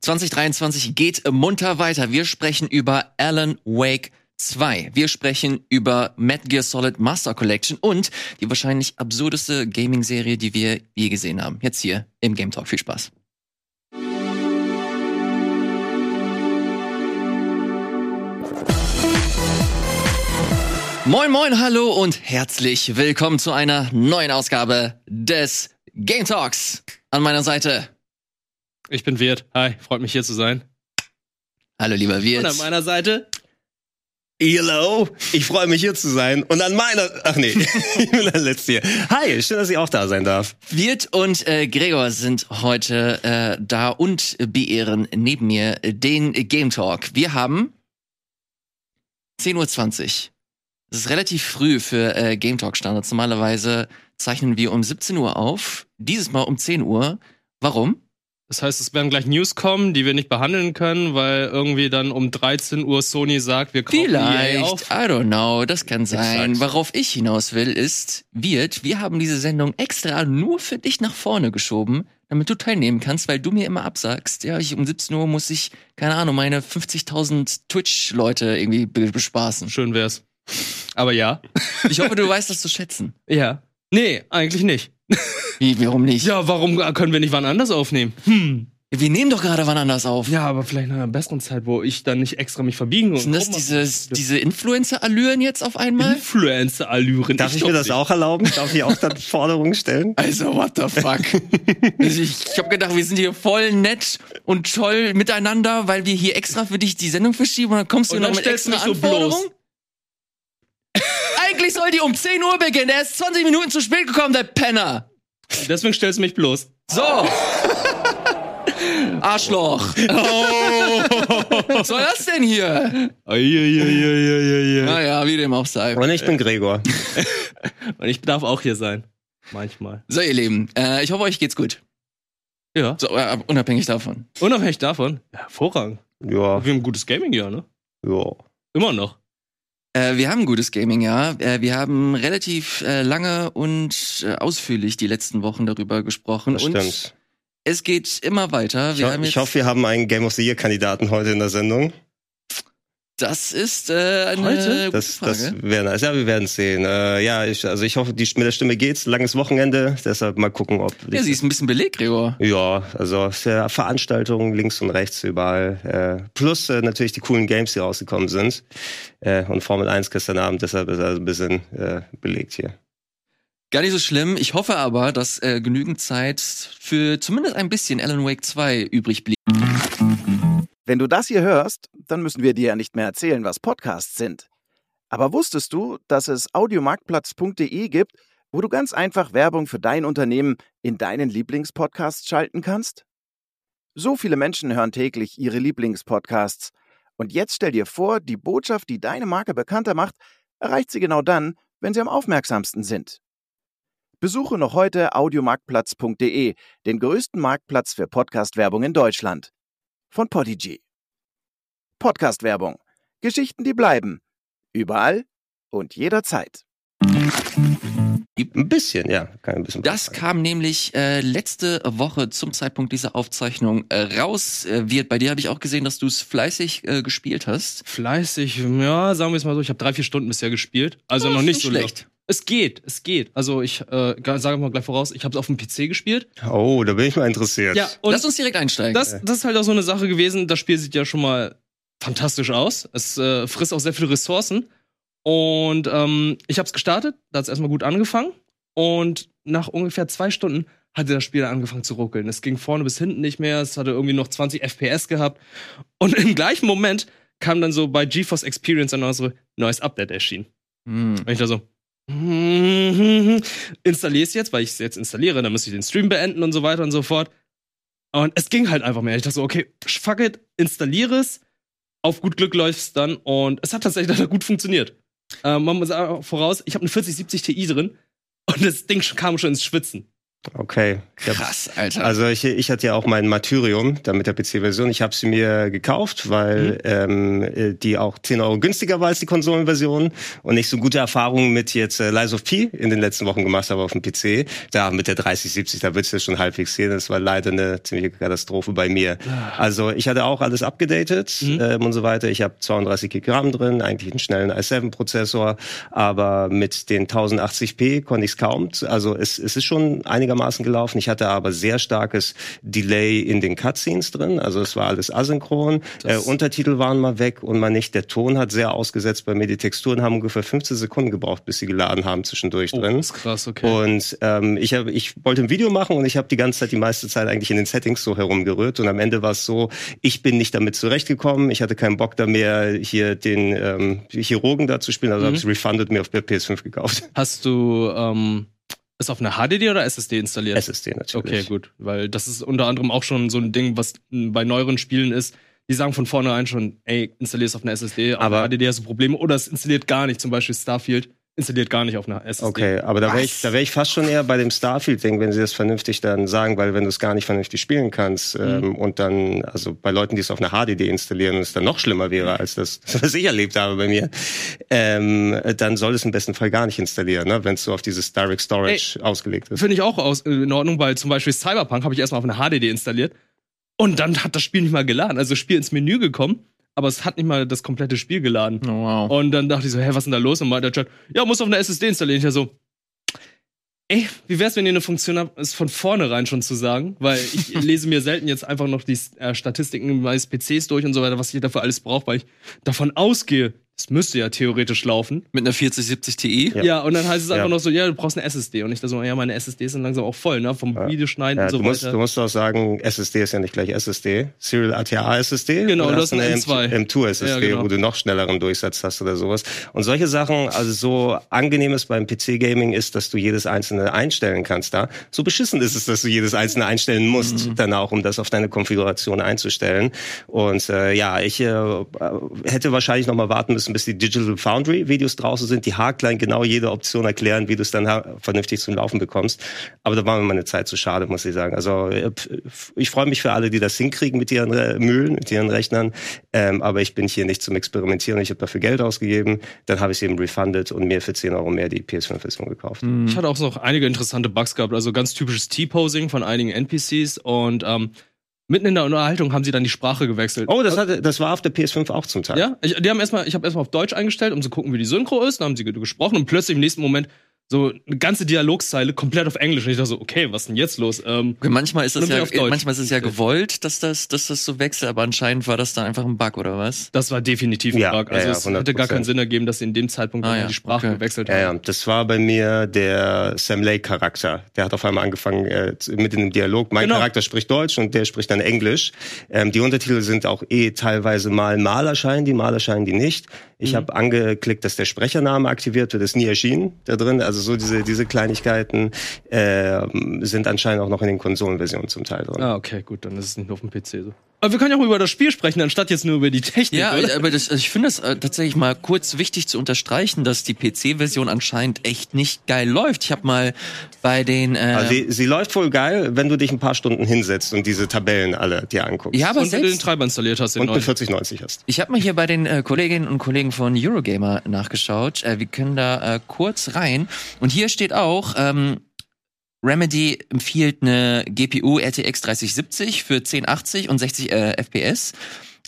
2023 geht munter weiter. Wir sprechen über Alan Wake 2. Wir sprechen über Metal Gear Solid Master Collection und die wahrscheinlich absurdeste Gaming-Serie, die wir je gesehen haben. Jetzt hier im Game Talk. Viel Spaß. Moin, moin, hallo und herzlich willkommen zu einer neuen Ausgabe des Game Talks. An meiner Seite. Ich bin Wirt. Hi, freut mich hier zu sein. Hallo, lieber Wirt. Und an meiner Seite. Hello, ich freue mich hier zu sein. Und an meiner, ach nee, ich bin der Letzte hier. Hi, schön, dass ich auch da sein darf. Wirt und äh, Gregor sind heute äh, da und beehren neben mir den Game Talk. Wir haben 10.20 Uhr. Es ist relativ früh für äh, Game Talk Standards. Normalerweise zeichnen wir um 17 Uhr auf. Dieses Mal um 10 Uhr. Warum? Das heißt, es werden gleich News kommen, die wir nicht behandeln können, weil irgendwie dann um 13 Uhr Sony sagt, wir kaufen Vielleicht, EA auf. I don't know, das kann sein. Exakt. Worauf ich hinaus will, ist, wird, wir haben diese Sendung extra nur für dich nach vorne geschoben, damit du teilnehmen kannst, weil du mir immer absagst, ja, ich, um 17 Uhr muss ich, keine Ahnung, meine 50.000 Twitch-Leute irgendwie be bespaßen. Schön wär's. Aber ja. Ich hoffe, du weißt das zu schätzen. Ja. Nee, eigentlich nicht. Wie, warum nicht? Ja, warum können wir nicht wann anders aufnehmen? Hm. Wir nehmen doch gerade wann anders auf. Ja, aber vielleicht nach einer besseren Zeit, wo ich dann nicht extra mich verbiegen und Sind das diese, diese Influencer-Allüren jetzt auf einmal? Influencer-Allüren. Darf ich, mir glaub das nicht. auch erlauben? Darf ich auch dann Forderungen stellen? Also, what the fuck? Also ich ich habe gedacht, wir sind hier voll nett und toll miteinander, weil wir hier extra für dich die Sendung verschieben und dann kommst du Und noch dann mit stellst du extra mich so bloß. Eigentlich soll die um 10 Uhr beginnen. Der ist 20 Minuten zu spät gekommen, der Penner. Deswegen stellst du mich bloß. So. Arschloch. Was soll das denn hier? Naja, wie dem auch sei. Und ich bin Gregor. Und ich darf auch hier sein. Manchmal. So, ihr Lieben, äh, ich hoffe, euch geht's gut. Ja. So, äh, unabhängig davon. Unabhängig davon. Ja, hervorragend. Ja, Wir haben ein gutes Gaming-Jahr, ne? ja. Immer noch. Äh, wir haben ein gutes Gaming, ja. Äh, wir haben relativ äh, lange und ausführlich die letzten Wochen darüber gesprochen. Das und stimmt. es geht immer weiter. Ich, ho ich hoffe, wir haben einen Game of the Year-Kandidaten heute in der Sendung. Das ist äh, eine Heute? gute Das, Frage. das wäre nice. Ja, wir werden sehen. Äh, ja, ich, also ich hoffe, die, mit der Stimme geht's. Langes Wochenende. Deshalb mal gucken, ob. ja, sie ist ein bisschen belegt, Gregor. Ja, also es ja Veranstaltungen links und rechts überall. Äh, plus äh, natürlich die coolen Games, die rausgekommen sind. Äh, und Formel 1 gestern Abend, deshalb ist er ein bisschen äh, belegt hier. Gar nicht so schlimm. Ich hoffe aber, dass äh, genügend Zeit für zumindest ein bisschen Alan Wake 2 übrig blieb. Wenn du das hier hörst, dann müssen wir dir ja nicht mehr erzählen, was Podcasts sind. Aber wusstest du, dass es audiomarktplatz.de gibt, wo du ganz einfach Werbung für dein Unternehmen in deinen Lieblingspodcasts schalten kannst? So viele Menschen hören täglich ihre Lieblingspodcasts. Und jetzt stell dir vor, die Botschaft, die deine Marke bekannter macht, erreicht sie genau dann, wenn sie am aufmerksamsten sind. Besuche noch heute audiomarktplatz.de, den größten Marktplatz für Podcast-Werbung in Deutschland von Podigy. Podcast-Werbung. Geschichten, die bleiben. Überall und jederzeit. Ein bisschen, ja. Kann ein bisschen Das kam nämlich äh, letzte Woche zum Zeitpunkt dieser Aufzeichnung äh, raus. Äh, wird bei dir habe ich auch gesehen, dass du es fleißig äh, gespielt hast. Fleißig, ja, sagen wir es mal so. Ich habe drei, vier Stunden bisher gespielt. Also Ja, noch nicht nicht so schlecht. schlecht. Es geht, es geht. Also ich äh, sage mal gleich voraus, ich habe es auf dem PC gespielt. Oh, da bin ich mal interessiert. Ja, und Lass uns direkt einsteigen. das, das ist halt auch so eine Sache gewesen. Das Spiel sieht ja schon mal fantastisch aus. Es äh, frisst auch sehr viele Ressourcen. Und ähm, ich habe es gestartet, da hat es erstmal gut angefangen. Und nach ungefähr zwei Stunden hatte das Spiel angefangen zu ruckeln. Es ging vorne bis hinten nicht mehr. Es hatte irgendwie noch 20 FPS gehabt. Und im gleichen Moment kam dann so bei GeForce Experience ein neues, neues Update erschienen. Hm. Und ich da so, installiere es jetzt, weil ich es jetzt installiere, dann muss ich den Stream beenden und so weiter und so fort. Und es ging halt einfach mehr. Ich dachte so, okay, fuck it, installiere es, auf gut Glück läuft's dann und es hat tatsächlich leider gut funktioniert. Ähm, man muss voraus, ich habe eine 4070 Ti drin und das Ding kam schon ins Schwitzen. Okay. Hab- Krass, Alter. Also ich, ich hatte ja auch mein Martyrium, da mit der PC-Version. Ich habe sie mir gekauft, weil ähm, äh, die auch 10 Euro günstiger war als die Konsolenversion und ich so gute Erfahrungen mit jetzt äh, Lies of P in den letzten Wochen gemacht habe auf dem PC. Da mit der 3070, da wird's ja schon halbwegs sehen. Das war leider eine ziemliche Katastrophe bei mir. Also ich hatte auch alles abgedatet ähm, und so weiter. Ich habe 32 GB RAM drin, eigentlich einen schnellen i7-Prozessor, aber mit den 1080p konnte ich es kaum. Also es, es ist schon einigermaßen gelaufen. Ich hatte aber sehr starkes Delay in den Cutscenes drin. Also es war alles asynchron. Äh, Untertitel waren mal weg und mal nicht. Der Ton hat sehr ausgesetzt bei mir. Die Texturen haben ungefähr 15 Sekunden gebraucht, bis sie geladen haben zwischendurch Oh, drin. das ist krass, okay. Und ähm, ich, hab, ich wollte ein Video machen und ich habe die ganze Zeit, die meiste Zeit eigentlich in den Settings so herumgerührt. Und am Ende war es so, ich bin nicht damit zurechtgekommen. Ich hatte keinen Bock da mehr, hier den ähm, Chirurgen da zu spielen. Also Mhm. habe ich Refunded mir auf der PS5 gekauft. Hast du ähm, es auf einer HDD oder SSD installiert? SSD natürlich. Okay, gut. Weil das ist unter anderem auch schon so ein Ding, was m, bei neueren Spielen ist. Die sagen von vornherein schon, ey, installier es auf einer SSD, auf Aber- einer HDD hast du Probleme. Oder es installiert gar nicht, zum Beispiel Starfield installiert gar nicht auf einer SSD. Okay, aber da wäre ich, da wär ich fast schon eher bei dem Starfield-Ding, wenn sie das vernünftig dann sagen, weil wenn du es gar nicht vernünftig spielen kannst ähm, und dann, also bei Leuten, die es auf einer HDD installieren und es dann noch schlimmer wäre als das, was ich erlebt habe bei mir, ähm, dann soll es im besten Fall gar nicht installieren, ne, wenn es so auf dieses Direct Storage ausgelegt ist. Finde ich auch aus, äh, in Ordnung, weil zum Beispiel Cyberpunk habe ich erstmal auf einer HDD installiert und dann hat das Spiel nicht mal geladen. Also das Spiel ins Menü gekommen, aber es hat nicht mal das komplette Spiel geladen. oh, wow. Und dann dachte ich so, hä, was ist denn da los? Und meinte der Chat, ja, muss auf einer SSD installieren. Ich ja so, ey, wie wär's, wenn ihr eine Funktion habt, es von vornherein schon zu sagen? Weil ich lese mir selten jetzt einfach noch die äh, Statistiken meines PCs durch und so weiter, was ich dafür alles brauche, weil ich davon ausgehe, es müsste ja theoretisch laufen. Mit einer 4070 Ti. Ja. Ja, und dann heißt es einfach Ja. noch so, ja, du brauchst eine SSD. Und ich da so, ja, meine SSDs sind langsam auch voll, ne? Vom Ja. Videoschneiden Ja, und so du, musst, weiter. du musst auch sagen, SSD ist ja nicht gleich SSD. Serial ATA SSD. Genau, hast hast eine eine M2. M2 SSD, Ja, genau. wo du noch schnelleren Durchsatz hast oder sowas. Und solche Sachen, also so angenehm es beim PC-Gaming ist, dass du jedes einzelne einstellen kannst da. So beschissen ist es, dass du jedes einzelne einstellen musst, Mhm. dann auch, um das auf deine Konfiguration einzustellen. Und äh, ja, ich äh, hätte wahrscheinlich noch mal warten müssen, bis die Digital Foundry Videos draußen sind, die haarklein genau jede Option erklären, wie du es dann vernünftig zum Laufen bekommst. Aber da war mir meine Zeit zu schade, muss ich sagen. Also äh, ich freue mich für alle, die das hinkriegen mit ihren äh, Mühlen, mit ihren Rechnern. Ähm, aber ich bin hier nicht zum Experimentieren. Ich habe dafür Geld ausgegeben. Dann habe ich es eben refunded und mir für 10 Euro mehr die PS5-Version gekauft. Ich hatte auch noch einige interessante Bugs gehabt, also ganz typisches T-Posing von einigen NPCs und ähm, mitten in der Unterhaltung haben sie dann die Sprache gewechselt. Oh, das, hatte, das war auf der PS5 auch zum Teil. Ja, ich, die haben erstmal, ich habe erstmal auf Deutsch eingestellt, um zu gucken, wie die Synchro ist. Dann haben sie ge- gesprochen und plötzlich im nächsten Moment so eine ganze Dialogzeile komplett auf Englisch. Und ich dachte so, okay, was ist denn jetzt los? Ähm, Okay, manchmal ist es ja, manchmal ist es ja gewollt, dass das, dass das so wechselt, aber anscheinend war das da einfach ein Bug oder was? das war definitiv ein Ja, Bug. Also ja, es ja, hätte gar 100%. keinen Sinn ergeben, dass sie in dem Zeitpunkt Ah, dann ja, die Sprache okay. gewechselt Ja, haben. ja, das war bei mir der Sam Lake-Charakter. Der hat auf einmal angefangen äh, mit in dem Dialog. Mein Genau. Charakter spricht Deutsch und der spricht dann Englisch. Ähm, die Untertitel sind auch eh teilweise mal mal erscheinen die, mal erscheinen die nicht. Ich Mhm. habe angeklickt, dass der Sprechername aktiviert wird, ist nie erschienen da drin. Also so diese diese Kleinigkeiten äh, sind anscheinend auch noch in den Konsolenversionen zum Teil drin. Ah, okay, gut, dann ist es nicht nur auf dem PC so. Aber wir können ja auch über das Spiel sprechen, anstatt jetzt nur über die Technik. Ja, oder? aber das, also ich finde es äh, tatsächlich mal kurz wichtig zu unterstreichen, dass die PC-Version anscheinend echt nicht geil läuft. Ich habe mal bei den äh, Also sie, sie läuft wohl geil, wenn du dich ein paar Stunden hinsetzt und diese Tabellen alle dir anguckst. ja, aber und wenn du den selbst Treiber installiert hast, den und eine neuen. 4090 hast. Ich habe mal hier bei den äh, Kolleginnen und Kollegen von Eurogamer nachgeschaut. Äh, wir können da äh, kurz rein. Und hier steht auch, ähm, Remedy empfiehlt eine GPU RTX 3070 für 1080 und 60 äh, FPS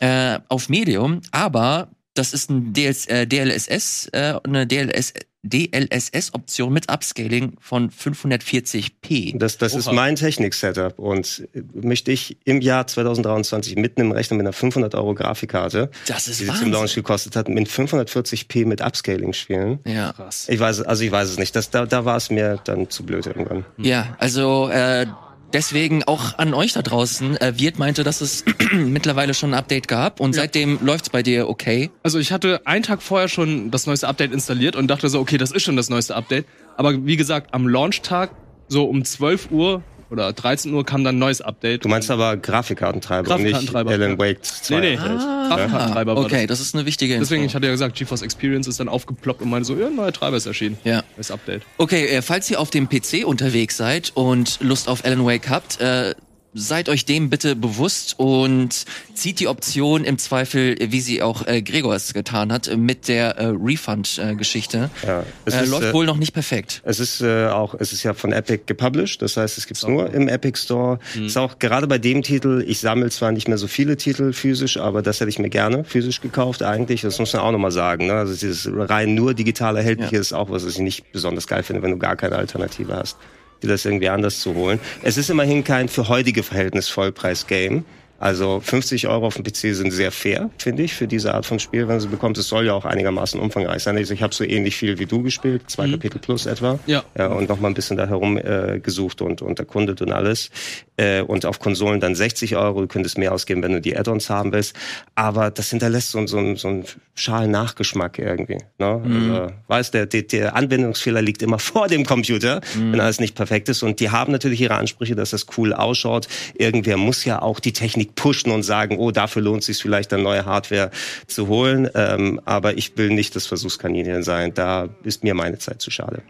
äh, auf Medium, aber das ist ein DLS, äh, DLSS, äh, eine DLS, DLSS-Option mit Upscaling von 540p. Das, das ist mein Technik-Setup und äh, möchte ich im Jahr 2023 mitten im Rechner mit einer 500 Euro Grafikkarte, Das die ist sie zum Wahnsinn. Launch gekostet hat, mit 540p mit Upscaling spielen. Ja. Krass. Ich weiß, also ich weiß es nicht. Das, da, da war es mir dann zu blöd irgendwann. Ja, also äh, deswegen auch an euch da draußen. Äh, Wirt meinte, dass es mittlerweile schon ein Update gab und Ja. seitdem läuft's bei dir okay. Also ich hatte einen Tag vorher schon das neueste Update installiert und dachte so, okay, das ist schon das neueste Update. Aber wie gesagt, am Launchtag, so um 12 Uhr, oder 13 Uhr kam dann ein neues Update. Du meinst aber Grafikkartentreiber, und nicht Grafikkartentreiber, Alan ja. Wake 2. Nee, nee. Ah, Kraftkartentreiber war okay, das. das ist eine wichtige Info. Deswegen, ich hatte ja gesagt, GeForce Experience ist dann aufgeploppt und meinte so, ja, ein neuer Treiber ist erschienen. ja. Das Update. Okay, äh, falls ihr auf dem PC unterwegs seid und Lust auf Alan Wake habt, äh, seid euch dem bitte bewusst und zieht die Option im Zweifel, wie sie auch äh, Gregor es getan hat, mit der äh, Refund-Geschichte. Ja, es äh, läuft äh, wohl noch nicht perfekt. Es ist äh, auch, es ist ja von Epic gepublished, das heißt, es gibt's nur im Epic Store. Mhm. Ist auch gerade bei dem Titel, ich sammle zwar nicht mehr so viele Titel physisch, aber das hätte ich mir gerne physisch gekauft eigentlich. Das muss man auch nochmal sagen. Ne? Also dieses rein nur digital erhältliche Ja. ist auch was, was ich nicht besonders geil finde, wenn du gar keine Alternative hast, das irgendwie anders zu holen. Es ist immerhin kein für heutige Verhältnis Vollpreis-Game. Also 50 Euro auf dem PC sind sehr fair, finde ich, für diese Art von Spiel, wenn sie bekommst. Es soll ja auch einigermaßen umfangreich sein. Also ich habe so ähnlich viel wie du gespielt, zwei Kapitel plus etwa. Ja. ja und noch mal ein bisschen da herum äh, gesucht und, und erkundet und alles. Äh, und auf Konsolen dann 60 Euro. Du könntest mehr ausgeben, wenn du die Add-ons haben willst. Aber das hinterlässt so, so, so einen schalen Nachgeschmack irgendwie. Ne? Also, weißt der, der, der Anwendungsfehler liegt immer vor dem Computer, wenn alles nicht perfekt ist. Und die haben natürlich ihre Ansprüche, dass das cool ausschaut. Irgendwer muss ja auch die Technik pushen und sagen, oh, dafür lohnt es sich vielleicht dann neue Hardware zu holen. Ähm, aber ich will nicht das Versuchskaninchen sein. Da ist mir meine Zeit zu schade.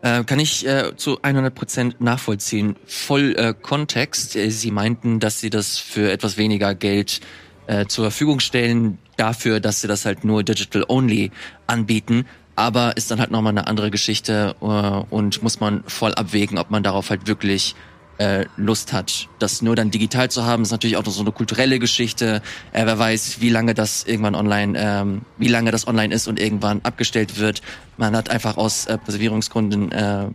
Äh, kann ich äh, zu 100% nachvollziehen. Voll äh, Kontext. Äh, Sie meinten, dass Sie das für etwas weniger Geld äh, zur Verfügung stellen, dafür, dass Sie das halt nur digital only anbieten. Aber ist dann halt nochmal eine andere Geschichte und muss man voll abwägen, ob man darauf halt wirklich äh, Lust hat. Das nur dann digital zu haben, ist natürlich auch noch so eine kulturelle Geschichte. Äh, wer weiß, wie lange das irgendwann online, ähm, wie lange das online ist und irgendwann abgestellt wird. Man hat einfach aus äh, Präservierungsgründen äh,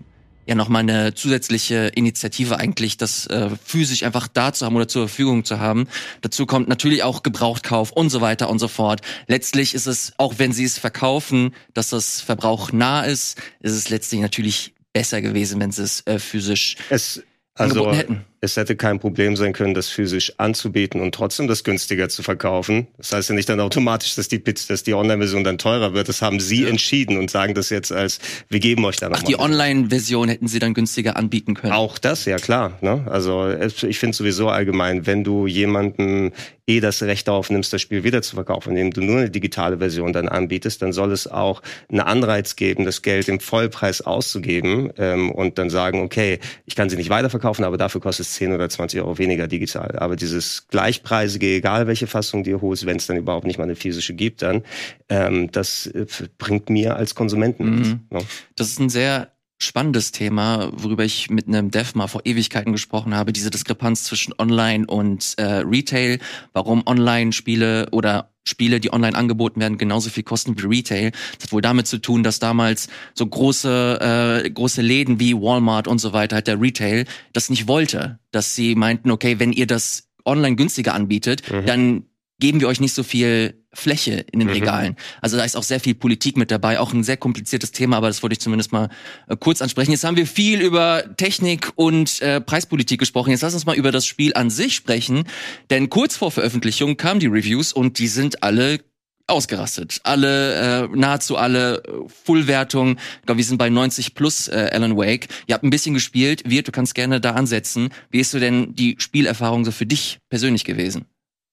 ja nochmal eine zusätzliche Initiative eigentlich, das äh, physisch einfach da zu haben oder zur Verfügung zu haben. Dazu kommt natürlich auch Gebrauchtkauf und so weiter und so fort. Letztlich ist es, auch wenn sie es verkaufen, dass das Verbrauch nah ist, ist es letztlich natürlich besser gewesen, wenn sie es äh, physisch Es, also, angeboten hätten. Es hätte kein Problem sein können, das physisch anzubieten und trotzdem das günstiger zu verkaufen. Das heißt ja nicht dann automatisch, dass die, dass die Online-Version dann teurer wird. Das haben sie entschieden und sagen das jetzt als, wir geben euch da noch Ach, die. Online-Version hätten sie dann günstiger anbieten können. Auch das, ja klar. Ne? Also ich finde sowieso allgemein, wenn du jemanden eh das Recht darauf nimmst, das Spiel wieder zu verkaufen, indem du nur eine digitale Version dann anbietest, dann soll es auch einen Anreiz geben, das Geld im Vollpreis auszugeben ähm, und dann sagen, okay, ich kann sie nicht weiterverkaufen, aber dafür kostet es 10 oder 20 Euro weniger digital. Aber dieses gleichpreisige, egal welche Fassung dir holst, wenn es dann überhaupt nicht mal eine physische gibt, dann ähm, das äh, bringt mir als Konsumenten nichts. Ne? Das ist ein sehr spannendes Thema, worüber ich mit einem Dev mal vor Ewigkeiten gesprochen habe, diese Diskrepanz zwischen Online und äh, Retail, warum Online-Spiele oder Spiele, die online angeboten werden, genauso viel kosten wie Retail. Das hat wohl damit zu tun, dass damals so große äh, große Läden wie Walmart und so weiter, halt der Retail, das nicht wollte, dass sie meinten, okay, wenn ihr das online günstiger anbietet, dann geben wir euch nicht so viel Fläche in den Regalen. Also da ist auch sehr viel Politik mit dabei, auch ein sehr kompliziertes Thema, aber das wollte ich zumindest mal äh, kurz ansprechen. Jetzt haben wir viel über Technik und äh, Preispolitik gesprochen. Jetzt lass uns mal über das Spiel an sich sprechen, denn kurz vor Veröffentlichung kamen die Reviews und die sind alle ausgerastet. Alle, äh, nahezu alle äh, Fullwertung. Ich glaube, wir sind bei 90 plus äh, Alan Wake. Ihr habt ein bisschen gespielt. Wirt, du kannst gerne da ansetzen. Wie ist so denn die Spielerfahrung so für dich persönlich gewesen?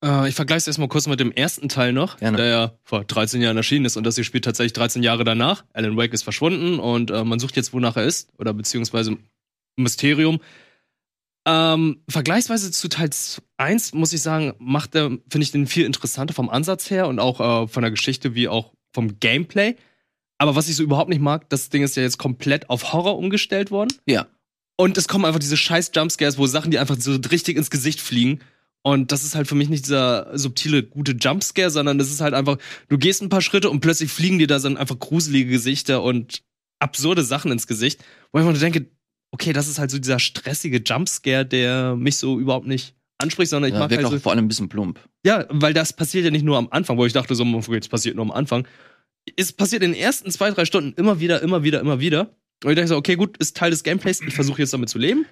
Äh, ich vergleiche es erstmal kurz mit dem ersten Teil noch, Gerne. der ja vor 13 Jahren erschienen ist und das hier spielt tatsächlich 13 Jahre danach. Alan Wake ist verschwunden und äh, man sucht jetzt, wonach er ist, oder beziehungsweise Mysterium. Ähm, vergleichsweise zu Teil 1 muss ich sagen, macht er, finde ich den viel interessanter vom Ansatz her und auch äh, von der Geschichte wie auch vom Gameplay. Aber was ich so überhaupt nicht mag, das Ding ist ja jetzt komplett auf Horror umgestellt worden. Ja. Und es kommen einfach diese scheiß Jumpscares, wo Sachen, die einfach so richtig ins Gesicht fliegen. Und das ist halt für mich nicht dieser subtile, gute Jumpscare, sondern das ist halt einfach, du gehst ein paar Schritte und plötzlich fliegen dir da dann einfach gruselige Gesichter und absurde Sachen ins Gesicht, wo ich mir nur denke, okay, das ist halt so dieser stressige Jumpscare, der mich so überhaupt nicht anspricht, sondern ich Ja, mag wirkt halt auch so, vor allem ein bisschen plump. ja, weil das passiert ja nicht nur am Anfang, wo ich dachte, so, es passiert nur am Anfang. Es passiert in den ersten zwei, drei Stunden immer wieder, immer wieder, immer wieder. Und ich denke so, okay, gut, ist Teil des Gameplays, ich versuche jetzt damit zu leben.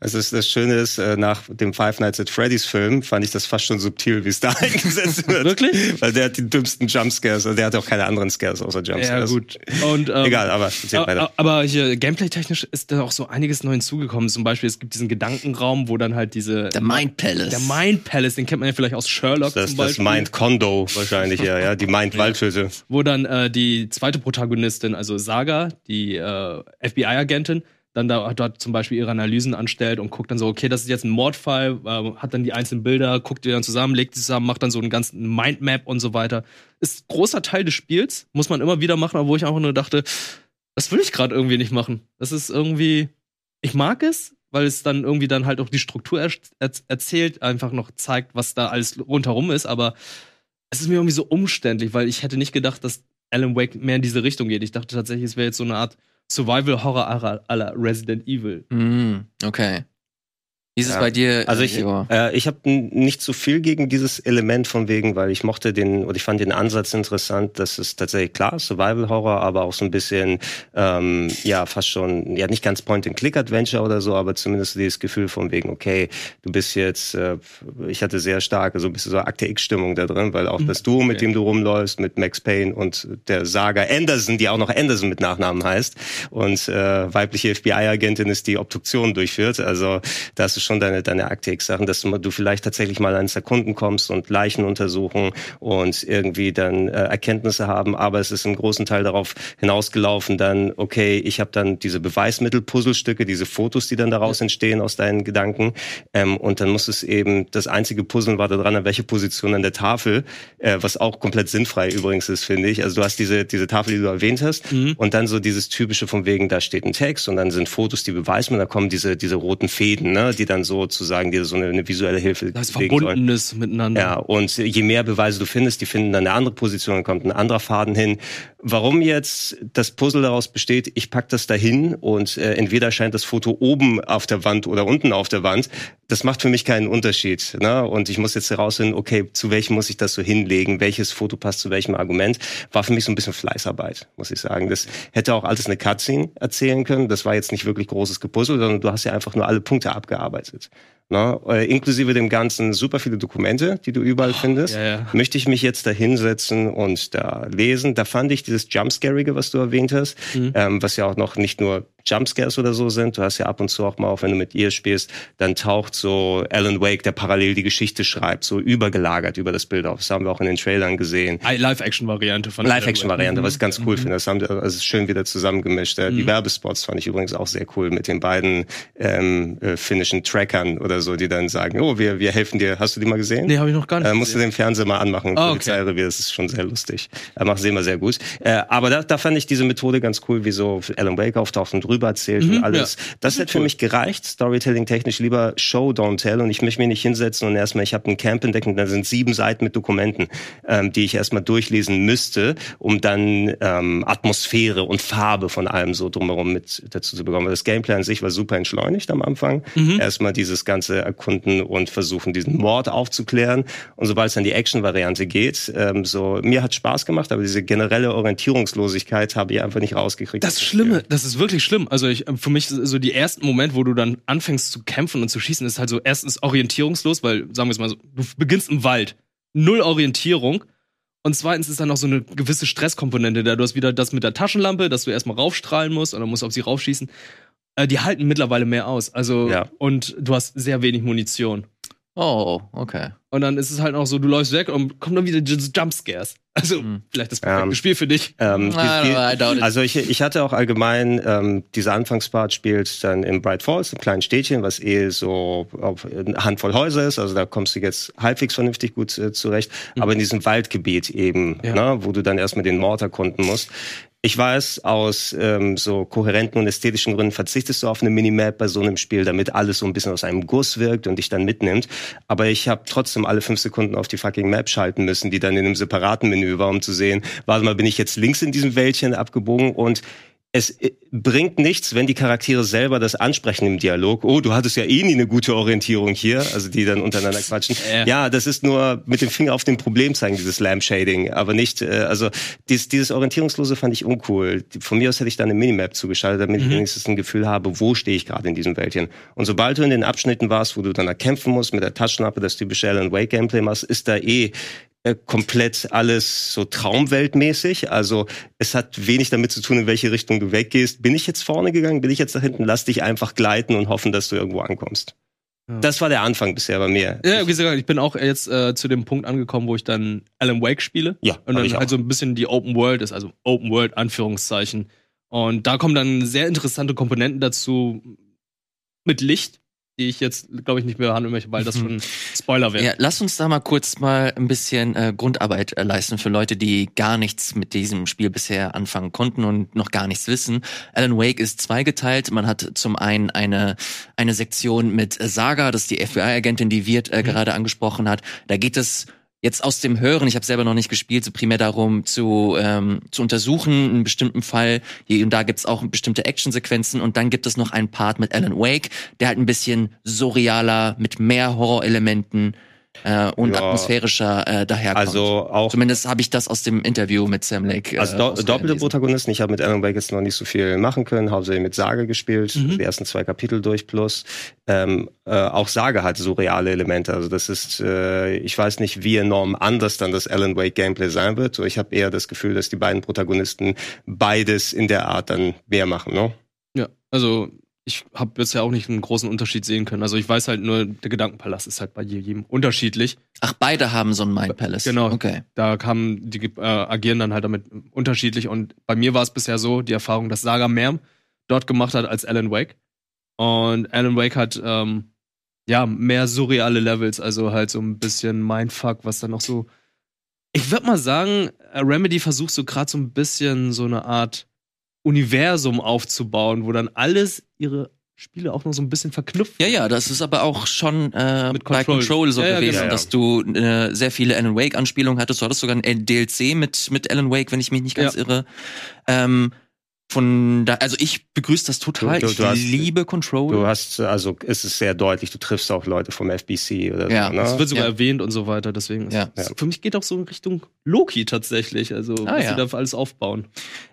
Also das, das Schöne ist, äh, nach dem Five Nights at Freddy's Film fand ich das fast schon subtil, wie es da eingesetzt wird. Wirklich? Weil der hat die dümmsten Jumpscares, also der hat auch keine anderen Scares außer Jumpscares. Ja, gut. Und, ähm, Egal, aber weiter. aber, hier gameplay-technisch ist da auch so einiges neu hinzugekommen. Zum Beispiel, es gibt diesen Gedankenraum, wo dann halt diese. Der Mind Palace. Der Mind Palace, den kennt man ja vielleicht aus Sherlock Das, zum das Beispiel. Mind Condo wahrscheinlich, ja, ja, die Mind Waldhütte. wo dann äh, die zweite Protagonistin, also Saga, die äh, FBI-Agentin, dann da dort zum Beispiel ihre Analysen anstellt und guckt dann so, okay, das ist jetzt ein Mordfall, äh, hat dann die einzelnen Bilder, guckt die dann zusammen, legt die zusammen, macht dann so einen ganzen Mindmap und so weiter. Ist großer Teil des Spiels, muss man immer wieder machen, aber wo ich auch nur dachte, das will ich gerade irgendwie nicht machen. Das ist irgendwie, ich mag es, weil es dann irgendwie dann halt auch die Struktur er er erzählt, einfach noch zeigt, was da alles rundherum ist, aber es ist mir irgendwie so umständlich, weil ich hätte nicht gedacht, dass Alan Wake mehr in diese Richtung geht. Ich dachte tatsächlich, es wäre jetzt so eine Art Survival-Horror à la Resident Evil. Mm, okay. Wie ist es Ja. bei dir? Also ich, äh, ich habe nicht so viel gegen dieses Element von wegen, weil ich mochte den oder ich fand den Ansatz interessant, dass es tatsächlich klar Survival Horror, aber auch so ein bisschen ähm, ja fast schon ja nicht ganz Point and Click Adventure oder so, aber zumindest dieses Gefühl von wegen okay, du bist jetzt äh, ich hatte sehr starke so ein bisschen so Akte X Stimmung da drin, weil auch das Duo, mit dem du rumläufst mit Max Payne und der Saga Anderson, die auch noch Anderson mit Nachnamen heißt und äh, weibliche FBI Agentin ist, die Obduktion durchführt, also da hast du schon deine, deine Akte X-Sachen, dass du, du vielleicht tatsächlich mal ans Erkunden kommst und Leichen untersuchen und irgendwie dann äh, Erkenntnisse haben, aber es ist im großen Teil darauf hinausgelaufen, dann, okay, ich habe dann diese Beweismittel-Puzzlestücke, diese Fotos, die dann daraus entstehen aus deinen Gedanken. Ähm, und dann muss es eben, das einzige Puzzeln war daran, an welche Position an der Tafel, äh, was auch komplett sinnfrei übrigens ist, finde ich. Also du hast diese, diese Tafel, die du erwähnt hast und dann so dieses typische von wegen, da steht ein Text und dann sind Fotos, die Beweismittel, da kommen diese, diese roten Fäden, ne, die dann sozusagen dir so eine, eine visuelle Hilfe Das ist geben sollen. Verbundenes miteinander. Ja, und je mehr Beweise du findest, die finden dann eine andere Position, dann kommt ein anderer Faden hin. Warum jetzt das Puzzle daraus besteht, ich pack das dahin und äh, entweder scheint das Foto oben auf der Wand oder unten auf der Wand, das macht für mich keinen Unterschied. Ne? Und ich muss jetzt herausfinden, okay, zu welchem muss ich das so hinlegen, welches Foto passt zu welchem Argument, war für mich so ein bisschen Fleißarbeit, muss ich sagen. Das hätte auch alles eine Cutscene erzählen können. Das war jetzt nicht wirklich großes Gepuzzle, sondern du hast ja einfach nur alle Punkte abgearbeitet. Ne? Äh, inklusive dem Ganzen super viele Dokumente, die du überall findest. ja, ja. Möchte ich mich jetzt da hinsetzen und da lesen? Da fand ich dieses Jumpscarige, was du erwähnt hast, ähm, was ja auch noch nicht nur Jumpscares oder so sind. Du hast ja ab und zu auch mal, auch wenn du mit ihr spielst, dann taucht so Alan Wake, der parallel die Geschichte schreibt, so übergelagert über das Bild auf. Das haben wir auch in den Trailern gesehen. Live-Action-Variante von Live-Action-Variante, was ich ganz cool finde. Das haben also es ist schön wieder zusammengemischt. Äh, Die Werbespots fand ich übrigens auch sehr cool mit den beiden ähm, äh, finnischen Trackern oder so, die dann sagen, oh, wir, wir helfen dir. Hast du die mal gesehen? Nee, habe ich noch gar nicht. Äh, musst du gesehen. den Fernseher mal anmachen, Ah, okay. Das ist schon sehr lustig. Er macht sie immer sehr gut. Äh, aber da, da fand ich diese Methode ganz cool, wie so Alan Wake auftaucht und drüber erzählt und alles. Das hätte für mich gereicht, Storytelling-technisch lieber Show, don't tell. Und ich möchte mich nicht hinsetzen und erstmal, ich habe ein Camp entdeckt und da sind sieben Seiten mit Dokumenten, ähm, die ich erstmal durchlesen müsste, um dann ähm, Atmosphäre und Farbe von allem so drumherum mit dazu zu bekommen. Weil das Gameplay an sich war super entschleunigt am Anfang. Erstmal dieses ganze Erkunden und versuchen, diesen Mord aufzuklären. Und sobald es dann die Action-Variante geht, ähm, so mir hat Spaß gemacht, aber diese generelle Orientierungslosigkeit habe ich einfach nicht rausgekriegt. Das Schlimme, das ist wirklich schlimm. Also ich, für mich so die ersten Moment, wo du dann anfängst zu kämpfen und zu schießen, ist halt so erstens orientierungslos, weil sagen wir es mal so, du beginnst im Wald, null Orientierung. Und zweitens ist dann noch so eine gewisse Stresskomponente da. Du hast wieder das mit der Taschenlampe, dass du erstmal raufstrahlen musst und dann musst du auf sie raufschießen. Äh, die halten mittlerweile mehr aus. Also, Ja. und du hast sehr wenig Munition. Oh, okay. Und dann ist es halt auch so, du läufst weg und kommen dann wieder Jumpscares. Also, vielleicht das perfekte Ähm, Spiel für dich. Ähm, Ah, die, it. also ich, ich hatte auch allgemein, ähm, dieser Anfangspart spielt dann in Bright Falls, einem kleinen Städtchen, was eh so auf eine Handvoll Häuser ist. Also da kommst du jetzt halbwegs vernünftig gut äh, zurecht. Aber in diesem Waldgebiet eben, Ja. ne, wo du dann erstmal den Mord erkunden musst. Ich weiß, aus ähm, so kohärenten und ästhetischen Gründen verzichtest du auf eine Minimap bei so einem Spiel, damit alles so ein bisschen aus einem Guss wirkt und dich dann mitnimmt. Aber ich habe trotzdem alle fünf Sekunden auf die fucking Map schalten müssen, die dann in einem separaten Menü war, um zu sehen, warte mal, bin ich jetzt links in diesem Wäldchen abgebogen und es äh, bringt nichts, wenn die Charaktere selber das ansprechen im Dialog. Oh, du hattest ja eh nie eine gute Orientierung hier, also die dann untereinander quatschen. Äh. Ja, das ist nur mit dem Finger auf dem Problem zeigen, dieses Lamp Shading, aber nicht, äh, also dieses, dieses Orientierungslose fand ich uncool. Von mir aus hätte ich da eine Minimap zugeschaltet, damit ich wenigstens ein Gefühl habe, wo stehe ich gerade in diesem Wäldchen. Und sobald du in den Abschnitten warst, wo du dann da kämpfen musst, mit der Taschenlampe, das typische Alan Wake Gameplay machst, ist da eh äh, komplett alles so traumweltmäßig. Also es hat wenig damit zu tun, in welche Richtung du weggehst. Bin ich jetzt vorne gegangen? Bin ich jetzt da hinten? Lass dich einfach gleiten und hoffen, dass du irgendwo ankommst. Ja. Das war der Anfang bisher bei mir. Ja, wie gesagt, ich bin auch jetzt äh, zu dem Punkt angekommen, wo ich dann Alan Wake spiele. Ja, Und dann halt so ein bisschen die Open World ist, also Open World Anführungszeichen. Und da kommen dann sehr interessante Komponenten dazu mit Licht, die ich jetzt, glaube ich, nicht mehr behandeln möchte, weil das schon Spoiler wäre. Ja, lass uns da mal kurz mal ein bisschen äh, Grundarbeit äh, leisten für Leute, die gar nichts mit diesem Spiel bisher anfangen konnten und noch gar nichts wissen. Alan Wake ist zweigeteilt. Man hat zum einen eine, eine Sektion mit Saga, das ist die FBI-Agentin, die Wirt äh, gerade angesprochen hat. Da geht es jetzt aus dem Hören, ich habe selber noch nicht gespielt, so primär darum zu, ähm, zu untersuchen, einen bestimmten Fall. Hier und da gibt's auch bestimmte Actionsequenzen und dann gibt es noch einen Part mit Alan Wake, der halt ein bisschen surrealer, mit mehr Horrorelementen äh, und Ja. atmosphärischer äh, daherkommt. Also auch Zumindest habe ich das aus dem Interview mit Sam Lake. Äh, Also do doppelte Protagonisten. Ich habe mit Alan Wake jetzt noch nicht so viel machen können, hauptsächlich mit Saga gespielt, Mhm. die ersten zwei Kapitel durch plus. Ähm, äh, auch Saga hat surreale Elemente. Also das ist, äh, ich weiß nicht, wie enorm anders dann das Alan Wake Gameplay sein wird. Ich habe eher das Gefühl, dass die beiden Protagonisten beides in der Art dann mehr machen. Ne? Ja, also ich habe bisher auch nicht einen großen Unterschied sehen können. Also ich weiß halt nur, der Gedankenpalast ist halt bei jedem unterschiedlich. Ach, beide haben so ein Mind Palace. Genau. Okay. Da kamen, die äh, agieren dann halt damit unterschiedlich. Und bei mir war es bisher so, die Erfahrung, dass Saga mehr dort gemacht hat als Alan Wake. Und Alan Wake hat ähm, ja mehr surreale Levels, also halt so ein bisschen Mindfuck, was dann noch so. Ich würde mal sagen, Remedy versucht so gerade so ein bisschen so eine Art Universum aufzubauen, wo dann alles ihre Spiele auch noch so ein bisschen verknüpft. Ja, ja, das ist aber auch schon äh, Mit bei Control. Control so Ja, ja, gewesen, genau. dass du äh, sehr viele Alan Wake-Anspielungen hattest. Du hattest sogar ein DLC mit, mit Alan Wake, wenn ich mich nicht ganz Ja. irre. Ähm, von da, also ich begrüße das total. Du- du- ich du hast- liebe Control. Du hast, also es ist sehr deutlich, du triffst auch Leute vom FBC oder Ja, so. Ne? Es wird sogar Ja. erwähnt und so weiter, deswegen ist Ja. es- für mich geht auch so in Richtung Loki tatsächlich, also Ah, was ja. sie da alles aufbauen.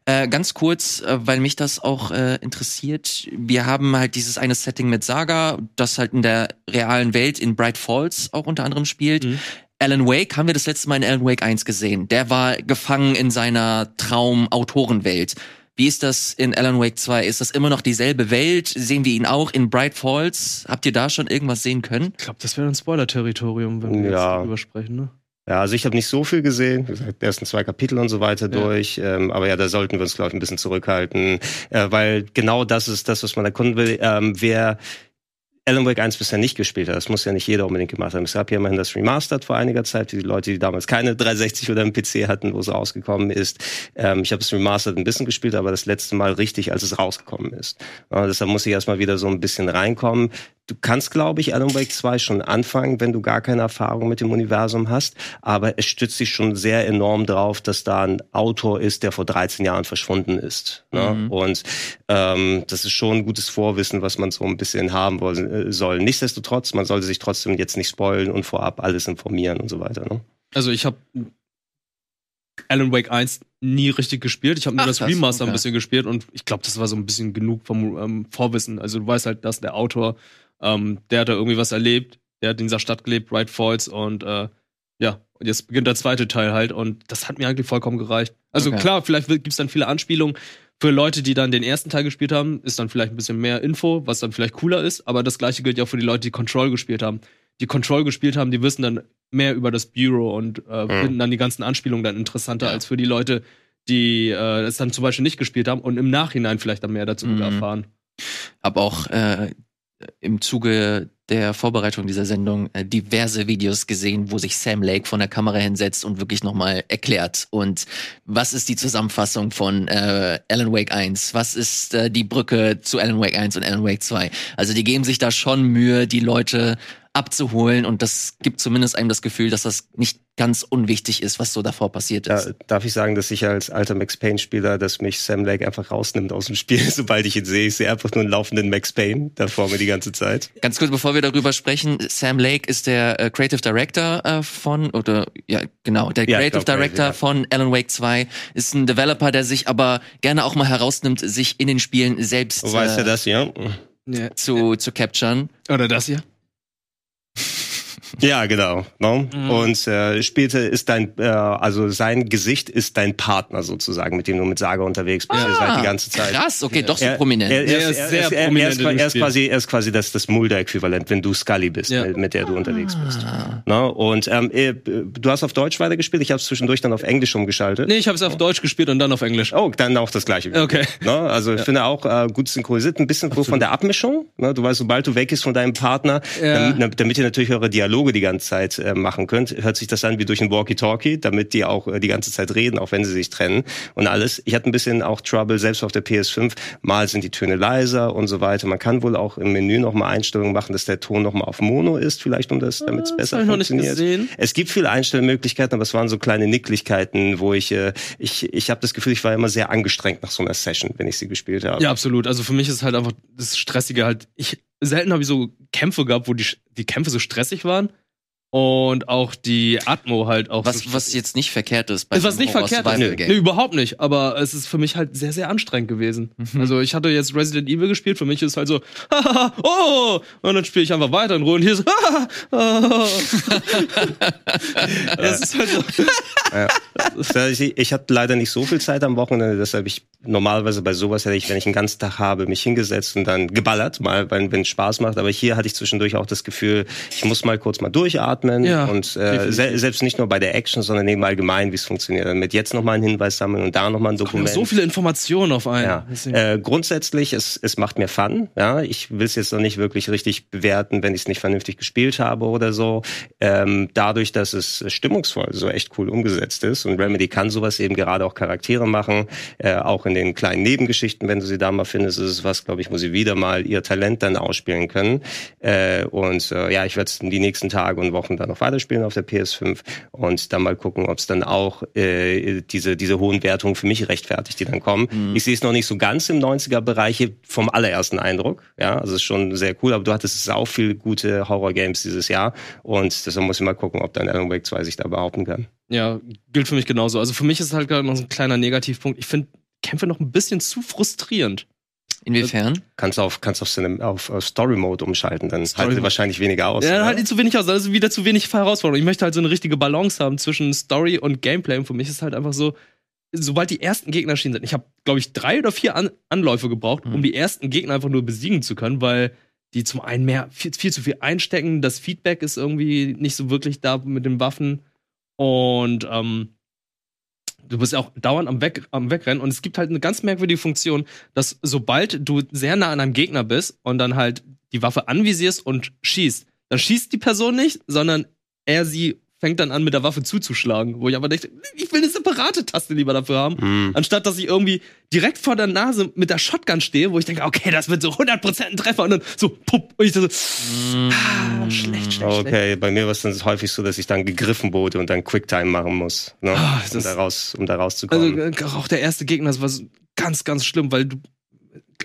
Äh, ganz kurz, äh, weil mich das auch äh, interessiert. Wir haben halt dieses eine Setting mit Saga, das halt in der realen Welt in Bright Falls auch unter anderem spielt. Mhm. Alan Wake haben wir das letzte Mal in Alan Wake 1 gesehen. Der war gefangen in seiner Traum-Autorenwelt. Wie ist das in Alan Wake 2? Ist das immer noch dieselbe Welt? Sehen wir ihn auch in Bright Falls? Habt ihr da schon irgendwas sehen können? Ich glaube, das wäre ein Spoiler-Territorium, wenn wir Ja. jetzt darüber sprechen, ne? Ja, also ich habe nicht so viel gesehen, die ersten zwei Kapitel und so weiter Ja. durch. Ähm, aber ja, da sollten wir uns, glaube ich, ein bisschen zurückhalten, äh, weil genau das ist das, was man erkunden will. Ähm, wer Alan Wake 1 bisher nicht gespielt hat, das muss ja nicht jeder unbedingt gemacht haben. Es gab ja immerhin das Remastered vor einiger Zeit, für die Leute, die damals keine 360 oder einen PC hatten, wo es rausgekommen ist. Ähm, ich habe das Remastered ein bisschen gespielt, aber das letzte Mal richtig, als es rausgekommen ist. Ja, deshalb muss ich erstmal wieder so ein bisschen reinkommen. Du kannst, glaube ich, Alan Wake 2 schon anfangen, wenn du gar keine Erfahrung mit dem Universum hast. Aber es stützt sich schon sehr enorm drauf, dass da ein Autor ist, der vor 13 Jahren verschwunden ist. Ne? Mhm. Und ähm, das ist schon ein gutes Vorwissen, was man so ein bisschen haben wollen, äh, soll. Nichtsdestotrotz, man sollte sich trotzdem jetzt nicht spoilen und vorab alles informieren und so weiter. Ne? Also ich habe Alan Wake 1 nie richtig gespielt. Ich habe nur das krass, Remaster okay. ein bisschen gespielt und ich glaube, das war so ein bisschen genug vom ähm, Vorwissen. Also du weißt halt, dass der Autor, ähm, der hat da irgendwie was erlebt, der hat in dieser Stadt gelebt, Bright Falls und äh, ja, und jetzt beginnt der zweite Teil halt und das hat mir eigentlich vollkommen gereicht. Also Okay. klar, vielleicht wird- gibt's dann viele Anspielungen. Für Leute, die dann den ersten Teil gespielt haben, ist dann vielleicht ein bisschen mehr Info, was dann vielleicht cooler ist, aber das gleiche gilt ja auch für die Leute, die Control gespielt haben. Die Control gespielt haben, die wissen dann mehr über das Bureau und äh, finden dann die ganzen Anspielungen dann interessanter Ja. als für die Leute, die äh, es dann zum Beispiel nicht gespielt haben und im Nachhinein vielleicht dann mehr dazu Mhm. erfahren. Hab auch äh, im Zuge der Vorbereitung dieser Sendung äh, diverse Videos gesehen, wo sich Sam Lake von der Kamera hinsetzt und wirklich nochmal erklärt. Und was ist die Zusammenfassung von äh, Alan Wake 1? Was ist äh, die Brücke zu Alan Wake 1 und Alan Wake 2? Also die geben sich da schon Mühe, die Leute abzuholen und das gibt zumindest einem das Gefühl, dass das nicht ganz unwichtig ist, was so davor passiert ist. Da, darf ich sagen, dass ich als alter Max Payne-Spieler, dass mich Sam Lake einfach rausnimmt aus dem Spiel, sobald ich ihn sehe. Ich sehe einfach nur einen laufenden Max Payne da vor mir die ganze Zeit. Ganz kurz, bevor wir darüber sprechen, Sam Lake ist der äh, Creative Director äh, von, oder ja, genau, der Ja, Creative glaub, Director ja. von Alan Wake 2, ist ein Developer, der sich aber gerne auch mal herausnimmt, sich in den Spielen selbst Wo weißt du äh, das, ja? Ja. zu, zu capturen. Oder das hier? Ja, genau. No? Mhm. Und äh, spielte ist dein, äh, also sein Gesicht ist dein Partner sozusagen, mit dem du mit Saga unterwegs bist. Ihr seid die ganze Zeit. Ah, Krass, okay, doch so prominent. er, er, Er ist ist sehr ist- prominent ist, er ist quasi, er ist quasi das, das Mulder-Äquivalent, wenn du Scully bist, Ja. mit, mit der du unterwegs bist. Ah. No? Und ähm, äh, du hast auf Deutsch weitergespielt, ich habe es zwischendurch dann auf Englisch umgeschaltet. Nee, ich habe es auf Deutsch gespielt und dann auf Englisch. Oh, dann auch das gleiche. Okay. Ne? Also ich finde auch äh, gut synchronisiert, ein bisschen so von der Abmischung. Ne? Du weißt, sobald du weg ist von deinem Partner, Ja. damit, damit ihr natürlich eure Dialoge die ganze Zeit äh, machen könnt, hört sich das an wie durch ein Walkie-Talkie, damit die auch äh, die ganze Zeit reden, auch wenn sie sich trennen und alles. Ich hatte ein bisschen auch Trouble, selbst auf der PS5. Mal sind die Töne leiser und so weiter. Man kann wohl auch im Menü nochmal Einstellungen machen, dass der Ton nochmal auf Mono ist, vielleicht um das, damit es das besser funktioniert. Es gibt viele Einstellmöglichkeiten, aber es waren so kleine Nicklichkeiten, wo ich, äh, ich, ich habe das Gefühl, ich war immer sehr angestrengt nach so einer Session, wenn ich sie gespielt habe. Ja, absolut. Also für mich ist halt einfach das Stressige halt. Ich selten habe ich so Kämpfe gehabt, wo die, die Kämpfe so stressig waren und auch die Atmo halt auch. so Was, was jetzt nicht verkehrt ist. Bei ist was nicht verkehrt ist. Horror-Survival-Game. Nee, überhaupt nicht. Aber es ist für mich halt sehr, sehr anstrengend gewesen. Mhm. Also ich hatte jetzt Resident Evil gespielt. Für mich ist halt so, hahaha, oh, und dann spiele ich einfach weiter in Ruhe und hier so, haha, oh. Das ist halt so. Ja. Ich, ich hatte leider nicht so viel Zeit am Wochenende, deshalb ich normalerweise bei sowas hätte ich, wenn ich einen ganzen Tag habe, mich hingesetzt und dann geballert, mal, wenn wenn es Spaß macht. Aber hier hatte ich zwischendurch auch das Gefühl, ich muss mal kurz mal durchatmen Ja, und äh, se selbst nicht nur bei der Action, sondern eben allgemein, wie es funktioniert. Damit jetzt noch mal einen Hinweis sammeln und da noch mal ein Dokument. So viele Informationen auf einen. Ja, äh, grundsätzlich, es, es macht mir Fun. Ja, ich will es jetzt noch nicht wirklich richtig bewerten, wenn ich es nicht vernünftig gespielt habe oder so. Ähm, dadurch, dass es stimmungsvoll so echt cool umgesetzt ist und Remedy kann sowas eben gerade auch Charaktere machen, äh, auch in den kleinen Nebengeschichten, wenn du sie da mal findest, ist es was, glaube ich, wo sie wieder mal ihr Talent dann ausspielen können. Äh, und äh, ja, ich werde es die nächsten Tage und Wochen dann noch weiterspielen auf der PS5 und dann mal gucken, ob es dann auch äh, diese diese hohen Wertungen für mich rechtfertigt, die dann kommen. Ich sehe es noch nicht so ganz im 90er-Bereich vom allerersten Eindruck. Ja, also es ist schon sehr cool, aber du hattest sau viel gute Horror-Games dieses Jahr und deshalb muss ich mal gucken, ob dann Alan Wake 2 sich da behaupten kann. Ja, gilt für mich genauso. Also für mich ist halt gerade noch so ein kleiner Negativpunkt. Ich finde Kämpfe noch ein bisschen zu frustrierend. Inwiefern? Kannst auf kannst auf, auf, auf Story Mode umschalten, dann Story halten Mode. wahrscheinlich weniger aus. Ja, dann oder? halt die zu wenig aus. Das ist wieder zu wenig Herausforderung. Ich möchte halt so eine richtige Balance haben zwischen Story und Gameplay. Und für mich ist halt einfach so, sobald die ersten Gegner erschienen sind, ich habe, glaube ich, drei oder vier An Anläufe gebraucht, um Mhm. die ersten Gegner einfach nur besiegen zu können, weil die zum einen mehr viel, viel zu viel einstecken. Das Feedback ist irgendwie nicht so wirklich da mit den Waffen. Und ähm, du bist auch dauernd am, Weg, am Wegrennen. Und es gibt halt eine ganz merkwürdige Funktion, dass sobald du sehr nah an einem Gegner bist und dann halt die Waffe anvisierst und schießt, dann schießt die Person nicht, sondern er sie fängt dann an, mit der Waffe zuzuschlagen. Wo ich aber denke, ich will eine separate Taste lieber dafür haben. Hm. Anstatt dass ich irgendwie direkt vor der Nase mit der Shotgun stehe, wo ich denke, okay, das wird so 100% ein Treffer und dann so, pupp, und ich so, ah, schlecht, schlecht, schlecht. Okay, bei mir war es dann häufig so, dass ich dann gegriffen wurde und dann Quicktime machen muss, ne? Ah, um, da raus, um da rauszukommen. Also äh, auch der erste Gegner, das war ganz, ganz schlimm, weil du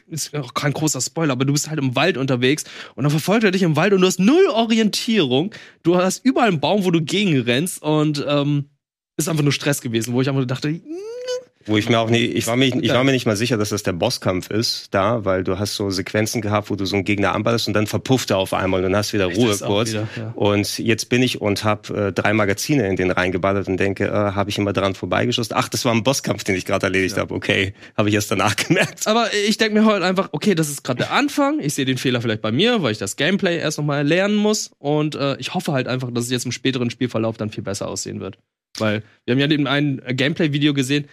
ist auch kein großer Spoiler, aber du bist halt im Wald unterwegs und dann verfolgt er dich im Wald und du hast null Orientierung. Du hast überall einen Baum, wo du gegenrennst und ähm, ist einfach nur Stress gewesen, wo ich einfach dachte, Wo ich mir auch nie, ich war mir, ich war mir nicht mal sicher, dass das der Bosskampf ist, da, weil du hast so Sequenzen gehabt, wo du so einen Gegner anballerst und dann verpufft er auf einmal und dann hast du wieder Ruhe kurz. wieder, ja. Und jetzt bin ich und habe äh, drei Magazine in den reingeballert und denke, äh, habe ich immer dran vorbeigeschossen. Ach, das war ein Bosskampf, den ich gerade erledigt habe. Okay, habe ich erst danach gemerkt. Aber ich denke mir heute einfach, okay, das ist gerade der Anfang. Ich sehe den Fehler vielleicht bei mir, weil ich das Gameplay erst nochmal lernen muss. Und äh, ich hoffe halt einfach, dass es jetzt im späteren Spielverlauf dann viel besser aussehen wird. Weil wir haben ja eben ein Gameplay-Video gesehen.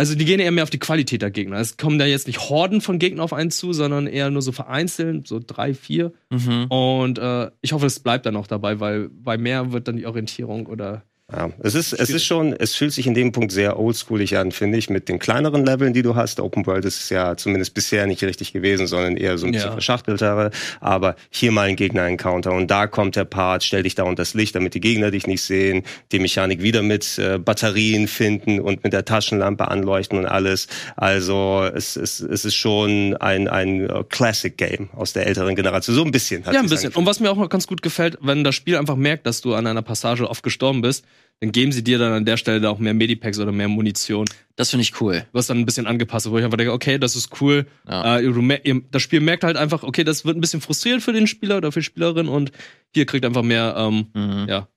Also die gehen eher mehr auf die Qualität der Gegner. Es kommen da jetzt nicht Horden von Gegnern auf einen zu, sondern eher nur so vereinzelt, so drei, vier. Mhm. Und äh, ich hoffe, es bleibt dann auch dabei, weil bei mehr wird dann die Orientierung oder Ja, es ist, es ist schon, es fühlt sich in dem Punkt sehr oldschoolig an, finde ich, mit den kleineren Leveln, die du hast. Open World ist es ja zumindest bisher nicht richtig gewesen, sondern eher so ein bisschen Ja. verschachteltere. Aber hier mal ein Gegner-Encounter und da kommt der Part, stell dich da unter das Licht, damit die Gegner dich nicht sehen. Die Mechanik wieder mit äh, Batterien finden und mit der Taschenlampe anleuchten und alles. Also es, es, es ist schon ein, ein äh, Classic-Game aus der älteren Generation. So ein bisschen. hat Ja, ein bisschen. angefühlt. Und was mir auch noch ganz gut gefällt, wenn das Spiel einfach merkt, dass du an einer Passage oft gestorben bist, dann geben sie dir dann an der Stelle auch mehr Medipacks oder mehr Munition, Das finde ich cool. was dann ein bisschen angepasst wird, wo ich einfach denke, okay, das ist cool. Ja. Äh, das Spiel merkt halt einfach, okay, das wird ein bisschen frustrierend für den Spieler oder für die Spielerin und hier kriegt einfach mehr ähm, Mhm. ja,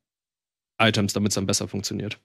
Items, damit es dann besser funktioniert.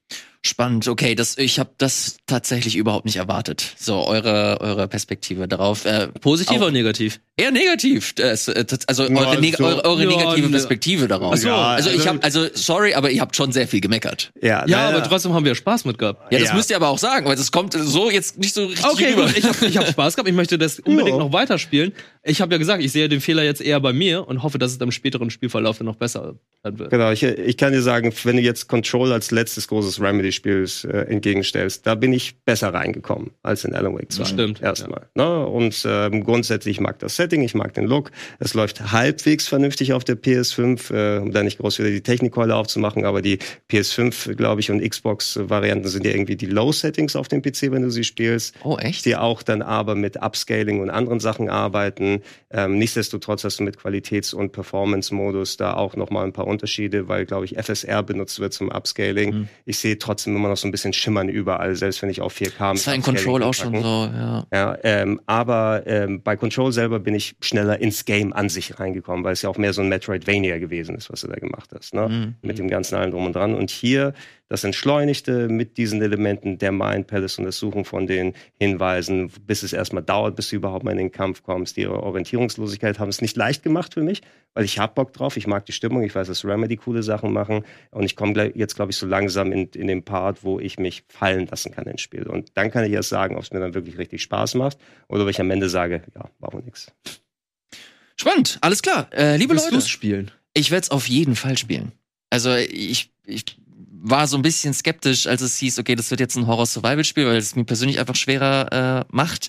Spannend, okay, das, ich habe das tatsächlich überhaupt nicht erwartet. So, eure, eure Perspektive darauf. Äh, Positiv Auch- oder negativ? eher negativ. Das, äh, das, also Ja, eure, neg so- eure, eure Ja, negative ne. Perspektive darauf. Ach so, also, ich also- habe, also sorry, aber ihr habt schon sehr viel gemeckert. Ja, Ja, naja. aber trotzdem haben wir Spaß mit gehabt. Ja, das Ja. müsst ihr aber auch sagen, weil das kommt so jetzt nicht so richtig Okay, rüber. Ich habe ich hab Spaß gehabt. Ich möchte das unbedingt Ja. noch weiterspielen. Ich habe ja gesagt, ich sehe den Fehler jetzt eher bei mir und hoffe, dass es im späteren Spielverlauf dann noch besser werden wird. Genau, ich, ich kann dir sagen, wenn du jetzt Control als letztes großes Remedy-Spiel äh, entgegenstellst, da bin ich besser reingekommen als in Alan Wake 2. Das stimmt, Erstmal. Ne? Und ähm, grundsätzlich, ich mag das Setting, ich mag den Look. Es läuft halbwegs vernünftig auf der PS5, äh, um da nicht groß wieder die Technikkeule aufzumachen, aber die PS5, glaube ich, und Xbox-Varianten sind ja irgendwie die Low-Settings auf dem PC, wenn du sie spielst oh, echt? die auch dann aber mit Upscaling und anderen Sachen arbeiten. Ähm, nichtsdestotrotz hast du mit Qualitäts- und Performance-Modus da auch nochmal ein paar Unterschiede, weil, glaube ich, FSR benutzt wird zum Upscaling. Mhm. Ich sehe trotzdem immer noch so ein bisschen Schimmern überall, selbst wenn ich auf 4K mit Das war in Control auch schon so, ja. Ja, ähm, aber ähm, bei Control selber bin ich schneller ins Game an sich reingekommen, weil es ja auch mehr so ein Metroidvania gewesen ist, was du da gemacht hast, ne? Mhm. Mit dem ganzen allem drum und dran. Und hier das Entschleunigte mit diesen Elementen der Mind Palace und das Suchen von den Hinweisen, bis es erstmal dauert, bis du überhaupt mal in den Kampf kommst. Die Orientierungslosigkeit haben es nicht leicht gemacht für mich, weil ich hab Bock drauf, ich mag die Stimmung, ich weiß, dass Remedy coole Sachen machen und ich komme jetzt, glaube ich, so langsam in, in den Part, wo ich mich fallen lassen kann ins Spiel. Und dann kann ich erst sagen, ob es mir dann wirklich richtig Spaß macht oder ob ich am Ende sage, ja, war wohl nix. Spannend, alles klar. Äh, liebe Willst Leute, spielen? ich werde es auf jeden Fall spielen. Also ich, ich war so ein bisschen skeptisch, als es hieß, okay, das wird jetzt ein Horror-Survival-Spiel, weil es mir persönlich einfach schwerer äh, macht.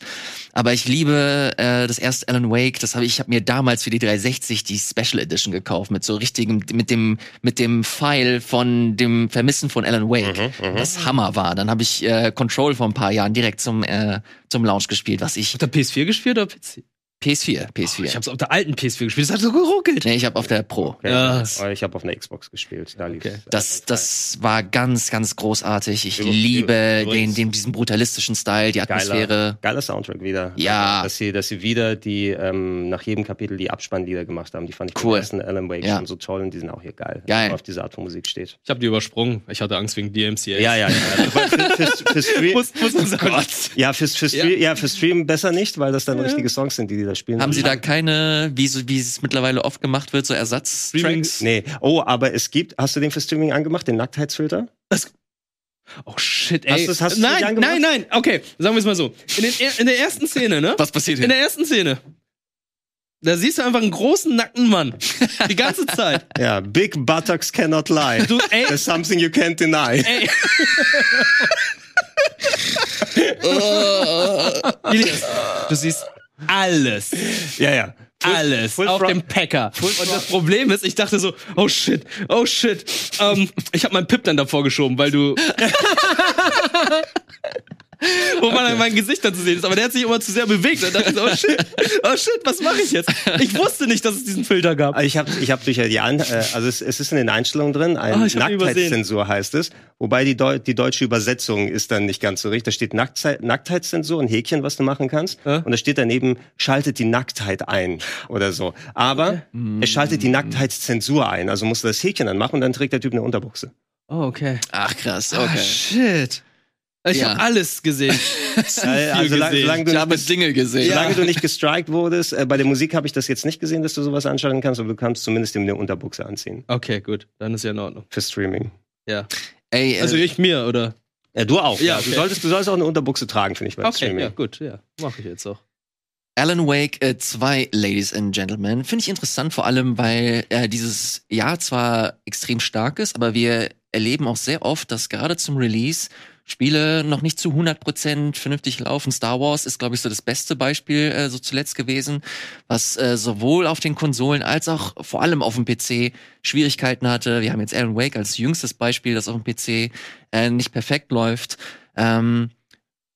Aber ich liebe äh, das erste Alan Wake. Das habe ich, ich habe mir damals für die 360 die Special Edition gekauft mit so richtigem, mit dem mit dem Pfeil von dem Vermissen von Alan Wake, das Hammer war. Dann habe ich äh, Control vor ein paar Jahren direkt zum äh, zum Launch gespielt, was ich Auf der PS4 gespielt oder PC? PS4, PS4. Ich hab's auf der alten PS4 gespielt. Das hat so geruckelt. nee, ich habe auf der Pro. Okay. Ja. Ich habe auf einer Xbox gespielt. Da. Okay. Das, das war ganz, ganz großartig. Ich Übrigens- liebe den, den, diesen brutalistischen Style, die Geiler, Atmosphäre. geiler Soundtrack wieder. Ja. Also, dass sie, dass sie wieder die ähm, nach jedem Kapitel die Abspannlieder gemacht haben. Die fand ich Cool. beim ersten Alan Wake Ja. schon so toll und die sind auch hier geil. Geil. Wenn man auf diese Art von Musik steht. Ich habe die übersprungen. Ich hatte Angst wegen DMCA. Ja, ja, ja. Also, für, fürs, fürs Stream, Muss, muss ja, fürs, fürs Ja. Stream, ja, fürs Stream besser nicht, weil das dann richtige Songs sind, die die da spielen. Haben Sie da keine, wie, so, wie es mittlerweile oft gemacht wird, so Ersatztracks? Nee. Oh, aber es gibt, hast du den für Streaming angemacht, den Nacktheitsfilter? Oh shit, ey. Hast hast nein, nein, nein. Okay, sagen wir es mal so. In, den, in der ersten Szene, ne? Was passiert In hier? der ersten Szene. Da siehst du einfach einen großen nackten Mann. Die ganze Zeit. Ja, Big Buttocks cannot lie. Du, ey, There's something you can't deny. ey. Ilias, du siehst alles. Ja, ja. Full- alles full auf dem Packer. Und das Problem ist, ich dachte so, oh shit, oh shit. Ähm, ich habe meinen Pip dann davor geschoben, weil du. Wo man mein Gesicht dann zu sehen ist, aber der hat sich immer zu sehr bewegt. Und dachte ich so, oh shit, oh shit, was mache ich jetzt? Ich wusste nicht, dass es diesen Filter gab. Also Ich habe ich hab durch die An äh, also es, es ist in den Einstellungen drin, ein Ah, ihn Nacktheitszensur heißt es, wobei die, Deu die deutsche Übersetzung ist dann nicht ganz so richtig. Da steht Nacktzeit, Nacktheitszensur, ein Häkchen, was du machen kannst, Ja. und da steht daneben schaltet die Nacktheit ein oder so. Aber es schaltet die Nacktheitszensur ein, also musst du das Häkchen dann machen und dann trägt der Typ eine Unterbuchse. Oh, okay. Ach krass, Ah, okay. shit. Ich Ja. habe alles gesehen. Äh, also lang- gesehen. solange du Ich nicht habe Dinge gesehen. Solange du nicht gestrikt wurdest, äh, bei der Musik habe ich das jetzt nicht gesehen, dass du sowas anschalten kannst, aber du kannst zumindest eine Unterbuchse anziehen Okay, gut. Dann ist ja in Ordnung. für Streaming. Ja. Ey, äh, Also ich mir, oder? Ja, du auch. Ja, Ja, okay. Du, solltest, du sollst auch eine Unterbuchse tragen, finde ich, beim Okay, Streaming. ja, gut, ja. Mache ich jetzt auch. Alan Wake äh, 2, Ladies and Gentlemen, finde ich interessant, vor allem, weil äh, dieses Jahr zwar extrem stark ist, aber wir erleben auch sehr oft, dass gerade zum Release Spiele noch nicht zu 100% vernünftig laufen. Star Wars ist, glaube ich, so das beste Beispiel äh, so zuletzt gewesen, was äh, sowohl auf den Konsolen als auch vor allem auf dem PC Schwierigkeiten hatte. Wir haben jetzt Alan Wake als jüngstes Beispiel, das auf dem PC äh, nicht perfekt läuft. Ähm,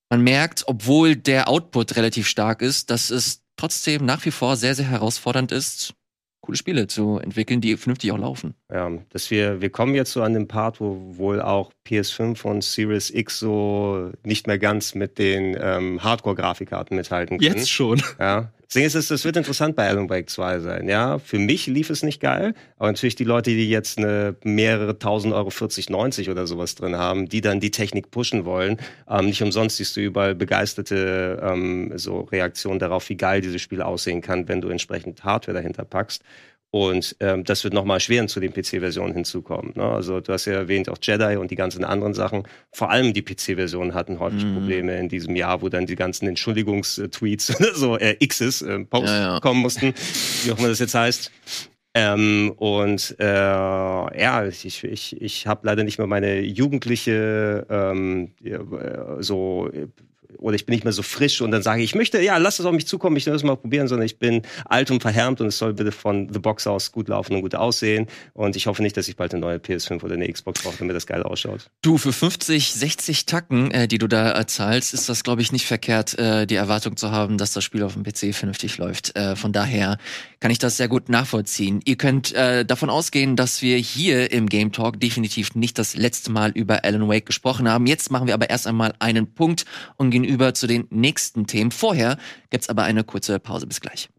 man merkt, obwohl der Output relativ stark ist, dass es trotzdem nach wie vor sehr, sehr herausfordernd ist, coole Spiele zu entwickeln, die vernünftig auch laufen. Ja, dass wir, wir kommen jetzt so an den Part, wo wohl auch PS5 und Series X so nicht mehr ganz mit den ähm, Hardcore-Grafikkarten mithalten können. Jetzt schon. Ja. Deswegen ist es, das wird interessant bei Alan Wake 2 sein. Ja, für mich lief es nicht geil, aber natürlich die Leute, die jetzt eine mehrere tausend Euro 40, 90 oder sowas drin haben, die dann die Technik pushen wollen. Ähm, nicht umsonst siehst du überall begeisterte ähm, so Reaktionen darauf, wie geil dieses Spiel aussehen kann, wenn du entsprechend Hardware dahinter packst. Und ähm, das wird nochmal schwer zu den PC-Versionen hinzukommen. Ne? Also du hast ja erwähnt, auch Jedi und die ganzen anderen Sachen. Vor allem die PC-Versionen hatten häufig Mhm. Probleme in diesem Jahr, wo dann die ganzen Entschuldigungstweets, so äh, Xs, äh, Posts Ja, ja. kommen mussten, wie auch immer das jetzt heißt. Ähm, und äh, ja, ich, ich, ich habe leider nicht mehr meine jugendliche ähm, äh, so äh, oder ich bin nicht mehr so frisch und dann sage ich, ich möchte, ja, lass es auf mich zukommen, ich will das mal probieren, sondern ich bin alt und verhärmt und es soll bitte von The Box aus gut laufen und gut aussehen. Und ich hoffe nicht, dass ich bald eine neue PS5 oder eine Xbox brauche, damit das geil ausschaut. Du, für 50, 60 Tacken, äh, die du da äh, zahlst, ist das, glaube ich, nicht verkehrt, äh, die Erwartung zu haben, dass das Spiel auf dem PC vernünftig läuft. Äh, von daher kann ich das sehr gut nachvollziehen. Ihr könnt äh, davon ausgehen, dass wir hier im Game Talk definitiv nicht das letzte Mal über Alan Wake gesprochen haben. Jetzt machen wir aber erst einmal einen Punkt und gehen über zu den nächsten Themen. Vorher gibt's aber eine kurze Pause. Bis gleich.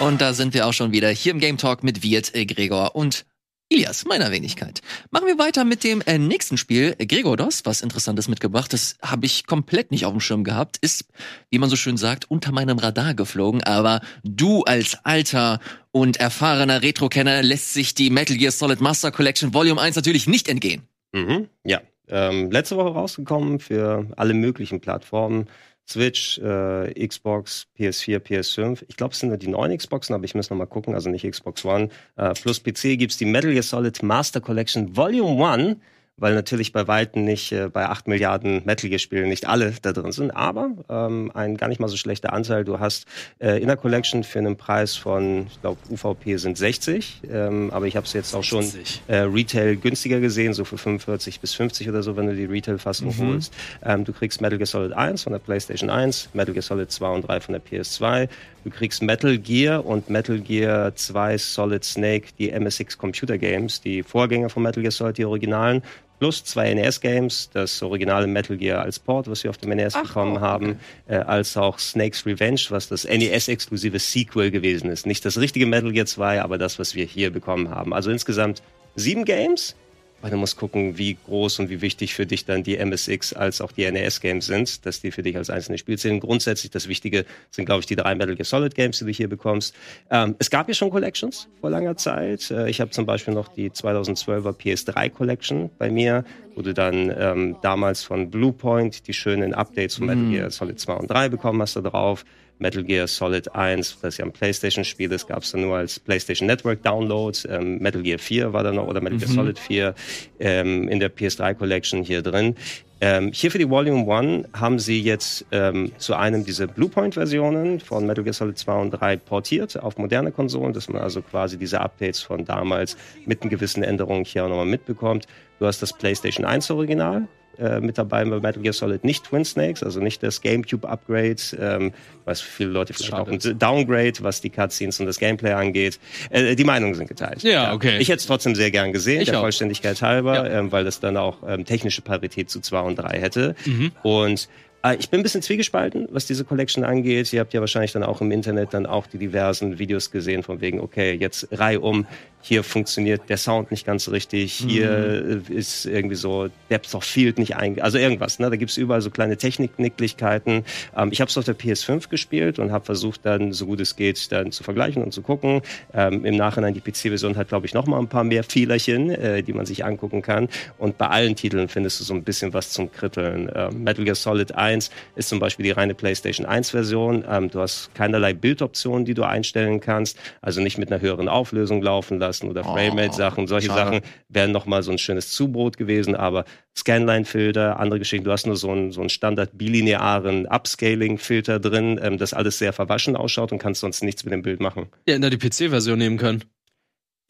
Und da sind wir auch schon wieder hier im Game Talk mit Wirt, äh, Gregor und Ilias, meiner Wenigkeit. Machen wir weiter mit dem äh, nächsten Spiel. Gregor, du hast was Interessantes mitgebracht. Das habe ich komplett nicht auf dem Schirm gehabt. Ist, wie man so schön sagt, unter meinem Radar geflogen. Aber du als alter und erfahrener Retro-Kenner lässt sich die Metal Gear Solid Master Collection Volume 1 natürlich nicht entgehen. Mhm. Ja. Ähm, letzte Woche rausgekommen für alle möglichen Plattformen. Switch, äh, Xbox, PS4, PS5. Ich glaube, es sind nur die neuen Xboxen, aber ich muss noch mal gucken, also nicht Xbox One. Äh, plus PC gibt's die Metal Gear Solid Master Collection Volume 1, weil natürlich bei Weitem nicht äh, bei 8 Milliarden Metal Gear Spielen nicht alle da drin sind, aber ähm, ein gar nicht mal so schlechter Anteil. Du hast äh, in der Collection für einen Preis von, ich glaube, UVP sind 60, ähm, aber ich habe es jetzt auch schon 60. äh, Retail günstiger gesehen, so für 45 bis 50 oder so, wenn du die Retail-Fassung Mhm. holst. Ähm, du kriegst Metal Gear Solid 1 von der PlayStation 1, Metal Gear Solid 2 und 3 von der PS2. Du kriegst Metal Gear und Metal Gear 2 Solid Snake, die MSX Computer Games, die Vorgänger von Metal Gear Solid, die Originalen. Plus zwei NES-Games, das originale Metal Gear als Port, was wir auf dem NES Ach, bekommen oh, haben, äh, als auch Snake's Revenge, was das NES-exklusive Sequel gewesen ist. Nicht das richtige Metal Gear 2, aber das, was wir hier bekommen haben. Also insgesamt sieben Games. Weil du musst gucken, wie groß und wie wichtig für dich dann die MSX als auch die NES-Games sind, dass die für dich als einzelne Spiel zählen. Grundsätzlich das Wichtige sind, glaube ich, die drei Metal Gear Solid Games, die du hier bekommst. Ähm, es gab ja schon Collections vor langer Zeit. Äh, ich habe zum Beispiel noch die 2012er PS3 Collection bei mir, wo du dann ähm, damals von Bluepoint die schönen Updates von Metal Gear Solid 2 und 3 bekommen hast da drauf. Metal Gear Solid 1, das ja ein PlayStation-Spiel ist, gab es dann nur als PlayStation Network Download. Ähm, Metal Gear 4 war da noch, oder Metal Gear Solid 4 ähm, in der PS3 Collection hier drin. Ähm, hier für die Volume 1 haben sie jetzt ähm, zu einem dieser Bluepoint-Versionen von Metal Gear Solid 2 und 3 portiert auf moderne Konsolen, dass man also quasi diese Updates von damals mit einen gewissen Änderungen hier auch nochmal mitbekommt. Du hast das PlayStation 1 Original, äh, mit dabei bei Metal Gear Solid nicht Twin Snakes, also nicht das GameCube-Upgrade, ähm, was viele Leute vielleicht Schade. auch ein Downgrade, was die Cutscenes und das Gameplay angeht. Äh, die Meinungen sind geteilt. Ja, okay. Ich hätte es trotzdem sehr gern gesehen, Ich der auch. Vollständigkeit halber, Ja. ähm, weil das dann auch ähm, technische Parität zu 2 und 3 hätte. Mhm. Und äh, ich bin ein bisschen zwiegespalten, was diese Collection angeht. Ihr habt ja wahrscheinlich dann auch im Internet dann auch die diversen Videos gesehen von wegen, okay, jetzt reihum hier funktioniert der Sound nicht ganz richtig, hier mhm. ist irgendwie so Depth of Field nicht einge... Also irgendwas, ne? Da gibt's überall so kleine Techniknicklichkeiten. Ähm, ich habe es auf der PS5 gespielt und habe versucht dann, so gut es geht, dann zu vergleichen und zu gucken. Ähm, Im Nachhinein die PC-Version hat, glaube ich, noch mal ein paar mehr Fehlerchen, äh, die man sich angucken kann. Und bei allen Titeln findest du so ein bisschen was zum Kritteln. Ähm, Metal Gear Solid 1 ist zum Beispiel die reine PlayStation 1-Version. Ähm, du hast keinerlei Bildoptionen, die du einstellen kannst, also nicht mit einer höheren Auflösung laufen lassen lassen oder oh, Framerate-Sachen. Solche schade. Sachen wären nochmal so ein schönes Zubrot gewesen, aber Scanline-Filter, andere Geschichten. Du hast nur so einen, so einen standard bilinearen Upscaling-Filter drin, ähm, das alles sehr verwaschen ausschaut und kannst sonst nichts mit dem Bild machen. Ja, in der die PC-Version nehmen können.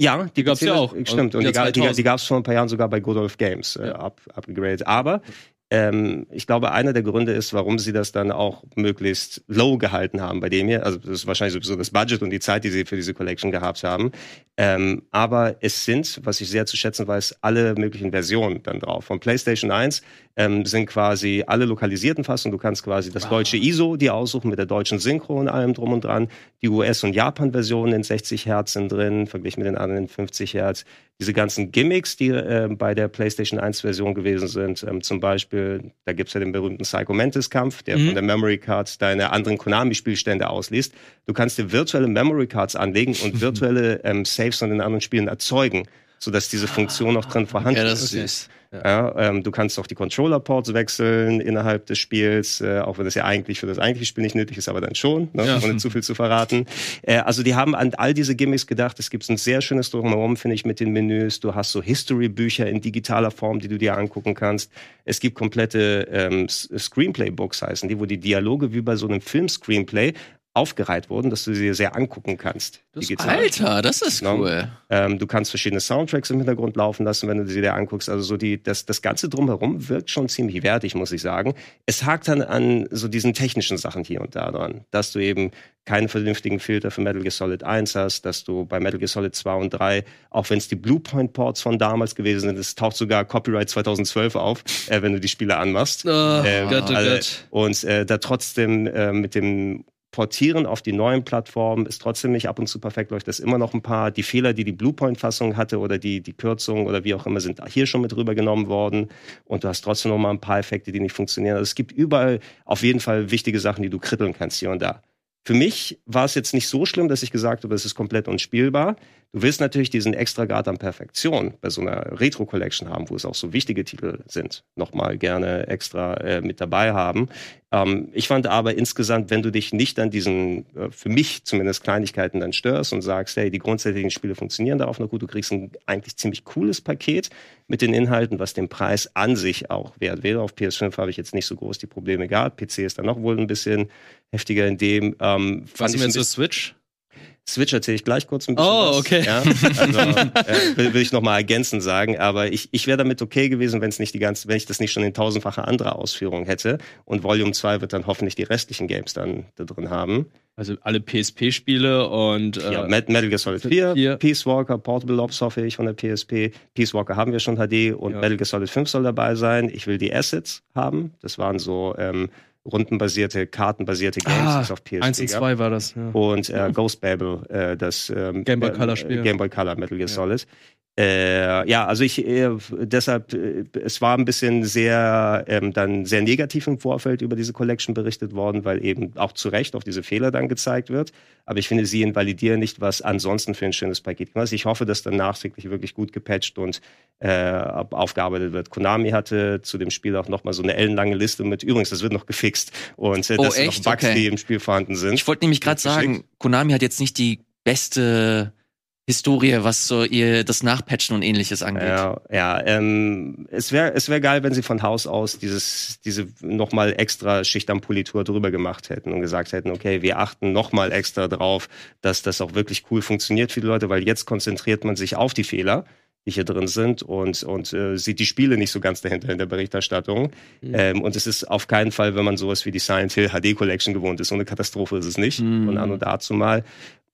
Ja, die, die gab's ja auch. Stimmt. Und die, die, die gab es vor ein paar Jahren sogar bei Godolph Games äh, ja. up, upgegradet. Aber ähm, ich glaube, einer der Gründe ist, warum sie das dann auch möglichst low gehalten haben bei dem hier. Also das ist wahrscheinlich sowieso das Budget und die Zeit, die sie für diese Collection gehabt haben. Ähm, aber es sind, was ich sehr zu schätzen weiß, alle möglichen Versionen dann drauf. Von PlayStation 1 ähm, sind quasi alle lokalisierten Fassungen. Du kannst quasi das wow. deutsche ISO dir aussuchen mit der deutschen Synchro und allem drum und dran. Die US- und Japan-Versionen in 60 Hertz sind drin, verglichen mit den anderen in 50 Hertz. Diese ganzen Gimmicks, die äh, bei der PlayStation 1-Version gewesen sind, ähm, zum Beispiel, da gibt's ja den berühmten Psycho Mantis-Kampf, der mhm. von der Memory Card deine anderen Konami-Spielstände ausliest. Du kannst dir virtuelle Memory Cards anlegen und virtuelle ähm, Saves von den anderen Spielen erzeugen sodass diese Funktion noch drin vorhanden ist. Ja, das ist süß. Ja. ja ähm, du kannst auch die Controller-Ports wechseln innerhalb des Spiels, äh, auch wenn das ja eigentlich für das eigentliche Spiel nicht nötig ist, aber dann schon, ne, ja. ohne zu viel zu verraten. Äh, also die haben an all diese Gimmicks gedacht. Es gibt ein sehr schönes Drumherum, finde ich, mit den Menüs. Du hast so History-Bücher in digitaler Form, die du dir angucken kannst. Es gibt komplette ähm, Screenplay-Books heißen die, wo die Dialoge wie bei so einem Film-Screenplay aufgereiht wurden, dass du sie sehr angucken kannst. Das Alter, das ist genau. cool. Ähm, du kannst verschiedene Soundtracks im Hintergrund laufen lassen, wenn du sie dir anguckst. Also so die, das, das Ganze drumherum wirkt schon ziemlich wertig, muss ich sagen. Es hakt dann an so diesen technischen Sachen hier und da dran, dass du eben keinen vernünftigen Filter für Metal Gear Solid 1 hast, dass du bei Metal Gear Solid 2 und 3, auch wenn es die Bluepoint Ports von damals gewesen sind, es taucht sogar Copyright 2012 auf, äh, wenn du die Spiele anmachst. Oh, ähm, Gott, oh Gott. Und äh, da trotzdem äh, mit dem Portieren auf die neuen Plattformen ist trotzdem nicht ab und zu perfekt, leuchtet das immer noch ein paar. Die Fehler, die die Bluepoint-Fassung hatte oder die, die Kürzungen oder wie auch immer, sind hier schon mit rübergenommen worden. Und du hast trotzdem noch mal ein paar Effekte, die nicht funktionieren. Also es gibt überall auf jeden Fall wichtige Sachen, die du kritteln kannst hier und da. Für mich war es jetzt nicht so schlimm, dass ich gesagt habe, es ist komplett unspielbar. Du willst natürlich diesen extra Grad an Perfektion bei so einer Retro-Collection haben, wo es auch so wichtige Titel sind, nochmal gerne extra äh, mit dabei haben. Ähm, ich fand aber insgesamt, wenn du dich nicht an diesen, äh, für mich zumindest Kleinigkeiten dann störst und sagst, hey, die grundsätzlichen Spiele funktionieren darauf noch gut, du kriegst ein eigentlich ziemlich cooles Paket mit den Inhalten, was den Preis an sich auch wert wäre. Auf PS5 habe ich jetzt nicht so groß die Probleme gehabt. PC ist dann noch wohl ein bisschen heftiger in dem. Ähm, was ist mit so Switch? Switch erzähle ich gleich kurz ein bisschen. Oh, okay. Ja? Also, äh, will, will ich noch mal ergänzend sagen, aber ich, ich wäre damit okay gewesen, wenn es nicht die ganze, wenn ich das nicht schon in tausendfacher anderer Ausführung hätte. Und Volume 2 wird dann hoffentlich die restlichen Games dann da drin haben. Also alle PSP-Spiele und äh, ja, Metal Gear Solid 4, 4, Peace Walker, Portable Ops hoffe ich von der PSP. Peace Walker haben wir schon HD und ja. Metal Gear Solid 5 soll dabei sein. Ich will die Assets haben. Das waren so ähm, rundenbasierte, kartenbasierte Games ah, auf PSP 1 und 2 war das. Ja. Und äh, Ghost Babel, äh, das ähm, Game Boy Color Spiel. Game Boy Color Metal Gear ja. Solid. Äh, ja, also ich äh, deshalb, äh, es war ein bisschen sehr ähm, dann sehr negativ im Vorfeld über diese Collection berichtet worden, weil eben auch zu Recht auf diese Fehler dann gezeigt wird. Aber ich finde, sie invalidieren nicht, was ansonsten für ein schönes Paket ist. Ich hoffe, dass dann nachträglich wirklich gut gepatcht und äh, aufgearbeitet wird. Konami hatte zu dem Spiel auch nochmal so eine ellenlange Liste mit, übrigens, das wird noch gefixt und äh, oh, das sind noch Bugs, okay. die im Spiel vorhanden sind. Ich wollte nämlich gerade sagen, Konami hat jetzt nicht die beste Historie, was so ihr das Nachpatchen und ähnliches angeht. Ja, ja ähm, es wäre es wär geil, wenn sie von Haus aus dieses diese nochmal extra Schicht am Politur drüber gemacht hätten und gesagt hätten, okay, wir achten nochmal extra drauf, dass das auch wirklich cool funktioniert für die Leute, weil jetzt konzentriert man sich auf die Fehler die hier drin sind und, und äh, sieht die Spiele nicht so ganz dahinter in der Berichterstattung. Mhm. Ähm, und es ist auf keinen Fall, wenn man sowas wie die Silent Hill HD Collection gewohnt ist. So eine Katastrophe ist es nicht. Mhm. Und an und dazu mal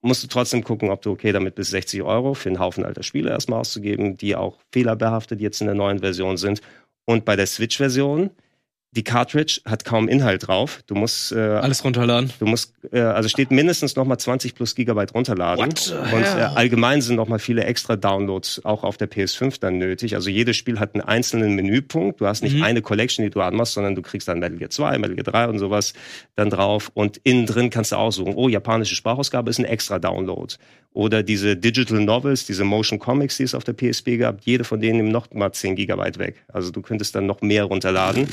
musst du trotzdem gucken, ob du okay damit bist, 60 Euro für einen Haufen alter Spiele erstmal auszugeben, die auch fehlerbehaftet jetzt in der neuen Version sind. Und bei der Switch-Version, die Cartridge hat kaum Inhalt drauf. Du musst äh, Alles runterladen. Du musst, äh, also steht mindestens noch mal 20 plus Gigabyte runterladen. Und äh, allgemein sind noch mal viele extra Downloads auch auf der PS5 dann nötig. Also jedes Spiel hat einen einzelnen Menüpunkt. Du hast nicht Mhm. eine Collection, die du anmachst, sondern du kriegst dann Metal Gear 2, Metal Gear 3 und sowas dann drauf. Und innen drin kannst du aussuchen, oh, japanische Sprachausgabe ist ein extra Download. Oder diese Digital Novels, diese Motion Comics, die es auf der PSP gab, jede von denen nimmt noch mal 10 Gigabyte weg. Also du könntest dann noch mehr runterladen.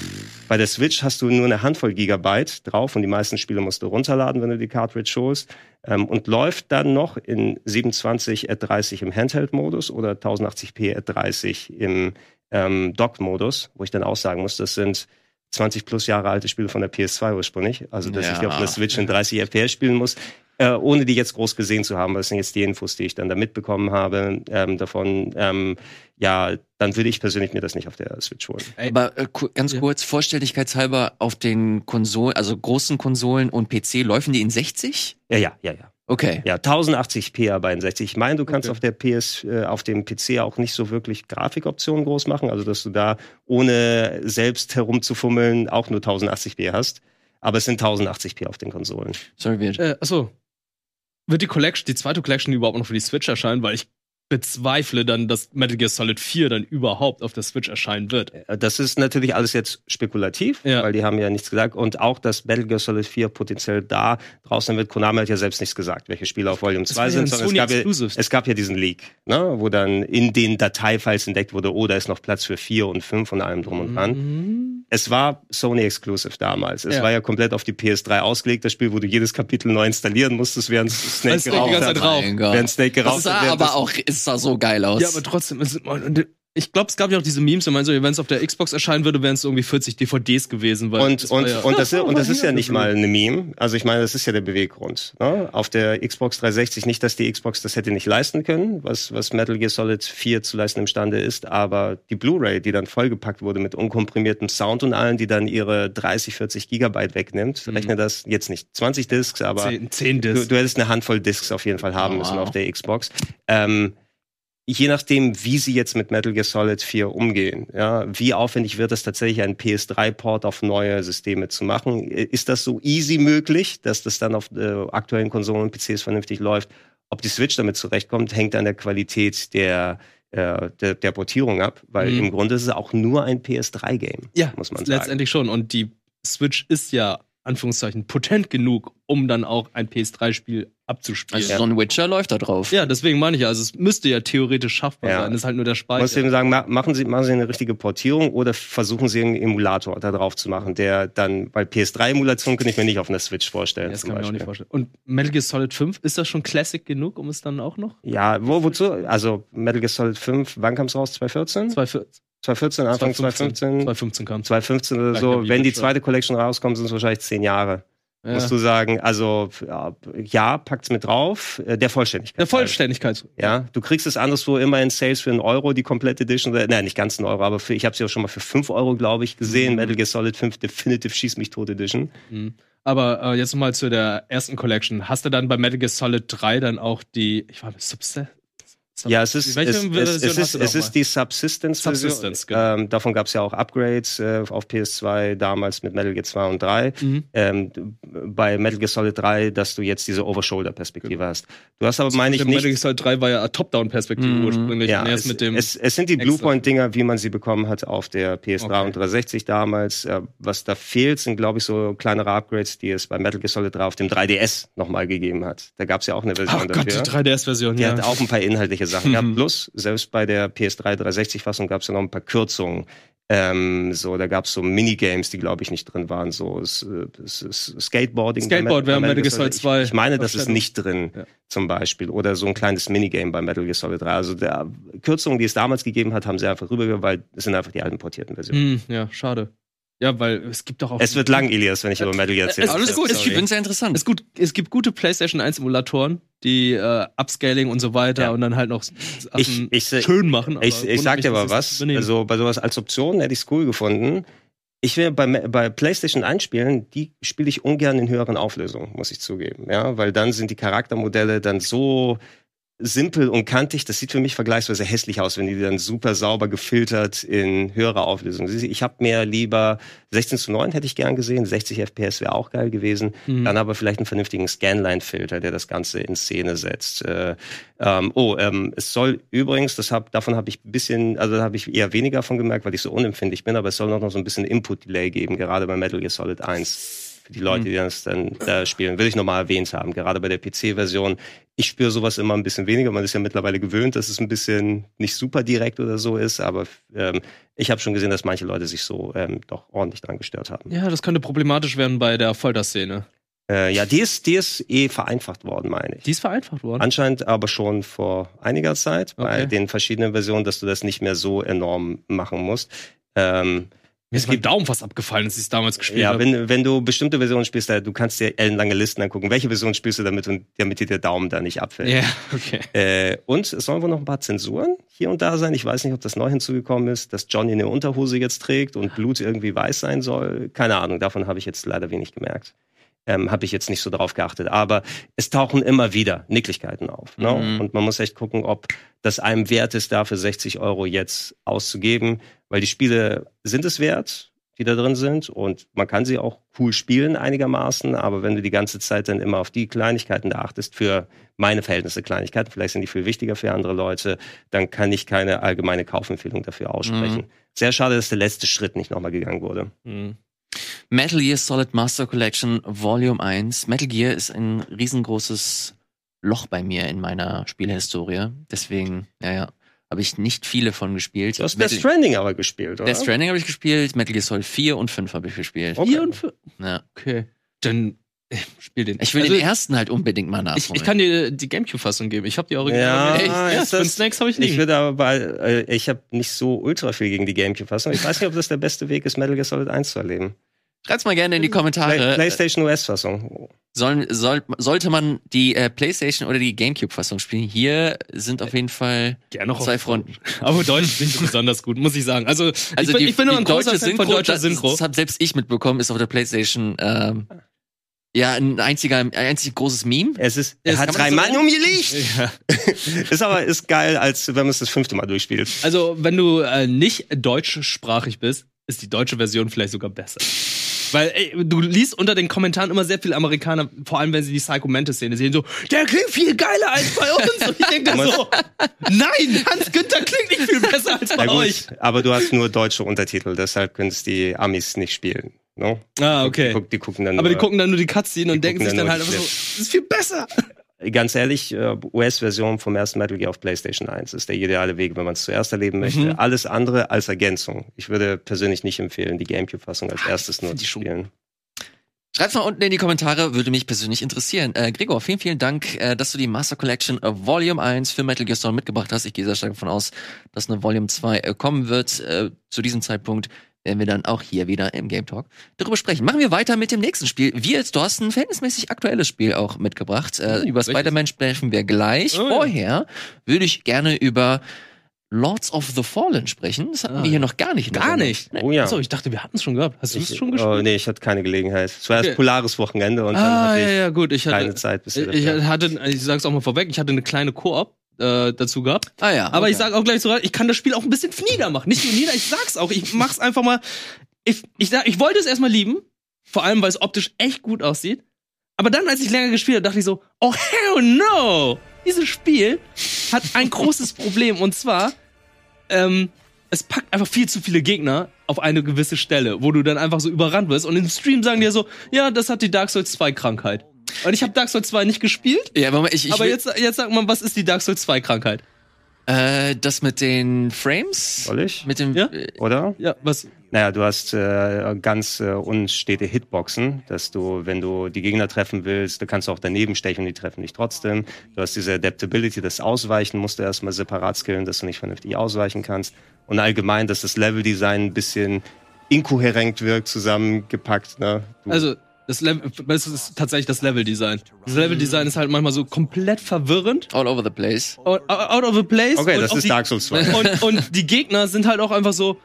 Bei der Switch hast du nur eine Handvoll Gigabyte drauf und die meisten Spiele musst du runterladen, wenn du die Cartridge holst. Ähm, und läuft dann noch in 27 at 30 im Handheld-Modus oder 1080p at 30 im ähm, Dock-Modus, wo ich dann auch sagen muss, das sind 20 plus Jahre alte Spiele von der PS2 ursprünglich. Also, dass ich die Ja. auf einer Switch in 30 FPS spielen muss, äh, ohne die jetzt groß gesehen zu haben. Das sind jetzt die Infos, die ich dann da mitbekommen habe ähm, davon. Ähm, ja, dann würde ich persönlich mir das nicht auf der Switch holen. Aber äh, ganz Ja. kurz, vollständigkeitshalber auf den Konsolen, also großen Konsolen und PC, laufen die in 60? Ja, ja, ja, ja. Okay. Ja, 1080p aber in 60. Ich meine, du kannst Okay. auf der PS, äh, auf dem PC auch nicht so wirklich Grafikoptionen groß machen, also dass du da ohne selbst herumzufummeln auch nur 1080p hast. Aber es sind 1080p auf den Konsolen. Sorry, wir. Äh, achso. Wird die Collection, die zweite Collection überhaupt noch für die Switch erscheinen? Weil ich bezweifle dann, dass Metal Gear Solid 4 dann überhaupt auf der Switch erscheinen wird. Äh, Das ist natürlich alles jetzt spekulativ, Ja. weil die haben ja nichts gesagt. Und auch, dass Battle Gear Solid 4 potenziell da draußen wird. Konami hat ja selbst nichts gesagt, welche Spiele auf Volume 2 wäre ja sind. sondern es, gab ja, es gab ja diesen Leak, ne, wo dann in den Dateifiles entdeckt wurde, oh, da ist noch Platz für 4 und 5 und allem drum und dran. Mhm. Es war Sony Exclusive damals. Es Ja. war ja komplett auf die PS3 ausgelegt, das Spiel, wo du jedes Kapitel neu installieren musstest, während Snake geraucht ganze hat. Während Snake Das geraucht sah hat. während aber das- auch, es sah so geil aus. Ja, aber trotzdem, es, und ich glaube, es gab ja auch diese Memes, wenn man so, wenn es auf der Xbox erscheinen würde, wären es irgendwie 40 DVDs gewesen. Weil Und, und, ja, und, das, und das ist ja nicht mal eine Meme. Also ich meine, das ist ja der Beweggrund. Ne? Auf der Xbox 360 nicht, dass die Xbox das hätte nicht leisten können, was, was Metal Gear Solid 4 zu leisten imstande ist, aber die Blu-ray, die dann vollgepackt wurde mit unkomprimiertem Sound und allen, die dann ihre 30, 40 Gigabyte wegnimmt, Mhm. rechne das jetzt nicht 20 Discs, aber 10, 10 du, Discs. du hättest eine Handvoll Discs auf jeden Fall haben Oh, müssen wow. auf der Xbox. Ähm, je nachdem, wie sie jetzt mit Metal Gear Solid 4 umgehen, ja, wie aufwendig wird es tatsächlich, einen PS3-Port auf neue Systeme zu machen? Ist das so easy möglich, dass das dann auf äh, aktuellen Konsolen und PCs vernünftig läuft? Ob die Switch damit zurechtkommt, hängt an der Qualität der, äh, der, der Portierung ab, weil Mhm. im Grunde ist es auch nur ein PS3-Game, Ja, muss man sagen. letztendlich schon. Und die Switch ist ja, Anführungszeichen, potent genug, um dann auch ein PS3-Spiel abzuspielen. also so ein Witcher läuft da drauf. ja, deswegen meine ich ja, also es müsste ja theoretisch schaffbar Ja. sein. Das ist halt nur der Ich muss Speicher. eben sagen, ma machen Sie, machen Sie eine richtige Portierung oder versuchen Sie einen Emulator da drauf zu machen, der dann, weil PS3-Emulation kann ich mir nicht auf einer Switch vorstellen. Ja, das zum kann ich mir auch nicht vorstellen. Und Metal Gear Solid 5, ist das schon Classic genug, um es dann auch noch? Ja, wo, wozu? Also Metal Gear Solid 5, wann kam es raus? 2014? 2014, 2014, Anfang 2015? 2015 kam 2015 oder so. Wenn die Witcher. zweite Collection rauskommt, sind es wahrscheinlich zehn Jahre. ja. Musst du sagen, also ja, ja packt's mit drauf, äh, der Vollständigkeit. Der Vollständigkeit. Ja, du kriegst es anderswo immer in Sales für einen Euro, die komplette Edition. Oder, nein, nicht ganz einen Euro, aber für, ich habe sie auch schon mal für fünf Euro, glaube ich, gesehen. Mhm. Metal Gear Solid 5 Definitive Schieß mich tot Edition. Mhm. Aber äh, jetzt mal zu der ersten Collection. Hast du dann bei Metal Gear Solid 3 dann auch die, ich war Substance? Ja, es ist, es, es, es, ist, es ist die Subsistence-Version. Subsistence, genau. ähm, davon gab es ja auch Upgrades äh, auf PS2 damals mit Metal Gear 2 und 3. Mhm. Ähm, bei Metal Gear Solid 3, dass du jetzt diese Over-Shoulder-Perspektive hast. Du hast aber, meine ich, Der Metal Gear nicht. Solid 3 war ja eine Top-Down-Perspektive Mhm. ursprünglich. Ja, erst es, mit dem es, sind die. Bluepoint-Dinger, wie man sie bekommen hat auf der PS3 Okay. und 360 damals. Äh, was da fehlt, sind, glaube ich, so kleinere Upgrades, die es bei Metal Gear Solid 3 auf dem 3DS nochmal gegeben hat. Da gab es ja auch eine Version Ach Gott, die dafür. 3DS-Version, Die ja. hat auch ein paar inhaltliche Sachen gehabt. Plus, selbst bei der PS3 360-Fassung gab es ja noch ein paar Kürzungen. Ähm, so, da gab es so Minigames, die, glaube ich, nicht drin waren. So es, es, es, Skateboarding. Skateboard wäre Metal Gear Solid. Solid 2 Ich, ich meine, das ist nicht drin, Ja. zum Beispiel. Oder so ein kleines Minigame bei Metal Gear Solid 3. Also der Kürzungen, die es damals gegeben hat, haben sie einfach rübergegangen, weil es sind einfach die alten portierten Versionen. Hm, ja, schade. Ja, weil es gibt doch auch. Es wird lang, Elias, wenn ich über Metal Gear erzähle. Es- Alles gut, ich finde sehr interessant. Es, gut, es gibt gute PlayStation 1 Emulatoren, die äh, Upscaling und so weiter Ja. und dann halt noch Sachen Ich- ich schön machen. aber Ich, ich sag dir es was, also bei sowas als Option hätte ich es cool gefunden. Ich will bei, bei PlayStation einspielen, die spiele ich ungern in höheren Auflösungen, muss ich zugeben. Ja, weil dann sind die Charaktermodelle dann so simpel und kantig. Das sieht für mich vergleichsweise hässlich aus, wenn die dann super sauber gefiltert in höherer Auflösung. Ich habe mir lieber 16 zu 9 hätte ich gern gesehen, 60 FPS wäre auch geil gewesen. Mhm. Dann aber vielleicht einen vernünftigen Scanline-Filter, der das Ganze in Szene setzt. Äh, ähm, oh, ähm, es soll übrigens, das hab, davon habe ich ein bisschen, also da habe ich eher weniger von gemerkt, weil ich so unempfindlich bin, aber es soll noch, noch so ein bisschen Input-Delay geben, gerade bei Metal Gear Solid 1 die Leute, die das dann äh, spielen, will ich nochmal erwähnt haben. Gerade bei der PC-Version. Ich spüre sowas immer ein bisschen weniger. Man ist ja mittlerweile gewöhnt, dass es ein bisschen nicht super direkt oder so ist. Aber ähm, ich habe schon gesehen, dass manche Leute sich so ähm, doch ordentlich dran gestört haben. Ja, das könnte problematisch werden bei der Folterszene. Äh, ja, die ist, die ist eh vereinfacht worden, meine ich. Die ist vereinfacht worden? Anscheinend aber schon vor einiger Zeit okay. bei den verschiedenen Versionen, dass du das nicht mehr so enorm machen musst. Ähm, mir ist mein Daumen fast abgefallen, als ich es damals gespielt habe. Ja, wenn, wenn du bestimmte Versionen spielst, du kannst dir ellenlange Listen angucken. Welche Version spielst du damit, und, damit dir der Daumen da nicht abfällt? Ja, okay. Äh, und es sollen wohl noch ein paar Zensuren hier und da sein. Ich weiß nicht, ob das neu hinzugekommen ist, dass Johnny eine Unterhose jetzt trägt und Blut irgendwie weiß sein soll. Keine Ahnung, davon habe ich jetzt leider wenig gemerkt ähm, habe ich jetzt nicht so drauf geachtet. Aber es tauchen immer wieder Nicklichkeiten auf. Ne? Mhm. Und man muss echt gucken, ob das einem wert ist, dafür 60 Euro jetzt auszugeben, weil die Spiele sind es wert, die da drin sind. Und man kann sie auch cool spielen einigermaßen. Aber wenn du die ganze Zeit dann immer auf die Kleinigkeiten da achtest, für meine Verhältnisse Kleinigkeiten, vielleicht sind die viel wichtiger für andere Leute, dann kann ich keine allgemeine Kaufempfehlung dafür aussprechen. Mhm. Sehr schade, dass der letzte Schritt nicht nochmal gegangen wurde. Mhm. Metal Gear Solid Master Collection Volume 1. Metal Gear ist ein riesengroßes Loch bei mir in meiner Spielhistorie. Deswegen, ja, ja, habe ich nicht viele von gespielt. Du hast Metal Death Stranding aber gespielt, oder? Death Stranding habe ich gespielt, Metal Gear Solid 4 und 5 habe ich gespielt. 4 und 5? Ja. Okay. Dann spiel den. Ich will also, den ersten halt unbedingt mal nachholen. Ich, ich kann dir die Gamecube-Fassung geben. Ich habe die Original. Ja, ja das, Snakes habe ich nicht. Ich würde aber bei, äh, ich habe nicht so ultra viel gegen die Gamecube-Fassung. Ich weiß nicht, ob das der beste Weg ist, Metal Gear Solid 1 zu erleben. Schreibt's mal gerne in die Kommentare. Play PlayStation US-Fassung. Soll, soll, sollte man die äh, PlayStation oder die GameCube-Fassung spielen? Hier sind auf jeden Fall Gerne zwei Fronten. Aber Deutsch klingt besonders gut, muss ich sagen. Also, also ich, die, ich bin nur ein deutsche Synchro, von deutscher Synchro. Das, das habe selbst ich mitbekommen, ist auf der PlayStation ähm, ja ein einziger, ein einzig großes Meme. Es ist, er hat drei Mann umgelegt. Ja. ist aber ist geil, als wenn man es das fünfte Mal durchspielt. Also wenn du äh, nicht deutschsprachig bist, ist die deutsche Version vielleicht sogar besser. Weil ey, du liest unter den Kommentaren immer sehr viele Amerikaner, vor allem wenn sie die Psycho Mantis-Szene sehen, so, der klingt viel geiler als bei uns. Und ich denke da so, nein, Hans Günther klingt nicht viel besser als bei euch. Aber du hast nur deutsche Untertitel, deshalb können es die Amis nicht spielen. No? Ah, okay. Die, gucken dann aber nur, die gucken dann nur die Cutscene und denken sich dann halt einfach so, das ist viel besser ganz ehrlich, äh, US-Version vom ersten Metal Gear auf PlayStation 1 ist der ideale Weg, wenn man es zuerst erleben möchte. Mhm. Alles andere als Ergänzung. Ich würde persönlich nicht empfehlen, die GameCube-Fassung als erstes nur zu spielen. Schreib's mal unten in die Kommentare, würde mich persönlich interessieren. Äh, Gregor, vielen, vielen Dank, äh, dass du die Master Collection äh, Volume 1 für Metal Gear Solid mitgebracht hast. Ich gehe sehr stark davon aus, dass eine Volume 2 äh, kommen wird. Äh, zu diesem Zeitpunkt werden wir dann auch hier wieder im Game Talk darüber sprechen. Machen wir weiter mit dem nächsten Spiel. Wir jetzt, du hast ein verhältnismäßig aktuelles Spiel auch mitgebracht. Äh, oh, über Spider-Man sprechen wir gleich. Oh, Vorher ja. würde ich gerne über Lords of the Fallen sprechen. Das hatten ah, wir hier noch gar nicht. Gar nicht? Nee. Oh ja. Achso, ich dachte, wir hatten es schon gehabt. Hast du es schon gespielt? Oh, nee, ich hatte keine Gelegenheit. Es war okay. erst polares Wochenende und ah, dann hatte ich ja, ja, gut. ich hatte, keine Zeit. Bis ich hatte, ich sag's auch mal vorweg, ich hatte eine kleine Koop äh, dazu gehabt. Ah ja. Aber okay. ich sage auch gleich so, ich kann das Spiel auch ein bisschen niedermachen. Nicht nur nieder, ich sag's auch. Ich mach's einfach mal ich, ich, ich wollte es erstmal lieben, vor allem weil es optisch echt gut aussieht. Aber dann, als ich länger gespielt habe, dachte ich so, oh hell no! Dieses Spiel hat ein großes Problem und zwar, ähm, es packt einfach viel zu viele Gegner auf eine gewisse Stelle, wo du dann einfach so überrannt wirst und im Stream sagen dir so, ja, das hat die Dark Souls 2 Krankheit. Und ich habe Dark Souls 2 nicht gespielt. Ja, aber ich, ich aber jetzt, jetzt sag mal, was ist die Dark Souls 2 Krankheit? Äh, das mit den Frames? Soll ich? Mit dem, ja? Äh, Oder? Ja, was? Naja, du hast äh, ganz äh, unstete Hitboxen, dass du, wenn du die Gegner treffen willst, du kannst auch daneben stechen, die treffen dich trotzdem. Du hast diese Adaptability, das Ausweichen musst du erstmal separat skillen, dass du nicht vernünftig ausweichen kannst. Und allgemein, dass das Leveldesign ein bisschen inkohärent wirkt, zusammengepackt. Ne? Du also das, Level, das ist tatsächlich das Leveldesign. Das Leveldesign ist halt manchmal so komplett verwirrend. All over the place. Out, out of the place. Okay, das ist die, Dark Souls 2. Und, und die Gegner sind halt auch einfach so,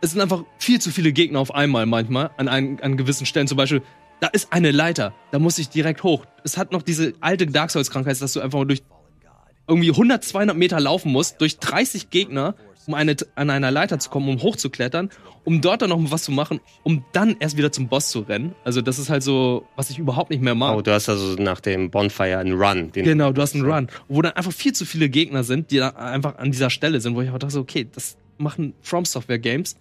es sind einfach viel zu viele Gegner auf einmal manchmal an, einen, an gewissen Stellen. Zum Beispiel, da ist eine Leiter, da muss ich direkt hoch. Es hat noch diese alte Dark Souls-Krankheit, dass du einfach durch irgendwie 100, 200 Meter laufen musst, durch 30 Gegner, um eine, an einer Leiter zu kommen, um hochzuklettern, um dort dann noch was zu machen, um dann erst wieder zum Boss zu rennen. Also das ist halt so, was ich überhaupt nicht mehr mag. Oh, du hast also nach dem Bonfire einen Run. Den Genau, du hast einen Run, wo dann einfach viel zu viele Gegner sind, die da einfach an dieser Stelle sind, wo ich auch dachte, okay, das machen From Software Games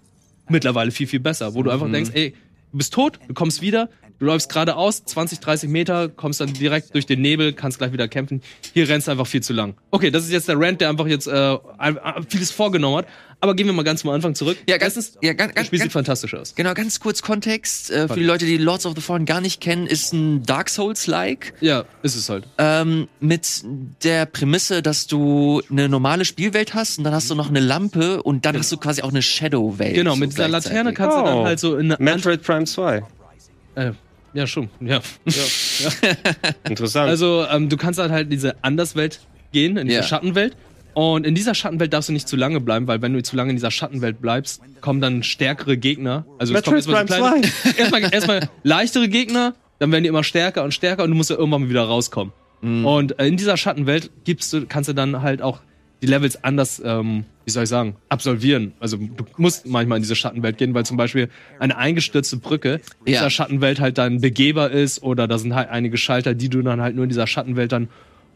mittlerweile viel, viel besser, wo du einfach denkst, ey, du bist tot, du kommst wieder, du läufst geradeaus, 20, 30 Meter, kommst dann direkt durch den Nebel, kannst gleich wieder kämpfen. Hier rennst du einfach viel zu lang. Okay, das ist jetzt der Rant, der einfach jetzt äh, vieles vorgenommen hat. Aber gehen wir mal ganz zum Anfang zurück. Ja, ganz- Erstens, ja, ganz- das Spiel ganz- sieht fantastisch aus. Genau, ganz kurz Kontext. Äh, für die Leute, die Lords of the Fallen gar nicht kennen, ist ein Dark Souls-like. Ja, ist es halt. Ähm, mit der Prämisse, dass du eine normale Spielwelt hast und dann hast du noch eine Lampe und dann hast du quasi auch eine Shadow-Welt. Genau, so mit dieser gleichzeitig. Laterne kannst du dann Oh. halt so in eine Metroid Prime 2. Äh, ja, schon. Ja. Interessant. Also, ähm, du kannst halt halt in diese Anderswelt gehen, in diese Ja. Schattenwelt. Und in dieser Schattenwelt darfst du nicht zu lange bleiben, weil wenn du zu lange in dieser Schattenwelt bleibst, kommen dann stärkere Gegner. Also es kommen Metroid erstmal so Prime kleine, erstmal, erstmal leichtere Gegner, dann werden die immer stärker und stärker und du musst ja irgendwann mal wieder rauskommen. Und äh, in dieser Schattenwelt gibst du, kannst du dann halt auch die Levels anders, ähm, wie soll ich sagen, absolvieren. Also du musst manchmal in diese Schattenwelt gehen, weil zum Beispiel eine eingestürzte Brücke in Ja. dieser Schattenwelt halt dann begehbar ist oder da sind halt einige Schalter, die du dann halt nur in dieser Schattenwelt dann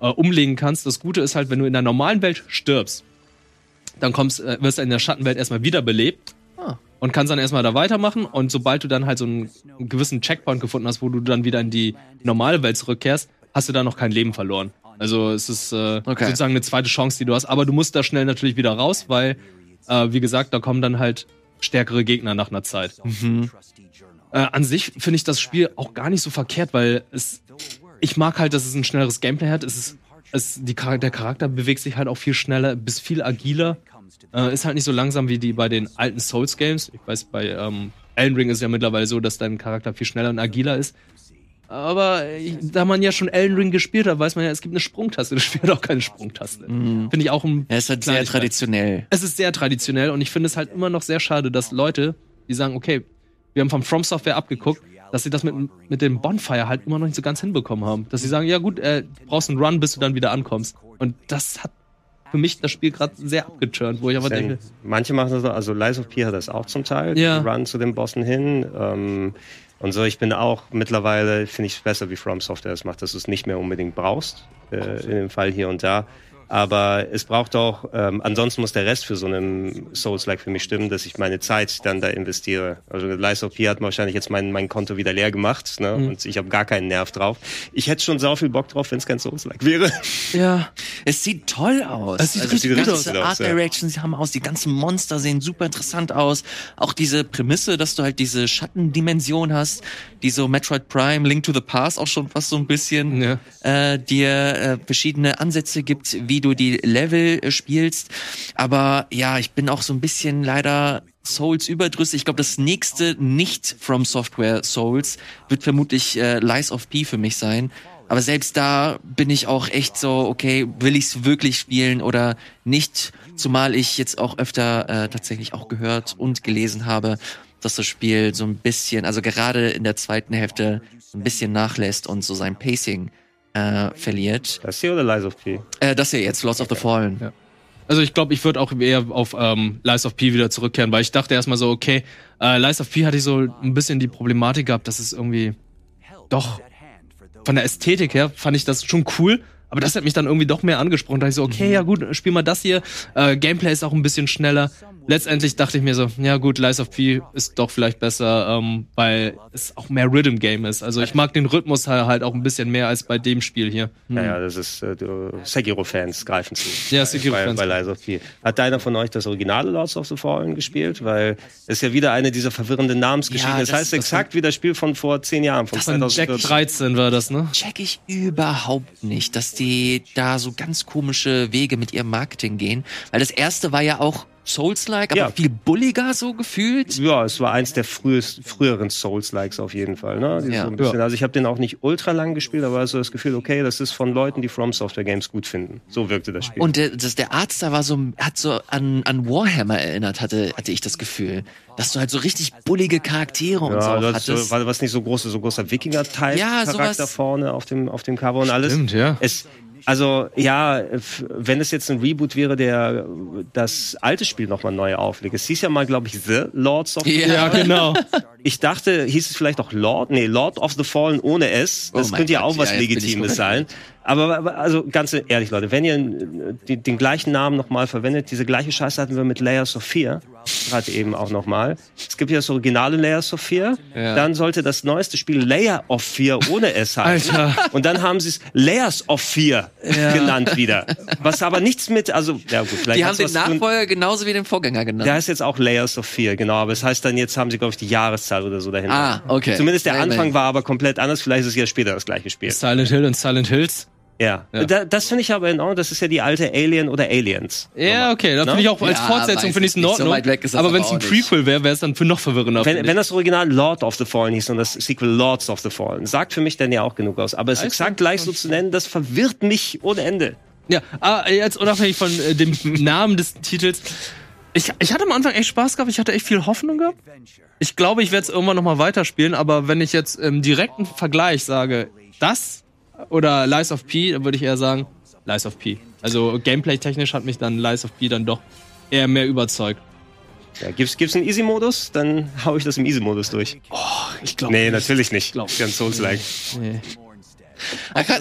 äh, umlegen kannst. Das Gute ist halt, wenn du in der normalen Welt stirbst, dann kommst, äh, wirst du in der Schattenwelt erstmal wiederbelebt Ah. und kannst dann erstmal da weitermachen. Und sobald du dann halt so einen, einen gewissen Checkpoint gefunden hast, wo du dann wieder in die normale Welt zurückkehrst, hast du da noch kein Leben verloren. Also es ist äh, Okay. sozusagen eine zweite Chance, die du hast. Aber du musst da schnell natürlich wieder raus, weil, äh, wie gesagt, da kommen dann halt stärkere Gegner nach einer Zeit. Äh, an sich finde ich das Spiel auch gar nicht so verkehrt, weil es, ich mag halt, dass es ein schnelleres Gameplay hat. Es ist, es, die, der Charakter bewegt sich halt auch viel schneller, bis viel agiler. Äh, ist halt nicht so langsam wie die bei den alten Souls-Games. Ich weiß, bei ähm, Elden Ring ist es ja mittlerweile so, dass dein Charakter viel schneller und agiler ist. Aber ich, da man ja schon Elden Ring gespielt hat, weiß man ja, es gibt eine Sprungtaste. Das Spiel hat auch keine Sprungtaste. Finde ich auch ein Ja, ist halt sehr traditionell. Es ist sehr traditionell und ich finde es halt immer noch sehr schade, dass Leute, die sagen, okay, wir haben vom From Software abgeguckt, dass sie das mit, mit dem Bonfire halt immer noch nicht so ganz hinbekommen haben. Dass sie sagen, ja gut, äh, du brauchst einen Run, bis du dann wieder ankommst. Und das hat für mich das Spiel gerade sehr abgeturnt, wo ich aber denke, Manche machen das so, also Lies of P hat das auch zum Teil, Ja. Run zu den Bossen hin. Ähm, und so, ich bin auch mittlerweile, finde ich es besser, wie From Software es macht, dass du es nicht mehr unbedingt brauchst, äh, in dem Fall hier und da. Aber es braucht auch, ähm, ansonsten muss der Rest für so einen Souls-like für mich stimmen, dass ich meine Zeit dann da investiere. Also Lies of P hat wahrscheinlich jetzt mein, mein Konto wieder leer gemacht ne? Mhm. und ich habe gar keinen Nerv drauf. Ich hätte schon sau viel Bock drauf, wenn es kein Souls-like wäre. ja, Es sieht toll aus. Es sieht also richtig die gut ganze aus. Art Ja. Directions haben aus, die ganzen Monster sehen super interessant aus. Auch diese Prämisse, dass du halt diese Schattendimension hast, die so Metroid Prime, Link to the Past auch schon fast so ein bisschen Ja. äh, dir äh, verschiedene Ansätze gibt, wie du die Level äh, spielst. Aber ja, ich bin auch so ein bisschen leider Souls überdrüssig. Ich glaube, das nächste nicht From Software Souls wird vermutlich äh, Lies of P für mich sein. Aber selbst da bin ich auch echt so, okay, will ich's wirklich spielen oder nicht? Zumal ich jetzt auch öfter äh, tatsächlich auch gehört und gelesen habe, dass das Spiel so ein bisschen, also gerade in der zweiten Hälfte ein bisschen nachlässt und so sein Pacing äh, verliert. Das hier oder Lies of P? Äh, das hier jetzt, Lost of the Fallen. Ja. Also ich glaube, ich würde auch eher auf ähm, Lies of P wieder zurückkehren, weil ich dachte erstmal so, okay, äh, Lies of P hatte ich so ein bisschen die Problematik gehabt, dass es irgendwie doch von der Ästhetik her fand ich das schon cool, aber das hat mich dann irgendwie doch mehr angesprochen. Da dachte ich so, okay, ja gut, spiel mal das hier. Äh, Gameplay ist auch ein bisschen schneller. Letztendlich dachte ich mir so, ja gut, Lies of P ist doch vielleicht besser, ähm, weil es auch mehr Rhythm Game ist. Also ich mag den Rhythmus halt auch ein bisschen mehr als bei dem Spiel hier. Ja, ja, das ist, äh, Sekiro-Fans greifen zu. Ja, Sekiro-Fans. Bei, bei Lies of P. Hat deiner von euch das originale Lords of the Fallen gespielt? Weil es ist ja wieder eine dieser verwirrenden Namensgeschichten. Ja, das, das- heißt das- exakt wie das Spiel von vor zehn Jahren, von Von Jack 2014. 13 war das, ne? check ich überhaupt nicht, dass die da so ganz komische Wege mit ihrem Marketing gehen. Weil das erste war ja auch Souls-like, aber Ja. viel bulliger so gefühlt. Ja, es war eins der frühest, früheren Souls-Likes auf jeden Fall. Ne? Ja. so ein bisschen, Also ich habe den auch nicht ultra lang gespielt, aber so das Gefühl, okay, das ist von Leuten, die From Software Games gut finden. So wirkte das Spiel. Und der, das, der Arzt da war so, hat so an, an Warhammer erinnert, hatte, hatte ich das Gefühl. Dass du halt so richtig bullige Charaktere und so ja, auch das so, hattest. war was nicht so große, so großer Wikinger-Type Ja, vorne auf dem, auf dem Cover und alles. Stimmt, ja. Es, Also ja, f- wenn es jetzt ein Reboot wäre, der das alte Spiel nochmal neu auflegt. Es hieß ja mal, glaube ich, The Lords of the. Ja, genau. Ich dachte, hieß es vielleicht auch Lord? Nee, Lord of the Fallen ohne S. Das Oh könnte ja Gott, auch was ja, Legitimes sein. Aber, aber also ganz ehrlich, Leute, wenn ihr äh, den, den gleichen Namen nochmal verwendet, diese gleiche Scheiße hatten wir mit Layers of Fear, gerade eben auch nochmal. Es gibt ja das originale Layers of Fear. Ja. Dann sollte das neueste Spiel Layer of Fear ohne S heißen. Alter. Und dann haben sie es Layers of Fear genannt wieder. Was aber nichts mit, also, ja gut, vielleicht Die haben den Nachfolger genauso wie den Vorgänger genannt. der heißt jetzt auch Layers of Fear, genau. Aber es heißt dann, jetzt haben sie, glaube ich, die Jahreszahl oder so dahinter. Ah, okay. Zumindest der Nein, Anfang nein. war aber komplett anders. Vielleicht ist es ja später das gleiche Spiel. Silent Hill und Silent Hills. Ja. Ja. Da, das finde ich aber in Ordnung. Das ist ja die alte Alien oder Aliens. Ja, okay. Da Ne? finde ich auch als Ja, Fortsetzung finde ich es in nicht, so Ordnung. weit weg ist das aber wenn es aber ein. Prequel wäre, wäre es dann für noch verwirrender. Wenn, wenn das Original Lord of the Fallen hieß und das Sequel Lords of the Fallen, sagt für mich dann ja auch genug aus. Aber es Weißt exakt gleich so zu nennen, das verwirrt mich ohne Ende. Ja, aber jetzt unabhängig von äh, dem Namen des Titels. Ich, ich hatte am Anfang echt Spaß gehabt, ich hatte echt viel Hoffnung gehabt. Ich glaube, ich werde es irgendwann nochmal weiterspielen, aber wenn ich jetzt im direkten Vergleich sage, das oder Lies of P, dann würde ich eher sagen, Lies of P. Also gameplay-technisch hat mich dann Lies of P dann doch eher mehr überzeugt. Ja, gibt's, gibt's einen Easy-Modus? Dann hau ich das im Easy-Modus durch. Ich glaube. Nee, natürlich nicht. glaub- Ganz Souls-like. Nee. Ah, krass,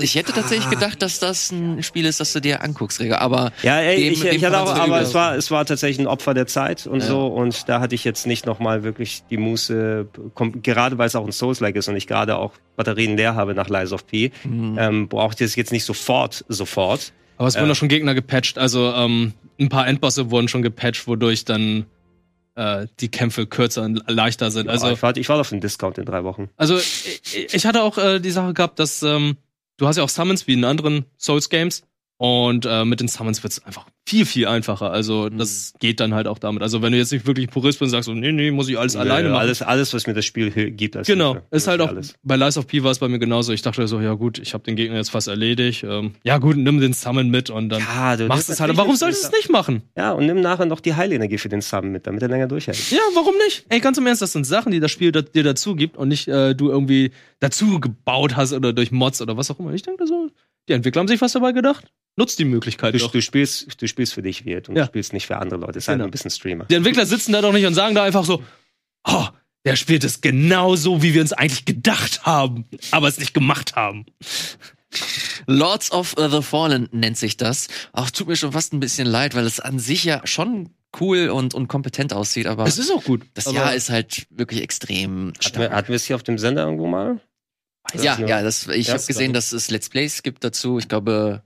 ich hätte tatsächlich gedacht, dass das ein Spiel ist, das du dir anguckst, Rega. Aber Ja, ey, dem- ich, dem ich hatte auch, aber es war, es war tatsächlich ein Opfer der Zeit und so und da hatte ich jetzt nicht nochmal wirklich die Muße, gerade weil es auch ein Souls-like ist und ich gerade auch Batterien leer habe nach Lies of P, Mhm. ähm, brauchte ich es jetzt nicht sofort, sofort. Aber es wurden Ja. auch schon Gegner gepatcht. Also ähm, ein paar Endbosse wurden schon gepatcht, wodurch dann äh, die Kämpfe kürzer und leichter sind. Also Also ich warte, ich warte auf den Discount in drei Wochen. Also ich, ich hatte auch äh, die Sache gehabt, dass ähm, du hast ja auch Summons wie in anderen Souls Games und äh, mit den Summons wird es einfach viel viel einfacher. Also das geht dann halt auch damit. Also wenn du jetzt nicht wirklich Purist bist und sagst so nee nee muss ich alles alleine Äh, machen. Alles, alles, was mir das Spiel gibt. Als Genau, Hilfe. ist halt auch Alles. bei Lies of P war es bei mir genauso. Ich dachte so, ja gut, ich habe den Gegner jetzt fast erledigt. Ähm, ja gut, nimm den Summon mit und dann Ja, du machst es halt. Warum solltest du es Summon. nicht machen? Ja, und nimm nachher noch die Heilenergie für den Sum mit, damit er länger durchhält. Ja, warum nicht? Ey, ganz im Ernst, das sind Sachen, die das Spiel da- dir dazu gibt und nicht äh, du irgendwie dazu gebaut hast oder durch Mods oder was auch immer. Ich denke so, die Entwickler haben sich was dabei gedacht. Nutzt die Möglichkeit Du, doch. du, spielst, du spielst für dich Wirt und Ja. du spielst nicht für andere Leute. Ist halt Genau. ein bisschen Streamer. Die Entwickler sitzen da doch nicht und sagen da einfach so, oh, der spielt es genau so, wie wir uns eigentlich gedacht haben, aber es nicht gemacht haben. Lords of the Fallen nennt sich das. Auch tut mir schon fast ein bisschen leid, weil es an sich ja schon cool und, und kompetent aussieht, aber Es ist auch gut. das aber Jahr ist halt wirklich extrem Hatten wir, hatten wir es hier auf dem Sender irgendwo mal? Ja, nur- ja, das, ich Ja, habe gesehen, dass es Let's Plays gibt dazu. Ich glaube,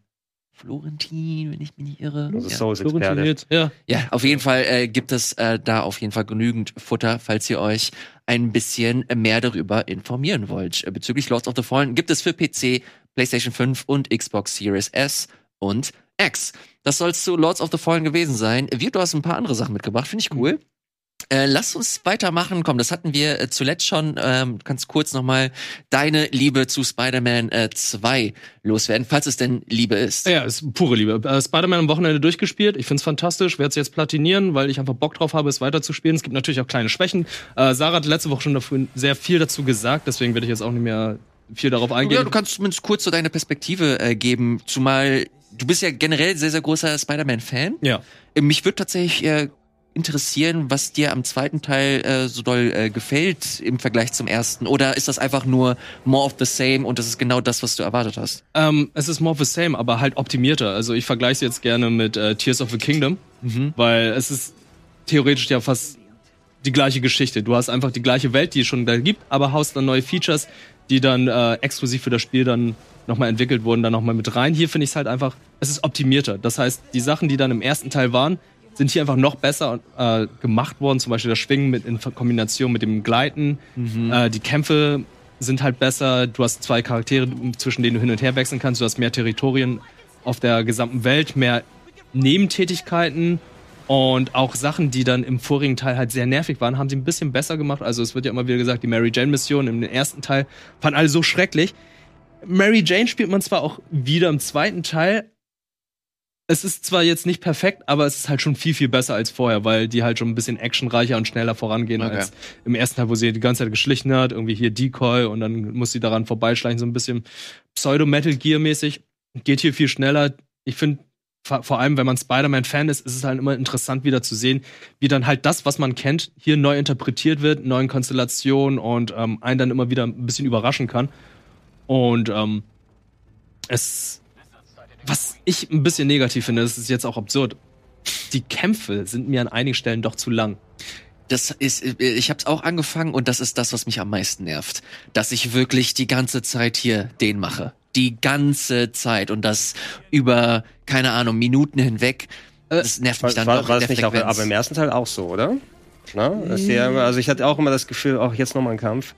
Florentin, wenn ich mich nicht irre. Also ja. Souls-Experte. Florentiniert, Ja. ja, auf jeden Fall äh, gibt es äh, da auf jeden Fall genügend Futter, falls ihr euch ein bisschen mehr darüber informieren wollt. Äh, bezüglich Lords of the Fallen gibt es für PC, PlayStation 5 und Xbox Series S und X. Das soll's zu Lords of the Fallen gewesen sein. Wir, du hast ein paar andere Sachen mitgebracht, finde ich cool. Äh, lass uns weitermachen. Komm, das hatten wir äh, zuletzt schon. Ähm, du kannst kurz noch mal deine Liebe zu Spider-Man äh, 2 loswerden, falls es denn Liebe ist. Ja, ist pure Liebe. Äh, Spider-Man am Wochenende durchgespielt. Ich find's fantastisch. Werde es jetzt platinieren, weil ich einfach Bock drauf habe, es weiterzuspielen. Es gibt natürlich auch kleine Schwächen. Äh, Sarah hat letzte Woche schon sehr viel dazu gesagt, deswegen werde ich jetzt auch nicht mehr viel darauf eingehen. Ja, du kannst zumindest kurz so deine Perspektive äh, geben, zumal du bist ja generell sehr, sehr großer Spider-Man-Fan. ja. Äh, Mich würde tatsächlich äh, interessieren, was dir am zweiten Teil äh, so doll äh, gefällt im Vergleich zum ersten. Oder ist das einfach nur more of the same und das ist genau das, was du erwartet hast? Ähm, es ist more of the same, aber halt optimierter. Also ich vergleiche es jetzt gerne mit äh, Tears of the Kingdom, weil es ist theoretisch ja fast die gleiche Geschichte. Du hast einfach die gleiche Welt, die es schon da gibt, aber haust dann neue Features, die dann äh, exklusiv für das Spiel dann nochmal entwickelt wurden, dann nochmal mit rein. Hier finde ich es halt einfach, es ist optimierter. Das heißt, die Sachen, die dann im ersten Teil waren, sind hier einfach noch besser äh, gemacht worden. Zum Beispiel das Schwingen mit in Kombination mit dem Gleiten. Äh, die Kämpfe sind halt besser. Du hast zwei Charaktere, zwischen denen du hin und her wechseln kannst. Du hast mehr Territorien auf der gesamten Welt, mehr Nebentätigkeiten und auch Sachen, die dann im vorigen Teil halt sehr nervig waren, haben sie ein bisschen besser gemacht. Also es wird ja immer wieder gesagt, die Mary Jane Mission im ersten Teil fanden alle so schrecklich. Mary Jane spielt man zwar auch wieder im zweiten Teil. Es ist zwar jetzt nicht perfekt, aber es ist halt schon viel, viel besser als vorher, weil die halt schon ein bisschen actionreicher und schneller vorangehen Okay. als im ersten Teil, wo sie die ganze Zeit geschlichen hat, irgendwie hier Decoy und dann muss sie daran vorbeischleichen, so ein bisschen Pseudo-Metal Gear-mäßig. geht hier viel schneller. Ich finde, vor allem, wenn man Spider-Man-Fan ist, ist es halt immer interessant, wieder zu sehen, wie dann halt das, was man kennt, hier neu interpretiert wird, neuen Konstellationen und ähm, einen dann immer wieder ein bisschen überraschen kann. Und ähm, es, was ich ein bisschen negativ finde, das ist jetzt auch absurd. Die Kämpfe sind mir an einigen Stellen doch zu lang. Das ist, ich habe es auch angefangen und das ist das, was mich am meisten nervt, dass ich wirklich die ganze Zeit hier den mache, die ganze Zeit und das über keine Ahnung Minuten hinweg. Das nervt mich dann war, doch war in das der nicht auch, aber im ersten Teil auch so, oder? Na? Ja, immer- also ich hatte auch immer das Gefühl, auch jetzt nochmal ein Kampf.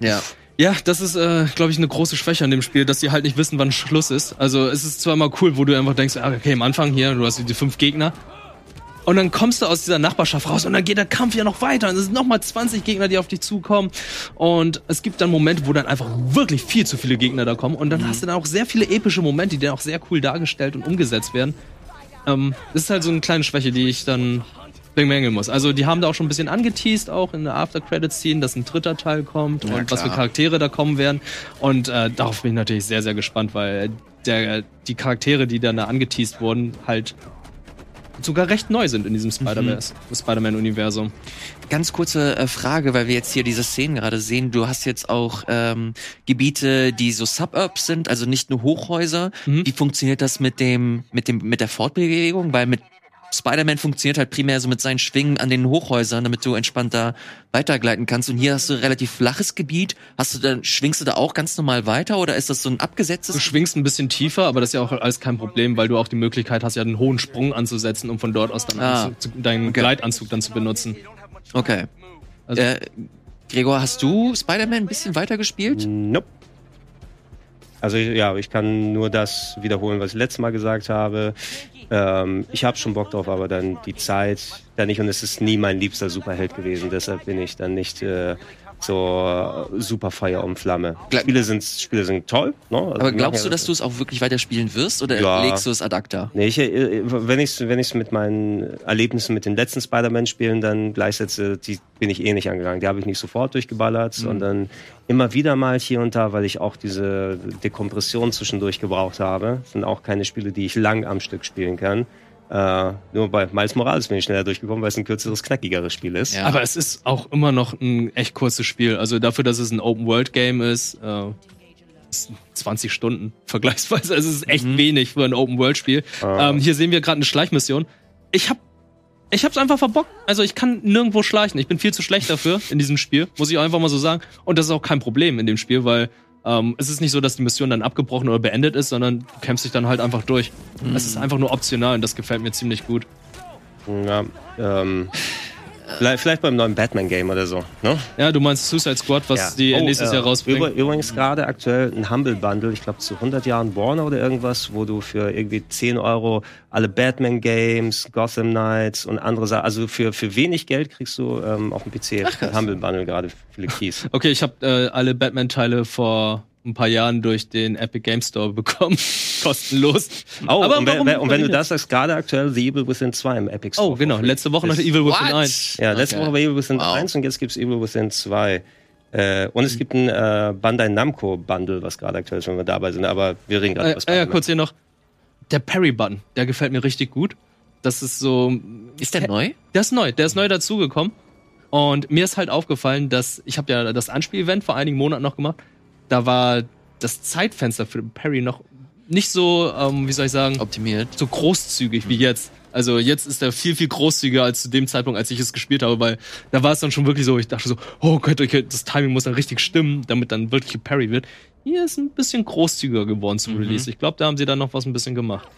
ja. Ja, das ist, äh, glaube ich, eine große Schwäche an dem Spiel, dass die halt nicht wissen, wann Schluss ist. Also es ist zwar mal cool, wo du einfach denkst, ah, okay, am Anfang hier, du hast die fünf Gegner. Und dann kommst du aus dieser Nachbarschaft raus und dann geht der Kampf ja noch weiter. Und es sind nochmal 20 Gegner, die auf dich zukommen. Und es gibt dann Momente, wo dann einfach wirklich viel zu viele Gegner da kommen. Und dann hast du dann auch sehr viele epische Momente, die dann auch sehr cool dargestellt und umgesetzt werden. Ähm, das ist halt so eine kleine Schwäche, die ich dann bemängeln muss. Also die haben da auch schon ein bisschen angeteased, auch in der After-Credit-Scene, dass ein dritter Teil kommt Ja, und was für klar. Charaktere da kommen werden. Und äh, darauf bin ich natürlich sehr, sehr gespannt, weil der, die Charaktere, die dann da angeteased wurden, halt sogar recht neu sind in diesem Spider-Man- Spider-Man-Universum. Ganz kurze äh, Frage, weil wir jetzt hier diese Szenen gerade sehen. Du hast jetzt auch ähm, Gebiete, die so Suburbs sind, also nicht nur Hochhäuser. Mhm. Wie funktioniert das mit dem, mit dem, mit der Fortbewegung? Weil mit Spider-Man funktioniert halt primär so mit seinen Schwingen an den Hochhäusern, damit du entspannter weitergleiten kannst. Und hier hast du ein relativ flaches Gebiet. Hast du dann, schwingst du da auch ganz normal weiter oder ist das so ein abgesetztes? Du schwingst ein bisschen tiefer, aber das ist ja auch alles kein Problem, weil du auch die Möglichkeit hast, ja einen hohen Sprung anzusetzen, um von dort aus dann Ah. Anzug, zu- deinen Okay. Gleitanzug dann zu benutzen. Okay. Also- äh, Gregor, hast du Spider-Man ein bisschen weiter gespielt? Nope. Also ja, ich kann nur das wiederholen, was ich letztes Mal gesagt habe. Ähm, ich habe schon Bock drauf, aber dann die Zeit da nicht und es ist nie mein liebster Superheld gewesen. Deshalb bin ich dann nicht äh, so äh, super Feuer und Flamme. Spiele sind Spiele sind toll. Ne? Also Aber glaubst du, dass du es auch wirklich weiterspielen wirst oder Ja. legst du es ad acta? Nee, ich, äh, wenn ich wenn ich's mit meinen Erlebnissen mit den letzten Spider-Man-Spielen dann gleichsetze, die bin ich eh nicht angegangen. Die habe ich nicht sofort durchgeballert, Mhm. sondern immer wieder mal hier und da, weil ich auch diese Dekompression zwischendurch gebraucht habe. Das sind auch keine Spiele, die ich lang am Stück spielen kann. Äh, nur bei Miles Morales bin ich schneller durchgekommen, weil es ein kürzeres, knackigeres Spiel ist. Ja. Aber es ist auch immer noch ein echt kurzes Spiel. Also dafür, dass es ein Open-World-Game ist, äh, ist 20 Stunden vergleichsweise. Also es ist echt Mhm. wenig für ein Open-World-Spiel. Ah. Ähm, hier sehen wir gerade eine Schleichmission. Ich hab ich hab's einfach verbockt. Also ich kann nirgendwo schleichen. Ich bin viel zu schlecht dafür in diesem Spiel, muss ich einfach mal so sagen. Und das ist auch kein Problem in dem Spiel, weil ähm, es ist nicht so, dass die Mission dann abgebrochen oder beendet ist, sondern du kämpfst dich dann halt einfach durch. Es ist einfach nur optional und das gefällt mir ziemlich gut. Ja, ähm, vielleicht, vielleicht beim neuen Batman-Game oder so. Ne? Ja, du meinst Suicide Squad, was Ja. die Oh, nächstes äh, Jahr rausbringen? Übr- Übrigens gerade aktuell ein Humble Bundle, ich glaube zu 100 Jahren Warner oder irgendwas, wo du für irgendwie 10 Euro alle Batman Games, Gotham Knights und andere Sachen, also für, für wenig Geld kriegst du ähm, auf dem PC ein Humble Bundle gerade für viele Keys. Okay, ich habe äh, alle Batman-Teile vor ein paar Jahren durch den Epic Game Store bekommen. Kostenlos. Oh, Aber und, wenn, warum- wenn- und wenn du das sagst, gerade aktuell The Evil Within 2 im Epic Store. Oh, genau. Letzte Woche noch Das- Evil Within What? 1. Ja, letzte Okay. Woche war Evil Within Wow. 1 und jetzt gibt's Evil Within 2. Äh, und es gibt ein äh, Bandai Namco Bundle, was gerade aktuell ist, wenn wir dabei sind. Aber wir reden gerade Äh, äh, ja, Spider-Man. kurz hier noch. Der Parry-Button, der gefällt mir richtig gut. Das ist so. Ist der neu? Der ist neu, der ist neu dazugekommen. Und mir ist halt aufgefallen, dass ich habe ja das Anspiel-Event vor einigen Monaten noch gemacht. Da war das Zeitfenster für Parry noch nicht so, ähm, wie soll ich sagen, Optimiert. so großzügig wie jetzt. Also jetzt ist er viel, viel großzügiger als zu dem Zeitpunkt, als ich es gespielt habe, weil da war es dann schon wirklich so, ich dachte so, oh Gott, okay, das Timing muss dann richtig stimmen, damit dann wirklich Parry wird. Hier ist ein bisschen großzügiger geworden zum Release. Ich glaube, da haben sie dann noch was ein bisschen gemacht.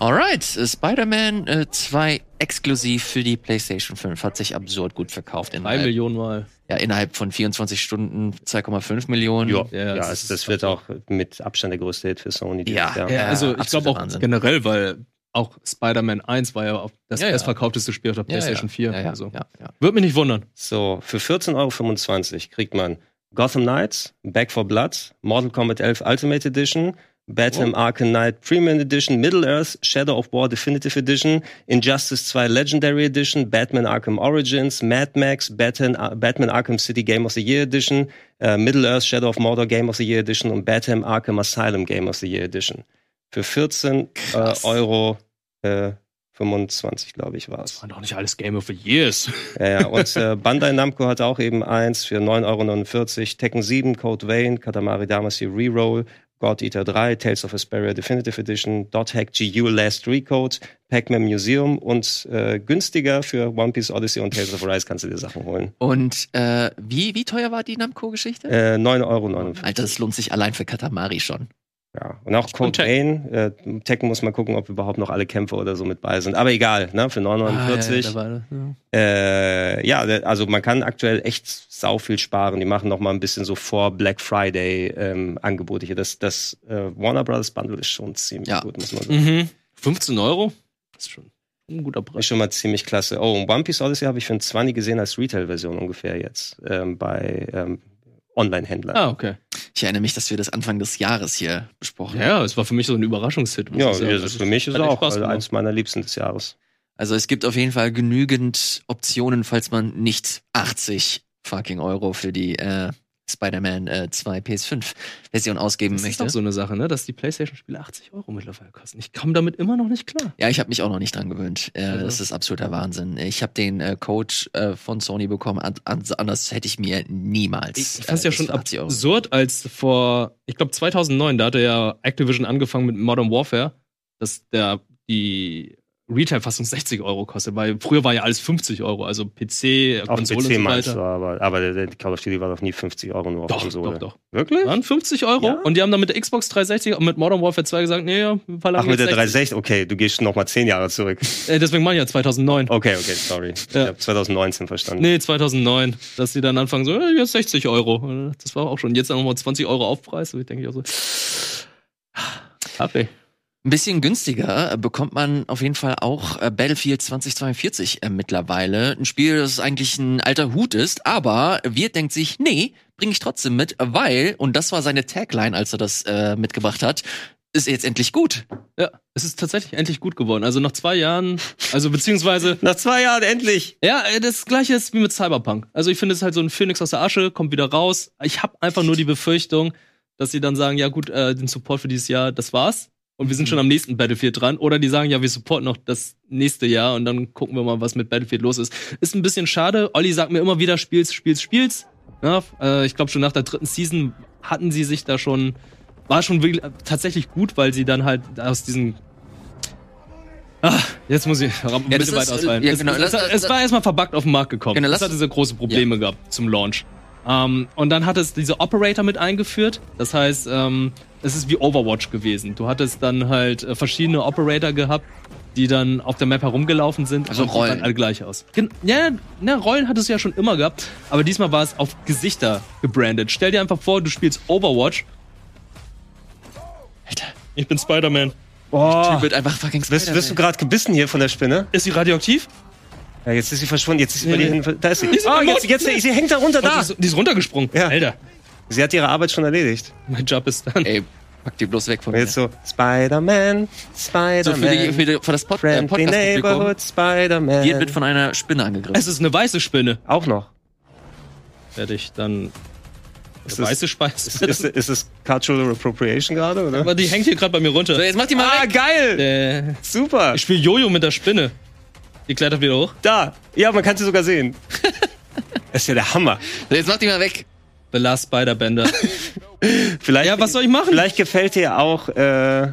Alright, Spider-Man äh, 2 exklusiv für die PlayStation 5 hat sich absurd gut verkauft. Drei Innerhalb, Millionen Mal. ja, innerhalb von 24 Stunden 2,5 Millionen. Ja, Ja, ja, das das wird auch mit Abstand der größte Hit für Sony. Ja. Jahr. Ja, also Ja, ich glaube auch Wahnsinn. generell, weil auch Spider-Man 1 war ja auch das Ja, ja. bestverkaufteste Spiel auf der Ja, PlayStation ja. 4. Ja, ja, also. ja, ja. Würde mich nicht wundern. So, für 14,25 Euro kriegt man Gotham Knights, Back for Blood, Mortal Kombat 11 Ultimate Edition, Batman Arkham Knight Premium Edition, Middle-earth, Shadow of War Definitive Edition, Injustice 2 Legendary Edition, Batman Arkham Origins, Mad Max, Batman, Batman Arkham City Game of the Year Edition, äh, Middle-earth, Shadow of Mordor Game of the Year Edition und Batman Arkham Asylum Game of the Year Edition. Für 14 äh, Euro äh, 25, glaube ich, war es. Waren doch nicht alles Game of the Years. Ja, ja. Und äh, Bandai Namco hat auch eben eins für 9,49 Euro. Tekken 7, Code Vein, Katamari Damacy Reroll, God Eater 3, Tales of Asperia Definitive Edition, Hack GU Last Recode, Pac-Man Museum und äh, günstiger für One Piece Odyssey und Tales of Rise kannst du dir Sachen holen. Und äh, wie, wie teuer war die Namco-Geschichte? Äh, 9,49 Euro. Alter, das lohnt sich allein für Katamari schon. Ja, und auch Code Vein. Äh, Tekken muss man gucken, ob überhaupt noch alle Kämpfe oder so mit bei sind. Aber egal, ne, für 9,49. Ah, ja, ja. Äh, ja, also man kann aktuell echt sau viel sparen. Die machen noch mal ein bisschen so vor Black Friday ähm, Angebote hier. Das, das äh, Warner Brothers Bundle ist schon ziemlich ja. gut, muss man sagen. Mhm. 15 Euro? Das ist schon ein guter Preis. Ist schon mal ziemlich klasse. Oh, und One Piece Odyssey habe ich für ein 20 gesehen als Retail-Version ungefähr jetzt ähm, bei ähm, Online-Händlern. Ah, okay. Ich erinnere mich, dass wir das Anfang des Jahres hier besprochen haben. Ja, es war für mich so ein Überraschungshit. Ja, ja das für mich ist es auch also eins meiner Liebsten des Jahres. Also es gibt auf jeden Fall genügend Optionen, falls man nicht 80 fucking Euro für die äh, Spider-Man äh, 2 PS5-Version ausgeben das möchte. Das ist doch so eine Sache, ne? dass die PlayStation-Spiele 80 Euro mittlerweile kosten. Ich komme damit immer noch nicht klar. Ja, ich habe mich auch noch nicht dran gewöhnt. Äh, also. Das ist absoluter Wahnsinn. Ich habe den äh, Code äh, von Sony bekommen, an, an, anders hätte ich mir niemals. Ich, ich fand es ja äh, schon absurd, als vor, ich glaube 2009, da hatte ja Activision angefangen mit Modern Warfare, dass der die Retail-Fassung 60 Euro kostet, weil früher war ja alles 50 Euro, also PC, auf Konsole PC und so weiter. Du, aber, aber der, der Call of Duty war doch nie 50 Euro nur auf doch, Konsole. Doch, doch, Wirklich? Waren 50 Euro ja? und die haben dann mit der Xbox 360 und mit Modern Warfare 2 gesagt, nee, ja, wir verlangen Ach, mit der 360, okay, du gehst noch mal 10 Jahre zurück. Äh, deswegen meine ich ja 2009. Okay, okay, sorry. Ja. Ich habe 2019 verstanden. Nee, 2009, dass sie dann anfangen so, ja, jetzt 60 Euro. Das war auch schon, jetzt dann nochmal 20 Euro Aufpreis, ich denke ich auch so, Kaffee. Ein bisschen günstiger bekommt man auf jeden Fall auch äh, Battlefield 2042 äh, mittlerweile. Ein Spiel, das eigentlich ein alter Hut ist, aber Wirt denkt sich, nee, bringe ich trotzdem mit, weil, und das war seine Tagline, als er das äh, mitgebracht hat, ist jetzt endlich gut. Ja, es ist tatsächlich endlich gut geworden. Also nach zwei Jahren, also beziehungsweise. nach zwei Jahren endlich! Ja, äh, das gleiche ist wie mit Cyberpunk. Also ich finde es halt so ein Phoenix aus der Asche, kommt wieder raus. Ich habe einfach nur die Befürchtung, dass sie dann sagen, ja gut, äh, den Support für dieses Jahr, das war's und wir sind schon am nächsten Battlefield dran. Oder die sagen, ja, wir supporten noch das nächste Jahr und dann gucken wir mal, was mit Battlefield los ist. Ist ein bisschen schade. Olli sagt mir immer wieder, spiel's, spiel's, spiel's. Ja, äh, ich glaube schon nach der dritten Season hatten sie sich da schon, war schon wirklich, tatsächlich gut, weil sie dann halt aus diesen Ah, jetzt muss ich ein ja, bisschen weit ausfallen. Ja, genau, es, es, es, war erstmal verbuggt auf den Markt gekommen. Genau, das hatte diese große Probleme ja. gehabt zum Launch. Ähm, und dann hat es diese Operator mit eingeführt. Das heißt, ähm, es ist wie Overwatch gewesen. Du hattest dann halt äh, verschiedene Operator gehabt, die dann auf der Map herumgelaufen sind. Also und Rollen. alle gleich aus. Ja, na, Rollen hat es ja schon immer gehabt, aber diesmal war es auf Gesichter gebrandet. Stell dir einfach vor, du spielst Overwatch. Alter, ich bin Spider-Man. Boah. Typ wird einfach fucking Spider-Man. Wirst, wirst du gerade gebissen hier von der Spinne? Ist sie radioaktiv? Ja, jetzt ist sie verschwunden. Jetzt ist sie nee, bei dir hin. Da ist sie. Ist oh, jetzt, jetzt, jetzt, sie hängt da runter, oh, da. Die ist, die ist runtergesprungen. Ja. Alter. Sie hat ihre Arbeit schon erledigt. Mein Job ist dann. Ey, pack die bloß weg von mir. Jetzt so, Spider-Man, Spider-Man. So für, die, für, die, für das Pod äh, Podcast Neighborhood, Spider-Man. Die wird von einer Spinne angegriffen. Es ist eine weiße Spinne. Auch noch. Werde ich dann ist das, weiße Speise. Ist, ist, ist es Cultural Appropriation gerade, oder? Aber die hängt hier gerade bei mir runter. So, jetzt mach die mal Ah, weg. geil! Äh, Super. Ich spiele Jojo mit der Spinne. Die klettert wieder hoch. Da. Ja, man kann sie sogar sehen. das ist ja der Hammer. Jetzt mach die mal weg. The Last Spider-Bender. vielleicht, ja, was soll ich machen? Vielleicht gefällt dir auch äh,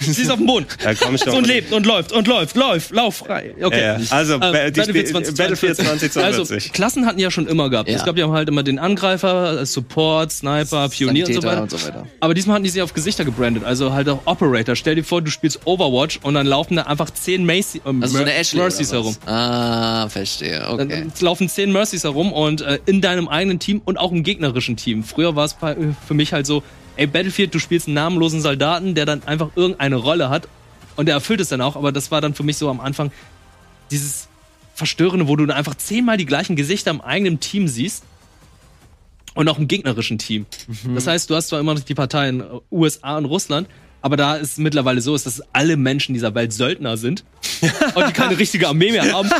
Sie ist auf dem Boden. Ja, komm schon. und lebt und läuft und läuft, läuft, lauf frei. Okay. Ja. Also, äh, Battlefield 2042. 20, also, Klassen hatten ja schon immer gehabt. Ja. Es gab ja halt immer den Angreifer, Support, Sniper, Pionier und so, und so, weiter. Aber diesmal hatten die sie auf Gesichter gebrandet. Also halt auch Operator. Stell dir vor, du spielst Overwatch und dann laufen da einfach 10 Macy, äh, also so eine Mercies herum. Ah, verstehe. Okay. Dann laufen 10 Mercies herum und äh, in deinem eigenen Team und auch im gegnerischen Team. Früher war es für mich halt so, ey, Battlefield, du spielst einen namenlosen Soldaten, der dann einfach irgendeine Rolle hat und der erfüllt es dann auch, aber das war dann für mich so am Anfang dieses Verstörende, wo du dann einfach zehnmal die gleichen Gesichter im eigenen Team siehst. und auch im gegnerischen Team. Mhm. Das heißt, du hast zwar immer noch die Parteien USA und Russland, aber da ist es mittlerweile so, ist, dass alle Menschen dieser Welt Söldner sind und die keine richtige Armee mehr haben,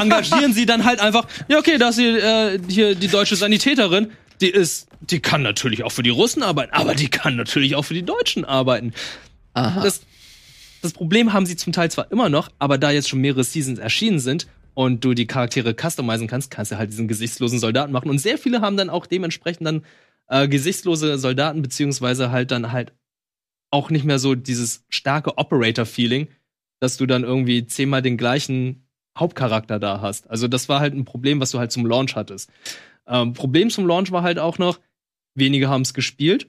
engagieren sie dann halt einfach, ja okay, da ist hier, äh, hier die deutsche Sanitäterin, die ist, die kann natürlich auch für die Russen arbeiten, aber die kann natürlich auch für die Deutschen arbeiten. Aha. Das, das Problem haben sie zum Teil zwar immer noch, aber da jetzt schon mehrere Seasons erschienen sind und du die Charaktere customizen kannst, kannst du halt diesen gesichtslosen Soldaten machen. Und sehr viele haben dann auch dementsprechend dann äh, gesichtslose Soldaten, beziehungsweise halt dann halt auch nicht mehr so dieses starke Operator-Feeling, dass du dann irgendwie zehnmal den gleichen Hauptcharakter da hast. Also das war halt ein Problem, was du halt zum Launch hattest. Ähm, Problem zum Launch war halt auch noch, wenige haben es gespielt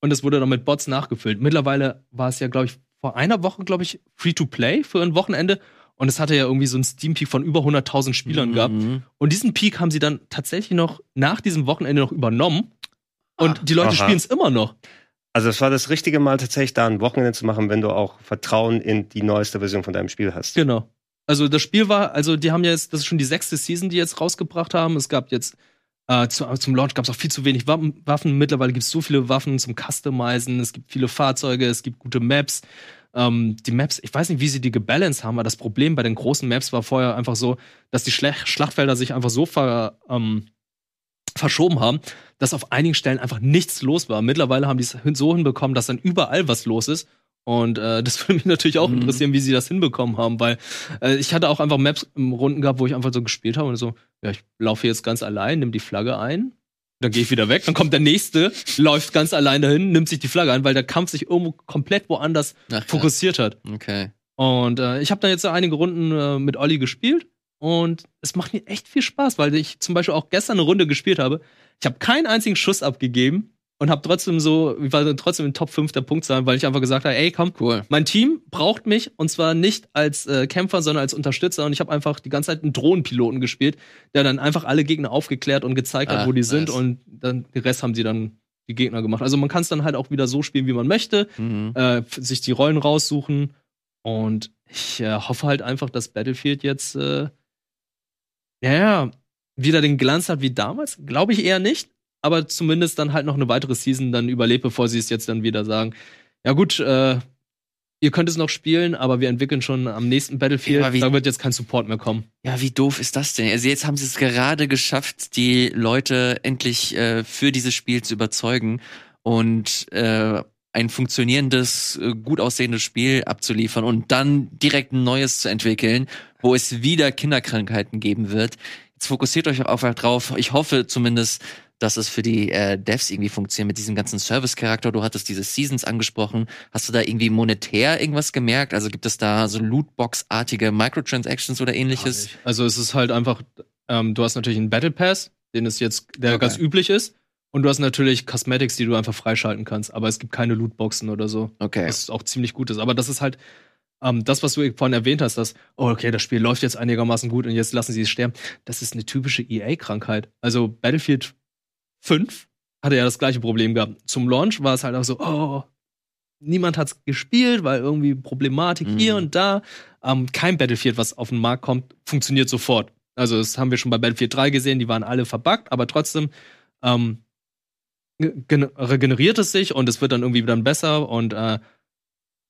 und es wurde dann mit Bots nachgefüllt. Mittlerweile war es ja, glaube ich, vor einer Woche, glaube ich, Free-to-Play für ein Wochenende und es hatte ja irgendwie so einen Steam-Peak von über 100.000 Spielern gehabt. Mhm. Und diesen Peak haben sie dann tatsächlich noch nach diesem Wochenende noch übernommen. Und die Leute spielen es immer noch. Also es war das richtige Mal tatsächlich da ein Wochenende zu machen, wenn du auch Vertrauen in die neueste Version von deinem Spiel hast. Genau. Also das Spiel war, also die haben jetzt, das ist schon die sechste Season, die jetzt rausgebracht haben. Es gab jetzt äh, zu, zum Launch gab es auch viel zu wenig Waffen. Mittlerweile gibt es so viele Waffen zum Customizen. Es gibt viele Fahrzeuge, es gibt gute Maps. Ähm, die Maps, ich weiß nicht, wie sie die gebalanced haben, aber das Problem bei den großen Maps war vorher einfach so, dass die Schle Schlachtfelder sich einfach so ver, ähm, verschoben haben, dass auf einigen Stellen einfach nichts los war. Mittlerweile haben die es so hinbekommen, dass dann überall was los ist. Und äh, das würde mich natürlich auch Mhm. interessieren, wie sie das hinbekommen haben, weil äh, ich hatte auch einfach Maps im Runden gehabt, wo ich einfach so gespielt habe und so, ja, ich laufe jetzt ganz allein, nimm die Flagge ein, dann gehe ich wieder weg, dann kommt der nächste, läuft ganz allein dahin, nimmt sich die Flagge ein, weil der Kampf sich irgendwo komplett woanders Ach, fokussiert hat. Okay. Und äh, ich habe dann jetzt so einige Runden äh, mit Olli gespielt und es macht mir echt viel Spaß, weil ich zum Beispiel auch gestern eine Runde gespielt habe. Ich habe keinen einzigen Schuss abgegeben und habe trotzdem so, ich war trotzdem in Top 5 der Punktzahl, weil ich einfach gesagt habe, ey, komm, Cool. mein Team braucht mich und zwar nicht als äh, Kämpfer, sondern als Unterstützer. Und ich habe einfach die ganze Zeit einen Drohnenpiloten gespielt, der dann einfach alle Gegner aufgeklärt und gezeigt Ah, hat, wo die nice. sind. Und dann den Rest haben sie dann die Gegner gemacht. Also man kann es dann halt auch wieder so spielen, wie man möchte, Mhm. äh, sich die Rollen raussuchen. Und ich äh, hoffe halt einfach, dass Battlefield jetzt äh, ja, wieder den Glanz hat wie damals. Glaube ich eher nicht. Aber zumindest dann halt noch eine weitere Season dann überlebt, bevor sie es jetzt dann wieder sagen. Ja gut, äh, ihr könnt es noch spielen, aber wir entwickeln schon am nächsten Battlefield. Ja, wie- da wird jetzt kein Support mehr kommen. Ja, wie doof ist das denn? Also jetzt haben sie es gerade geschafft, die Leute endlich äh, für dieses Spiel zu überzeugen und äh, ein funktionierendes, äh, gut aussehendes Spiel abzuliefern und dann direkt ein neues zu entwickeln, wo es wieder Kinderkrankheiten geben wird. Jetzt fokussiert euch einfach drauf. Ich hoffe zumindest, dass es für die äh, Devs irgendwie funktioniert mit diesem ganzen Service-Charakter. Du hattest diese Seasons angesprochen. Hast du da irgendwie monetär irgendwas gemerkt? Also gibt es da so Lootbox-artige Microtransactions oder ähnliches? Also es ist halt einfach, ähm, du hast natürlich einen Battle Pass, den es jetzt, der Okay. ganz üblich ist. Und du hast natürlich Cosmetics, die du einfach freischalten kannst, aber es gibt keine Lootboxen oder so. Okay. Was auch ziemlich gut ist. Aber das ist halt ähm, das, was du vorhin erwähnt hast, dass, oh, okay, das Spiel läuft jetzt einigermaßen gut und jetzt lassen sie es sterben. Das ist eine typische EA-Krankheit. Also Battlefield 5 hatte ja das gleiche Problem gehabt. Zum Launch war es halt auch so, oh, niemand hat's gespielt, weil irgendwie Problematik Mhm. hier und da. Ähm, kein Battlefield, was auf den Markt kommt, funktioniert sofort. Also das haben wir schon bei Battlefield 3 gesehen, die waren alle verbuggt, aber trotzdem ähm, gen- regeneriert es sich und es wird dann irgendwie wieder besser und äh,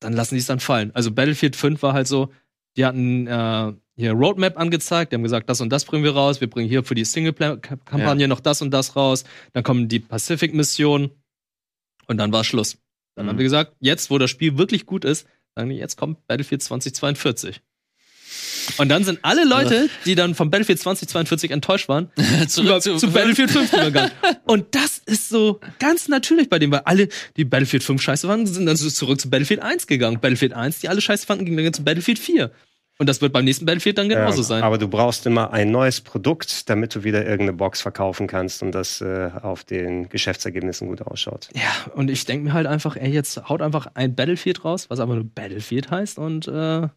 dann lassen die es dann fallen. Also Battlefield 5 war halt so, die hatten äh, hier Roadmap angezeigt, die haben gesagt, das und das bringen wir raus, wir bringen hier für die Singleplayer-Kampagne noch das und das raus, dann kommen die Pacific-Missionen und dann war Schluss. Dann Mhm. haben die gesagt, jetzt, wo das Spiel wirklich gut ist, sagen die, jetzt kommt Battlefield 2042. Und dann sind alle Leute, die dann vom Battlefield 2042 enttäuscht waren, über, zu, Battlefield 5 übergegangen. Und das ist so ganz natürlich bei dem, weil alle, die Battlefield 5 scheiße fanden, sind dann so zurück zu Battlefield 1 gegangen. Battlefield 1, die alle scheiße fanden, gingen dann zu Battlefield 4. Und das wird beim nächsten Battlefield dann genauso Ja, sein. Aber du brauchst immer ein neues Produkt, damit du wieder irgendeine Box verkaufen kannst und das äh, auf den Geschäftsergebnissen gut ausschaut. Ja, und ich denke mir halt einfach, ey, jetzt haut einfach ein Battlefield raus, was aber nur Battlefield heißt und äh,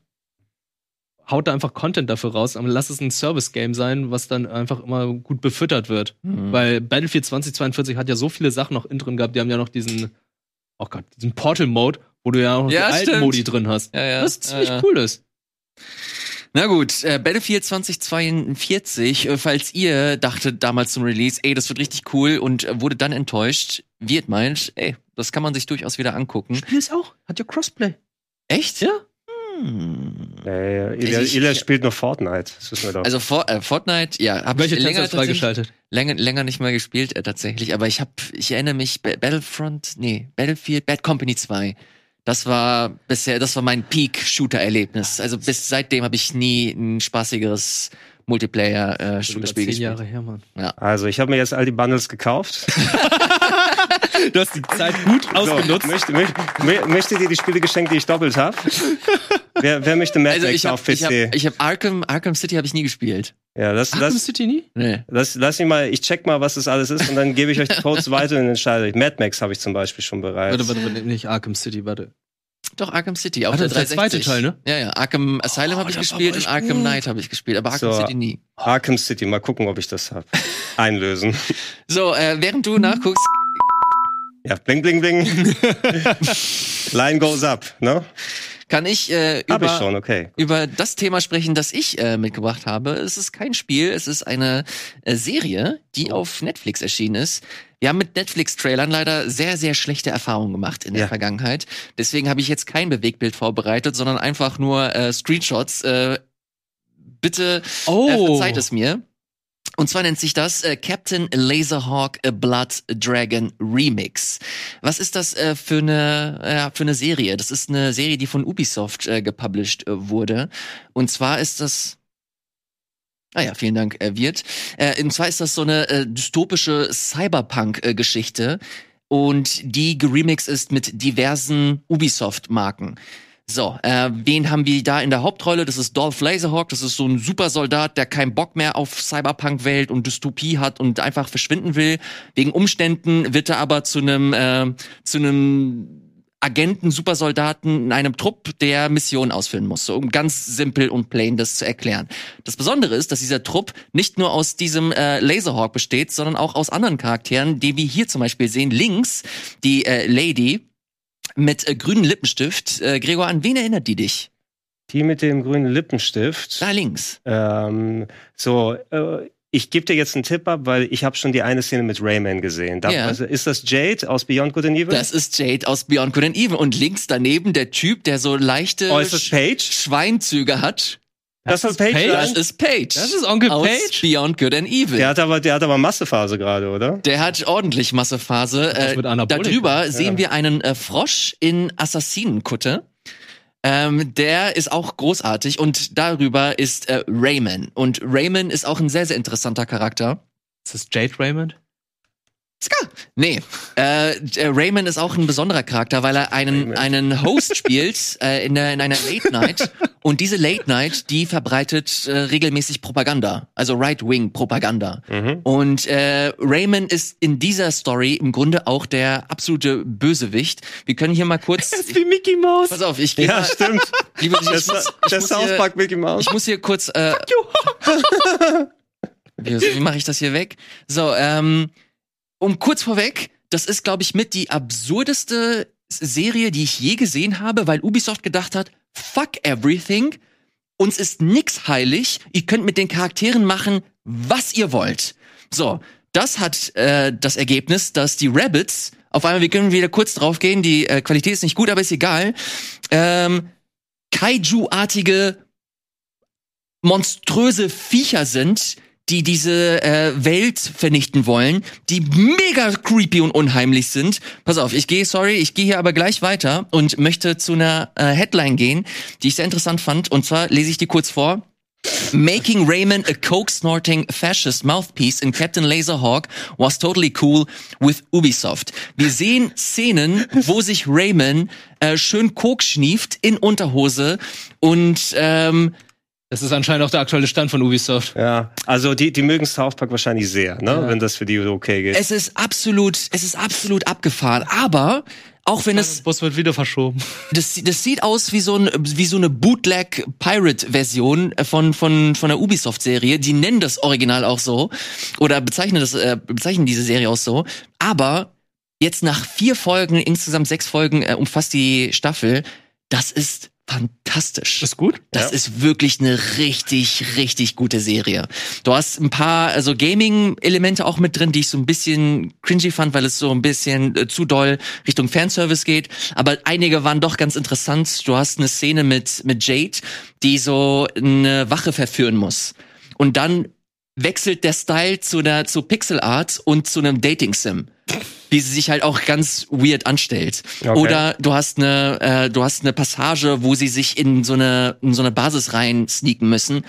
haut da einfach Content dafür raus, aber lass es ein Service-Game sein, was dann einfach immer gut befüttert wird. Mhm. Weil Battlefield 2042 hat ja so viele Sachen noch in drin gehabt, die haben ja noch diesen, oh Gott, diesen Portal-Mode, wo du ja auch noch Ja, die alten. Modi drin hast. Ja, ja. Was ziemlich Ja, ja. cool ist. Na gut, äh, Battlefield 2042, äh, falls ihr dachtet damals zum Release, ey, das wird richtig cool und äh, wurde dann enttäuscht, wird meint, ey, das kann man sich durchaus wieder angucken. Spiel ist auch. Hat ja Crossplay. Echt? Ja. Hm. Ja, Ilya, spielt nur Fortnite. Also For äh, Fortnite, ja, habe ich länger, freigeschaltet? länger, länger nicht mehr gespielt äh, tatsächlich, aber ich habe, ich erinnere mich, Ba- Battlefront, nee, Battlefield, Bad Company 2. Das war bisher, das war mein Peak-Shooter-Erlebnis. Also bis seitdem habe ich nie ein spaßigeres Multiplayer-Shooter-Spiel Über zehn gespielt. Jahre her, Mann. Also, ich habe mir jetzt all die Bundles gekauft. Du hast die Zeit gut ausgenutzt. So, möchte, möchte, mö- möchtet ihr die Spiele geschenkt, die ich doppelt habe? Wer, wer möchte Mad Also Max ich habe auf PC? ich hab, ich hab Arkham, Arkham City habe ich nie gespielt. ja, das, Arkham das, City nie? Nee. das, lass mich mal, ich check mal, was das alles ist und dann gebe ich euch die Codes weiter und entscheide. Mad Max habe ich zum Beispiel schon bereits. Warte, warte, warte, nicht Arkham City, warte. Doch, Arkham City. Auch der das ist der 360. zweite Teil, ne? Ja, ja. Arkham Asylum Oh, habe ich gespielt und Arkham gut. Knight habe ich gespielt, aber Arkham So. City nie. Arkham City, mal gucken, ob ich das habe. Einlösen. So, äh, während du nachguckst, Ja, bling, bling, bling. Line goes up, ne? Kann ich äh, Hab ich über, schon, okay. über das Thema sprechen, das ich äh, mitgebracht habe. Es ist kein Spiel, es ist eine äh, Serie, die auf Netflix erschienen ist. Wir haben mit Netflix-Trailern leider sehr, sehr schlechte Erfahrungen gemacht in der Ja. Vergangenheit. Deswegen habe ich jetzt kein Bewegtbild vorbereitet, sondern einfach nur äh, Screenshots. Äh, bitte Oh. äh, verzeiht es mir. Und zwar nennt sich das äh, Captain Laserhawk A Blood Dragon Remix. Was ist das äh, für eine ja, für eine Serie? Das ist eine Serie, die von Ubisoft äh, gepublished äh, wurde. Und zwar ist das Ah ja, vielen Dank, äh, Wirt. Äh, und zwar ist das so eine äh, dystopische Cyberpunk-Geschichte und die geremixed ist mit diversen Ubisoft-Marken. So, äh, wen haben wir da in der Hauptrolle? Das ist Dolph Laserhawk, das ist so ein Supersoldat, der keinen Bock mehr auf Cyberpunk-Welt und Dystopie hat und einfach verschwinden will. Wegen Umständen wird er aber zu einem äh, zu einem Agenten, Supersoldaten in einem Trupp, der Mission ausführen muss. So, um ganz simpel und plain das zu erklären. Das Besondere ist, dass dieser Trupp nicht nur aus diesem äh, Laserhawk besteht, sondern auch aus anderen Charakteren, die wir hier zum Beispiel sehen. Links die äh, Lady mit äh, grünem Lippenstift. Äh, Gregor, an wen erinnert die dich? Die mit dem grünen Lippenstift. Da links. Ähm, so, äh, ich gebe dir jetzt einen Tipp ab, weil ich habe schon die eine Szene mit Rayman gesehen. Da, Ja. also, ist das Jade aus Beyond Good and Evil? Das ist Jade aus Beyond Good and Evil. Und links daneben der Typ, der so leichte oh, Sch- Paige? Schweinzüge hat. Das, soll ist Paige Paige? Das ist Paige. Das ist Onkel aus Paige? Beyond Good and Evil. Der hat aber, der hat aber Massephase gerade, oder? Der hat ordentlich Massephase. Das Äh, darüber sehen wir einen äh, Frosch in Assassinenkutte. Ähm, der ist auch großartig und darüber ist äh, Rayman. Und Rayman ist auch ein sehr, sehr interessanter Charakter. Ist das Jade Raymond? Ska! Nee, äh, äh, Rayman ist auch ein besonderer Charakter, weil er einen, einen Host spielt äh, in, der, in einer Late Night. Und diese Late Night, die verbreitet äh, regelmäßig Propaganda, also Right-Wing-Propaganda. Mhm. Und äh, Rayman ist in dieser Story im Grunde auch der absolute Bösewicht. Wir können hier mal kurz. wie Mickey Mouse. Pass auf, ich gehe Ja, mal. stimmt. Liebe, ich, Der, muss, ich, der South hier, Park Mickey Mouse. ich muss hier kurz. Äh, wie wie mache ich das hier weg? So, ähm, um kurz vorweg, das ist, glaube ich, mit die absurdeste Serie, die ich je gesehen habe, weil Ubisoft gedacht hat, fuck everything, uns ist nix heilig, ihr könnt mit den Charakteren machen, was ihr wollt. So, das hat äh, das Ergebnis, dass die Rabbits, auf einmal, wir können wieder kurz draufgehen, die äh, Qualität ist nicht gut, aber ist egal, ähm, Kaiju-artige, monströse Viecher sind, die diese äh, Welt vernichten wollen, die mega creepy und unheimlich sind. Pass auf, ich gehe, sorry, ich gehe hier aber gleich weiter und möchte zu einer äh, Headline gehen, die ich sehr interessant fand. Und zwar lese ich die kurz vor. Making Raymond a coke-snorting fascist mouthpiece in Captain Laserhawk was totally cool with Ubisoft. Wir sehen Szenen, wo sich Raymond äh, schön Coke schnieft in Unterhose und ähm, Das ist anscheinend auch der aktuelle Stand von Ubisoft. Ja, also die, die mögen South Park wahrscheinlich sehr, ne? Ja. wenn das für die okay geht. es ist absolut, es ist absolut abgefahren. Aber auch wenn es, Bus wird wieder verschoben. das, das sieht aus wie so, ein, wie so eine Bootleg-Pirate-Version von, von, von der Ubisoft-Serie. Die nennen das Original auch so. Oder bezeichnen, das, äh, bezeichnen diese Serie auch so. Aber jetzt nach vier Folgen, insgesamt sechs Folgen, äh, umfasst die Staffel, das ist fantastisch. Ist gut? Das Ja. ist wirklich eine richtig, richtig gute Serie. Du hast ein paar also Gaming-Elemente auch mit drin, die ich so ein bisschen cringy fand, weil es so ein bisschen äh, zu doll Richtung Fanservice geht. Aber einige waren doch ganz interessant. Du hast eine Szene mit, mit Jade, die so eine Wache verführen muss. Und dann wechselt der Style zu der zu Pixel Art und zu einem Dating Sim. Wie sie sich halt auch ganz weird anstellt. Okay. Oder du hast eine äh, du hast eine Passage, wo sie sich in so eine in so eine Basis rein sneaken müssen.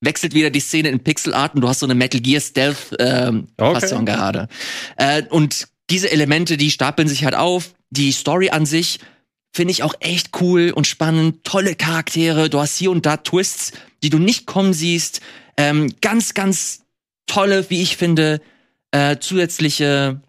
Wechselt wieder die Szene in Pixel Art und du hast so eine Metal Gear Stealth ähm, Okay. Fassung gerade. Äh, und diese Elemente, die stapeln sich halt auf. Die Story an sich finde ich auch echt cool und spannend. Tolle Charaktere. Du hast hier und da Twists, die du nicht kommen siehst. Ähm, ganz, ganz tolle, wie ich finde, äh, zusätzliche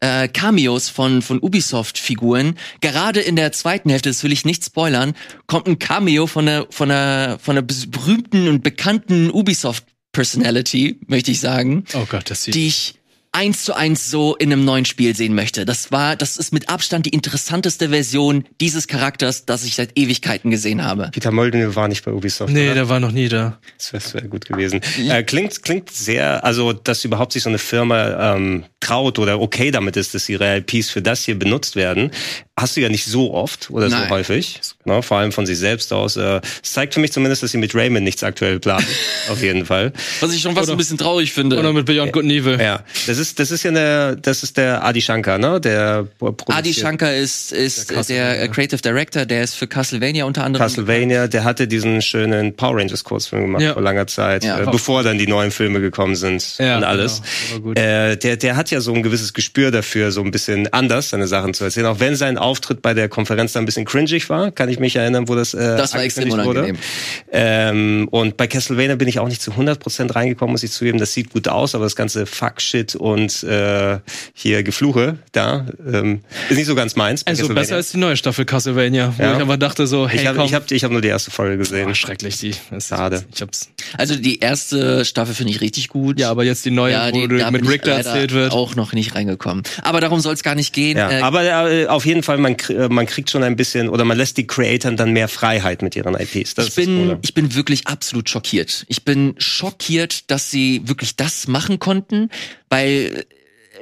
äh, Cameos von, von Ubisoft-Figuren. Gerade in der zweiten Hälfte, das will ich nicht spoilern, kommt ein Cameo von einer, von einer, von einer berühmten und bekannten Ubisoft-Personality, möchte ich sagen Oh Gott, das sieht. die ich eins zu eins so in einem neuen Spiel sehen möchte. Das war, das ist mit Abstand die interessanteste Version dieses Charakters, das ich seit Ewigkeiten gesehen habe. Peter Molyneux war nicht bei Ubisoft. nee, oder? der war noch nie da. Das wäre wär gut gewesen. Äh, klingt, klingt sehr, also dass überhaupt sich so eine Firma ähm, traut oder okay damit ist, dass ihre IPs für das hier benutzt werden. Hast du ja nicht so oft oder Nein. so häufig. Ne, vor allem von sich selbst aus. Äh, Es zeigt für mich zumindest, dass sie mit Rayman nichts aktuell planen. Auf jeden Fall. Was ich schon fast Oder- ein bisschen traurig finde. Oder mit Beyond Good and Evil. Ja, das ist, das ist ja eine, das ist der Adi Shankar, ne? Der Adi Shankar ist, ist Der der, äh, Creative Director, der ist für Castlevania unter anderem. Castlevania, der hatte diesen schönen Power Rangers Kurzfilm gemacht Ja. vor langer Zeit, Ja. äh, bevor dann die neuen Filme gekommen sind Ja, und alles. genau. Der. Äh, der, der hat ja so ein gewisses Gespür dafür, so ein bisschen anders seine Sachen zu erzählen. Auch wenn sein Auftritt bei der Konferenz dann ein bisschen cringig war, kann ich mich erinnern, wo das äh, Das war extrem angekündigt wurde. unangenehm. Ähm, und bei Castlevania bin ich auch nicht zu 100% reingekommen, muss ich zugeben. Das sieht gut aus, aber das ganze Fuck-Shit und äh, hier Gefluche da ähm, ist nicht so ganz meins. Also besser als die neue Staffel Castlevania, wo Ja. ich aber dachte so, hey, ich habe komm. ich hab, ich hab nur die erste Folge gesehen. Boah, schrecklich die. Das ist- Schade. Ich hab's. Also die erste Staffel finde ich richtig gut. Ja, aber jetzt die neue, ja, wo die, du da mit Rick da erzählt wird. Auch noch nicht reingekommen. Aber darum soll es gar nicht gehen. Ja, Äh, aber äh, auf jeden Fall, man, äh, man kriegt schon ein bisschen, oder man lässt die Creatoren dann mehr Freiheit mit ihren IPs. Das ich bin, ich bin wirklich absolut schockiert. Ich bin schockiert, dass sie wirklich das machen konnten, weil äh,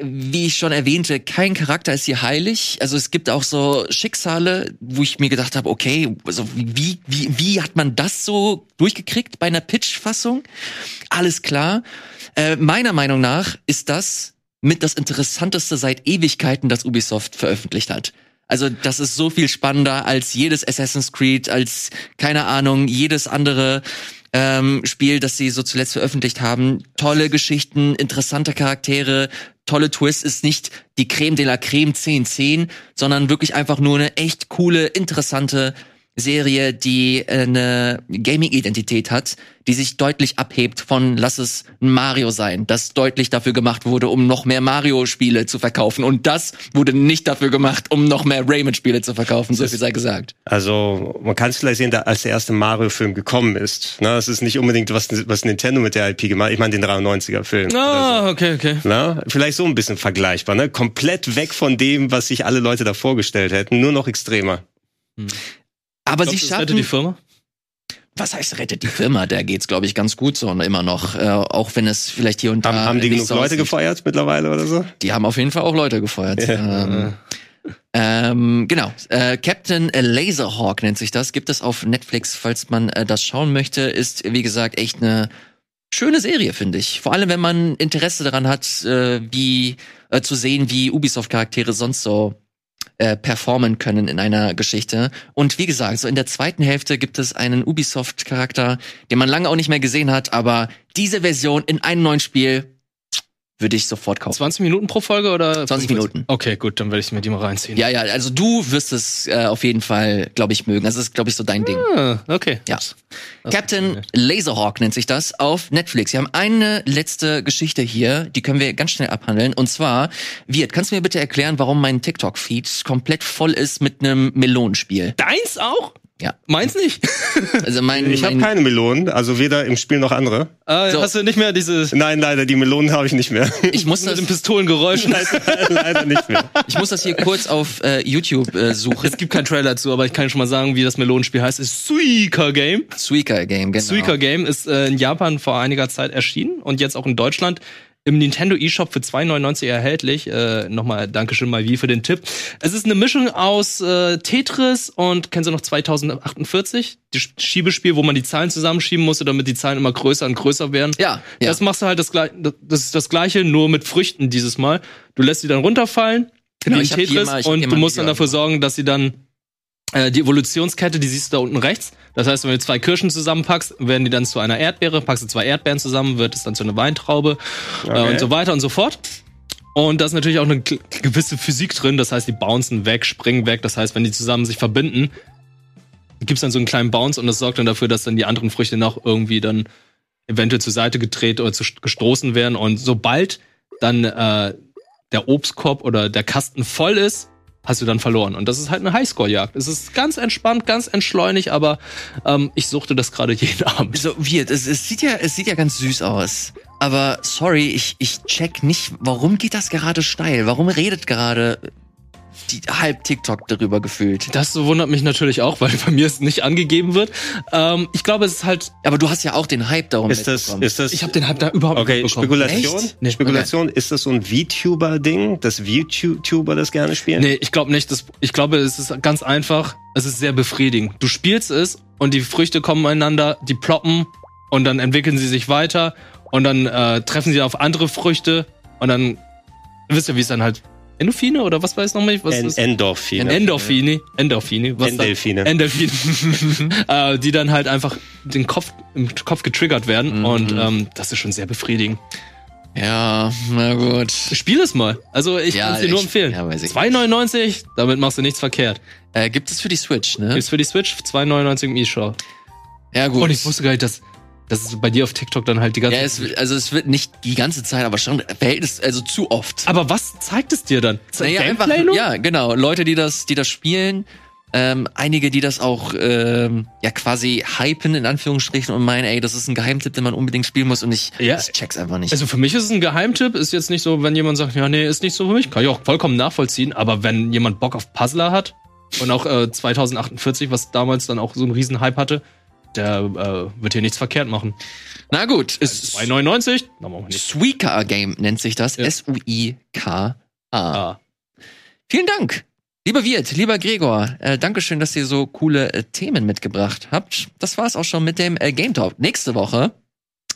wie ich schon erwähnte, kein Charakter ist hier heilig. Also es gibt auch so Schicksale, wo ich mir gedacht habe, okay, also wie, wie, wie hat man das so durchgekriegt bei einer Pitch-Fassung? Alles klar. Äh, meiner Meinung nach ist das mit das Interessanteste seit Ewigkeiten, das Ubisoft veröffentlicht hat. Also das ist so viel spannender als jedes Assassin's Creed, als keine Ahnung, jedes andere ähm, Spiel, das sie so zuletzt veröffentlicht haben. Tolle Geschichten, interessante Charaktere, tolle Twists. Ist nicht die Creme de la Creme 10-10, sondern wirklich einfach nur eine echt coole, interessante Serie, die äh, eine Gaming-Identität hat, die sich deutlich abhebt von lass es ein Mario sein, das deutlich dafür gemacht wurde, um noch mehr Mario-Spiele zu verkaufen. Und das wurde nicht dafür gemacht, um noch mehr Rayman-Spiele zu verkaufen, so viel sei gesagt. Also man kann es vielleicht sehen, da, als der erste Mario-Film gekommen ist. Ne? Das ist nicht unbedingt, was, was Nintendo mit der IP gemacht hat. Ich meine den 93er-Film. Ah, okay, okay. Na, vielleicht so ein bisschen vergleichbar, ne? Komplett weg von dem, was sich alle Leute da vorgestellt hätten, nur noch extremer. Aber Glaubst sie das rettet schaffen, die Firma? was heißt rettet die Firma? Der geht's, glaube ich, ganz gut so und immer noch, äh, auch wenn es vielleicht hier und da Haben, haben die genug so Leute gefeuert mittlerweile oder so? Die haben auf jeden Fall auch Leute gefeuert. Ähm, ähm, genau. Äh, Captain Laserhawk nennt sich das. Gibt es auf Netflix, falls man äh, das schauen möchte. Ist, wie gesagt, echt eine schöne Serie, finde ich. Vor allem, wenn man Interesse daran hat, äh, wie äh, zu sehen, wie Ubisoft-Charaktere sonst so äh, performen können in einer Geschichte. Und wie gesagt, so in der zweiten Hälfte gibt es einen Ubisoft-Charakter, den man lange auch nicht mehr gesehen hat, aber diese Version in einem neuen Spiel würde ich sofort kaufen. 20 Minuten pro Folge oder? 20 Minuten. Okay, gut, dann werde ich mir die mal reinziehen. Ja, ja, also du wirst es äh, auf jeden Fall, glaube ich, mögen. Das ist, glaube ich, so dein Ding. Ah, okay. Ja. Das- Captain Laserhawk nennt sich das auf Netflix. Wir haben eine letzte Geschichte hier, die können wir ganz schnell abhandeln. Und zwar, Wirt, kannst du mir bitte erklären, warum mein TikTok-Feed komplett voll ist mit einem Melonenspiel? Deins auch? Ja. Meins nicht. Also mein, Ich habe keine Melonen, also weder im Spiel noch andere. Äh, So. Hast du nicht mehr dieses Nein, leider, die Melonen habe ich nicht mehr. ich muss mit das, den Pistolengeräuschen? leider nicht mehr. ich muss das hier kurz auf äh, YouTube äh, suchen. Es gibt keinen Trailer dazu, aber ich kann schon mal sagen, wie das Melonenspiel heißt. Es ist Suika Game. Suika Game, genau. Suika Game ist äh, in Japan vor einiger Zeit erschienen und jetzt auch in Deutschland im Nintendo eShop für 2,99 erhältlich. Äh, Nochmal Dankeschön mal wie für den Tipp. Es ist eine Mischung aus äh, Tetris und kennen Sie noch 2048? Das Schiebespiel, wo man die Zahlen zusammenschieben musste, damit die Zahlen immer größer und größer werden. Ja, ja. Das machst du halt das, gleich- das ist das gleiche, nur mit Früchten dieses Mal. Du lässt sie dann runterfallen, Genau, wie in Tetris, hab und du musst dann dafür sorgen, dass sie dann die Evolutionskette, die siehst du da unten rechts. Das heißt, wenn du zwei Kirschen zusammenpackst, werden die dann zu einer Erdbeere, packst du zwei Erdbeeren zusammen, wird es dann zu einer Weintraube äh, Okay. und so weiter und so fort. Und da ist natürlich auch eine gewisse Physik drin, das heißt, die bouncen weg, springen weg. Das heißt, wenn die zusammen sich verbinden, gibt's dann so einen kleinen Bounce und das sorgt dann dafür, dass dann die anderen Früchte noch irgendwie dann eventuell zur Seite gedreht oder zu, gestoßen werden. Und sobald dann äh, der Obstkorb oder der Kasten voll ist, hast du dann verloren. Und das ist halt eine Highscore-Jagd. Es ist ganz entspannt, ganz entschleunigt, aber ähm, ich suchte das gerade jeden Abend. so weird. Es, es sieht ja, es sieht ja ganz süß aus. Aber sorry, ich, ich check nicht, warum geht das gerade steil? Warum redet gerade die halb TikTok darüber gefühlt? Das wundert mich natürlich auch, weil bei mir es nicht angegeben wird. Ähm, ich glaube, es ist halt. Aber du hast ja auch den Hype darum Ist das, ist das, Ich habe den halt da überhaupt okay, nicht bekommen. Spekulation? Echt? Nee. Spekulation, ist das so ein VTuber-Ding, dass VTuber das gerne spielen? Nee, ich glaube nicht. Das, ich glaube, es ist ganz einfach. Es ist sehr befriedigend. Du spielst es und die Früchte kommen einander, die ploppen und dann entwickeln sie sich weiter und dann äh, treffen sie auf andere Früchte und dann ihr wisst ja, wie es dann halt Endorphine oder was weiß noch nicht, was En Endorphine. Endorphine, Endorphine, was dann- Endelfine. Endorphine, äh, die dann halt einfach den Kopf im Kopf getriggert werden Mhm. und ähm, das ist schon sehr befriedigend. ja, na gut. Spiel es mal. Also ich Ja, kann es dir nur ich- empfehlen. ja, weiß ich. 2,99, damit machst du nichts verkehrt. Äh, gibt es für die Switch, ne? Ist für die Switch 2,99 im E-Shop. Ja, gut. Und ich wusste gar nicht, dass, dass es bei dir auf TikTok dann halt die ganze ja, es, also es wird nicht die ganze Zeit, aber schon Verhältnis, also zu oft. Aber was zeigt es dir dann? Naja, einfach, Gameplay nur? ja, genau. Leute, die das, die das spielen, ähm, einige, die das auch ähm, ja quasi hypen in Anführungsstrichen und meinen, ey, das ist ein Geheimtipp, den man unbedingt spielen muss und ich, Ja. ich check's einfach nicht. Also für mich ist es ein Geheimtipp. Ist jetzt nicht so, wenn jemand sagt, ja, nee, ist nicht so für mich. Kann ich auch vollkommen nachvollziehen. Aber wenn jemand Bock auf Puzzler hat und auch äh, 2048, was damals dann auch so einen Riesen-Hype hatte, der äh, wird hier nichts verkehrt machen. Na gut, ist 2,99? Na, machen wir nicht. Suika Game nennt sich das. Ja. S-U-I-K-A. Ah. Vielen Dank. Lieber Wirt, lieber Gregor, äh, Dankeschön, dass ihr so coole äh, Themen mitgebracht habt. Das war's auch schon mit dem äh, Game Talk. Nächste Woche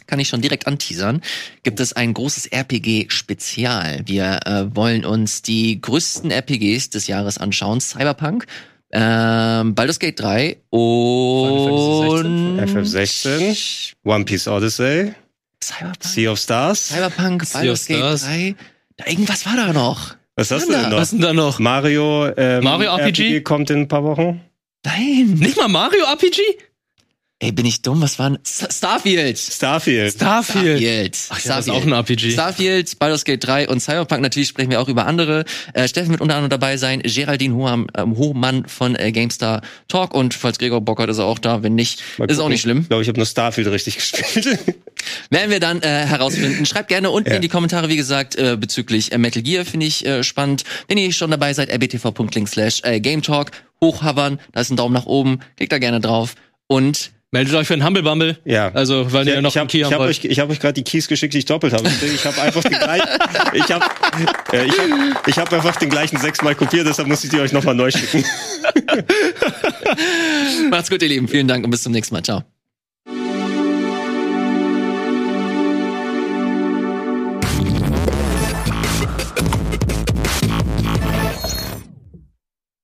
kann ich schon direkt anteasern, gibt es ein großes RPG-Spezial. Wir äh, wollen uns die größten RPGs des Jahres anschauen. Cyberpunk, ähm, Baldur's Gate 3 und FF16, One Piece Odyssey, Cyberpunk, Sea of Stars. Cyberpunk, Baldur's Gate Stars. 3. Da, irgendwas war da noch. Was hast du denn noch? Was denn da noch? Mario, ähm, Mario RPG? kommt in ein paar Wochen. Nein. Nicht mal Mario RPG? Ey, bin ich dumm? Was war denn? Starfield. Starfield. Ach Starfield. ja, das ist auch ein RPG. Starfield, Baldur's Gate 3 und Cyberpunk. Natürlich sprechen wir auch über andere. Äh, Steffen wird unter anderem dabei sein. Geraldine Hoham, ähm, Hohmann von äh, GameStar Talk. Und falls Gregor Bock hat, ist er auch da. Wenn nicht, Mal ist auch nicht schlimm. Ich glaube, ich habe nur Starfield richtig gespielt. Werden wir dann äh, herausfinden. Schreibt gerne unten Ja. in die Kommentare, wie gesagt, äh, bezüglich äh, Metal Gear finde ich äh, spannend. Wenn ihr schon dabei seid, rbtv.link slash äh, Game Talk. Hochhavern, da ist ein Daumen nach oben. Klickt da gerne drauf. Und Meldet euch für einen Humble Bumble. ja. Also, weil ihr ja noch ich habe einen Key ich hab euch, ich hab euch gerade die Keys geschickt, die ich doppelt habe. Ich habe einfach die gleichen, ich habe äh, ich hab, ich hab einfach den gleichen sechsmal kopiert, deshalb muss ich die euch nochmal neu schicken. macht's gut, ihr Lieben. Vielen Dank und bis zum nächsten Mal. Ciao.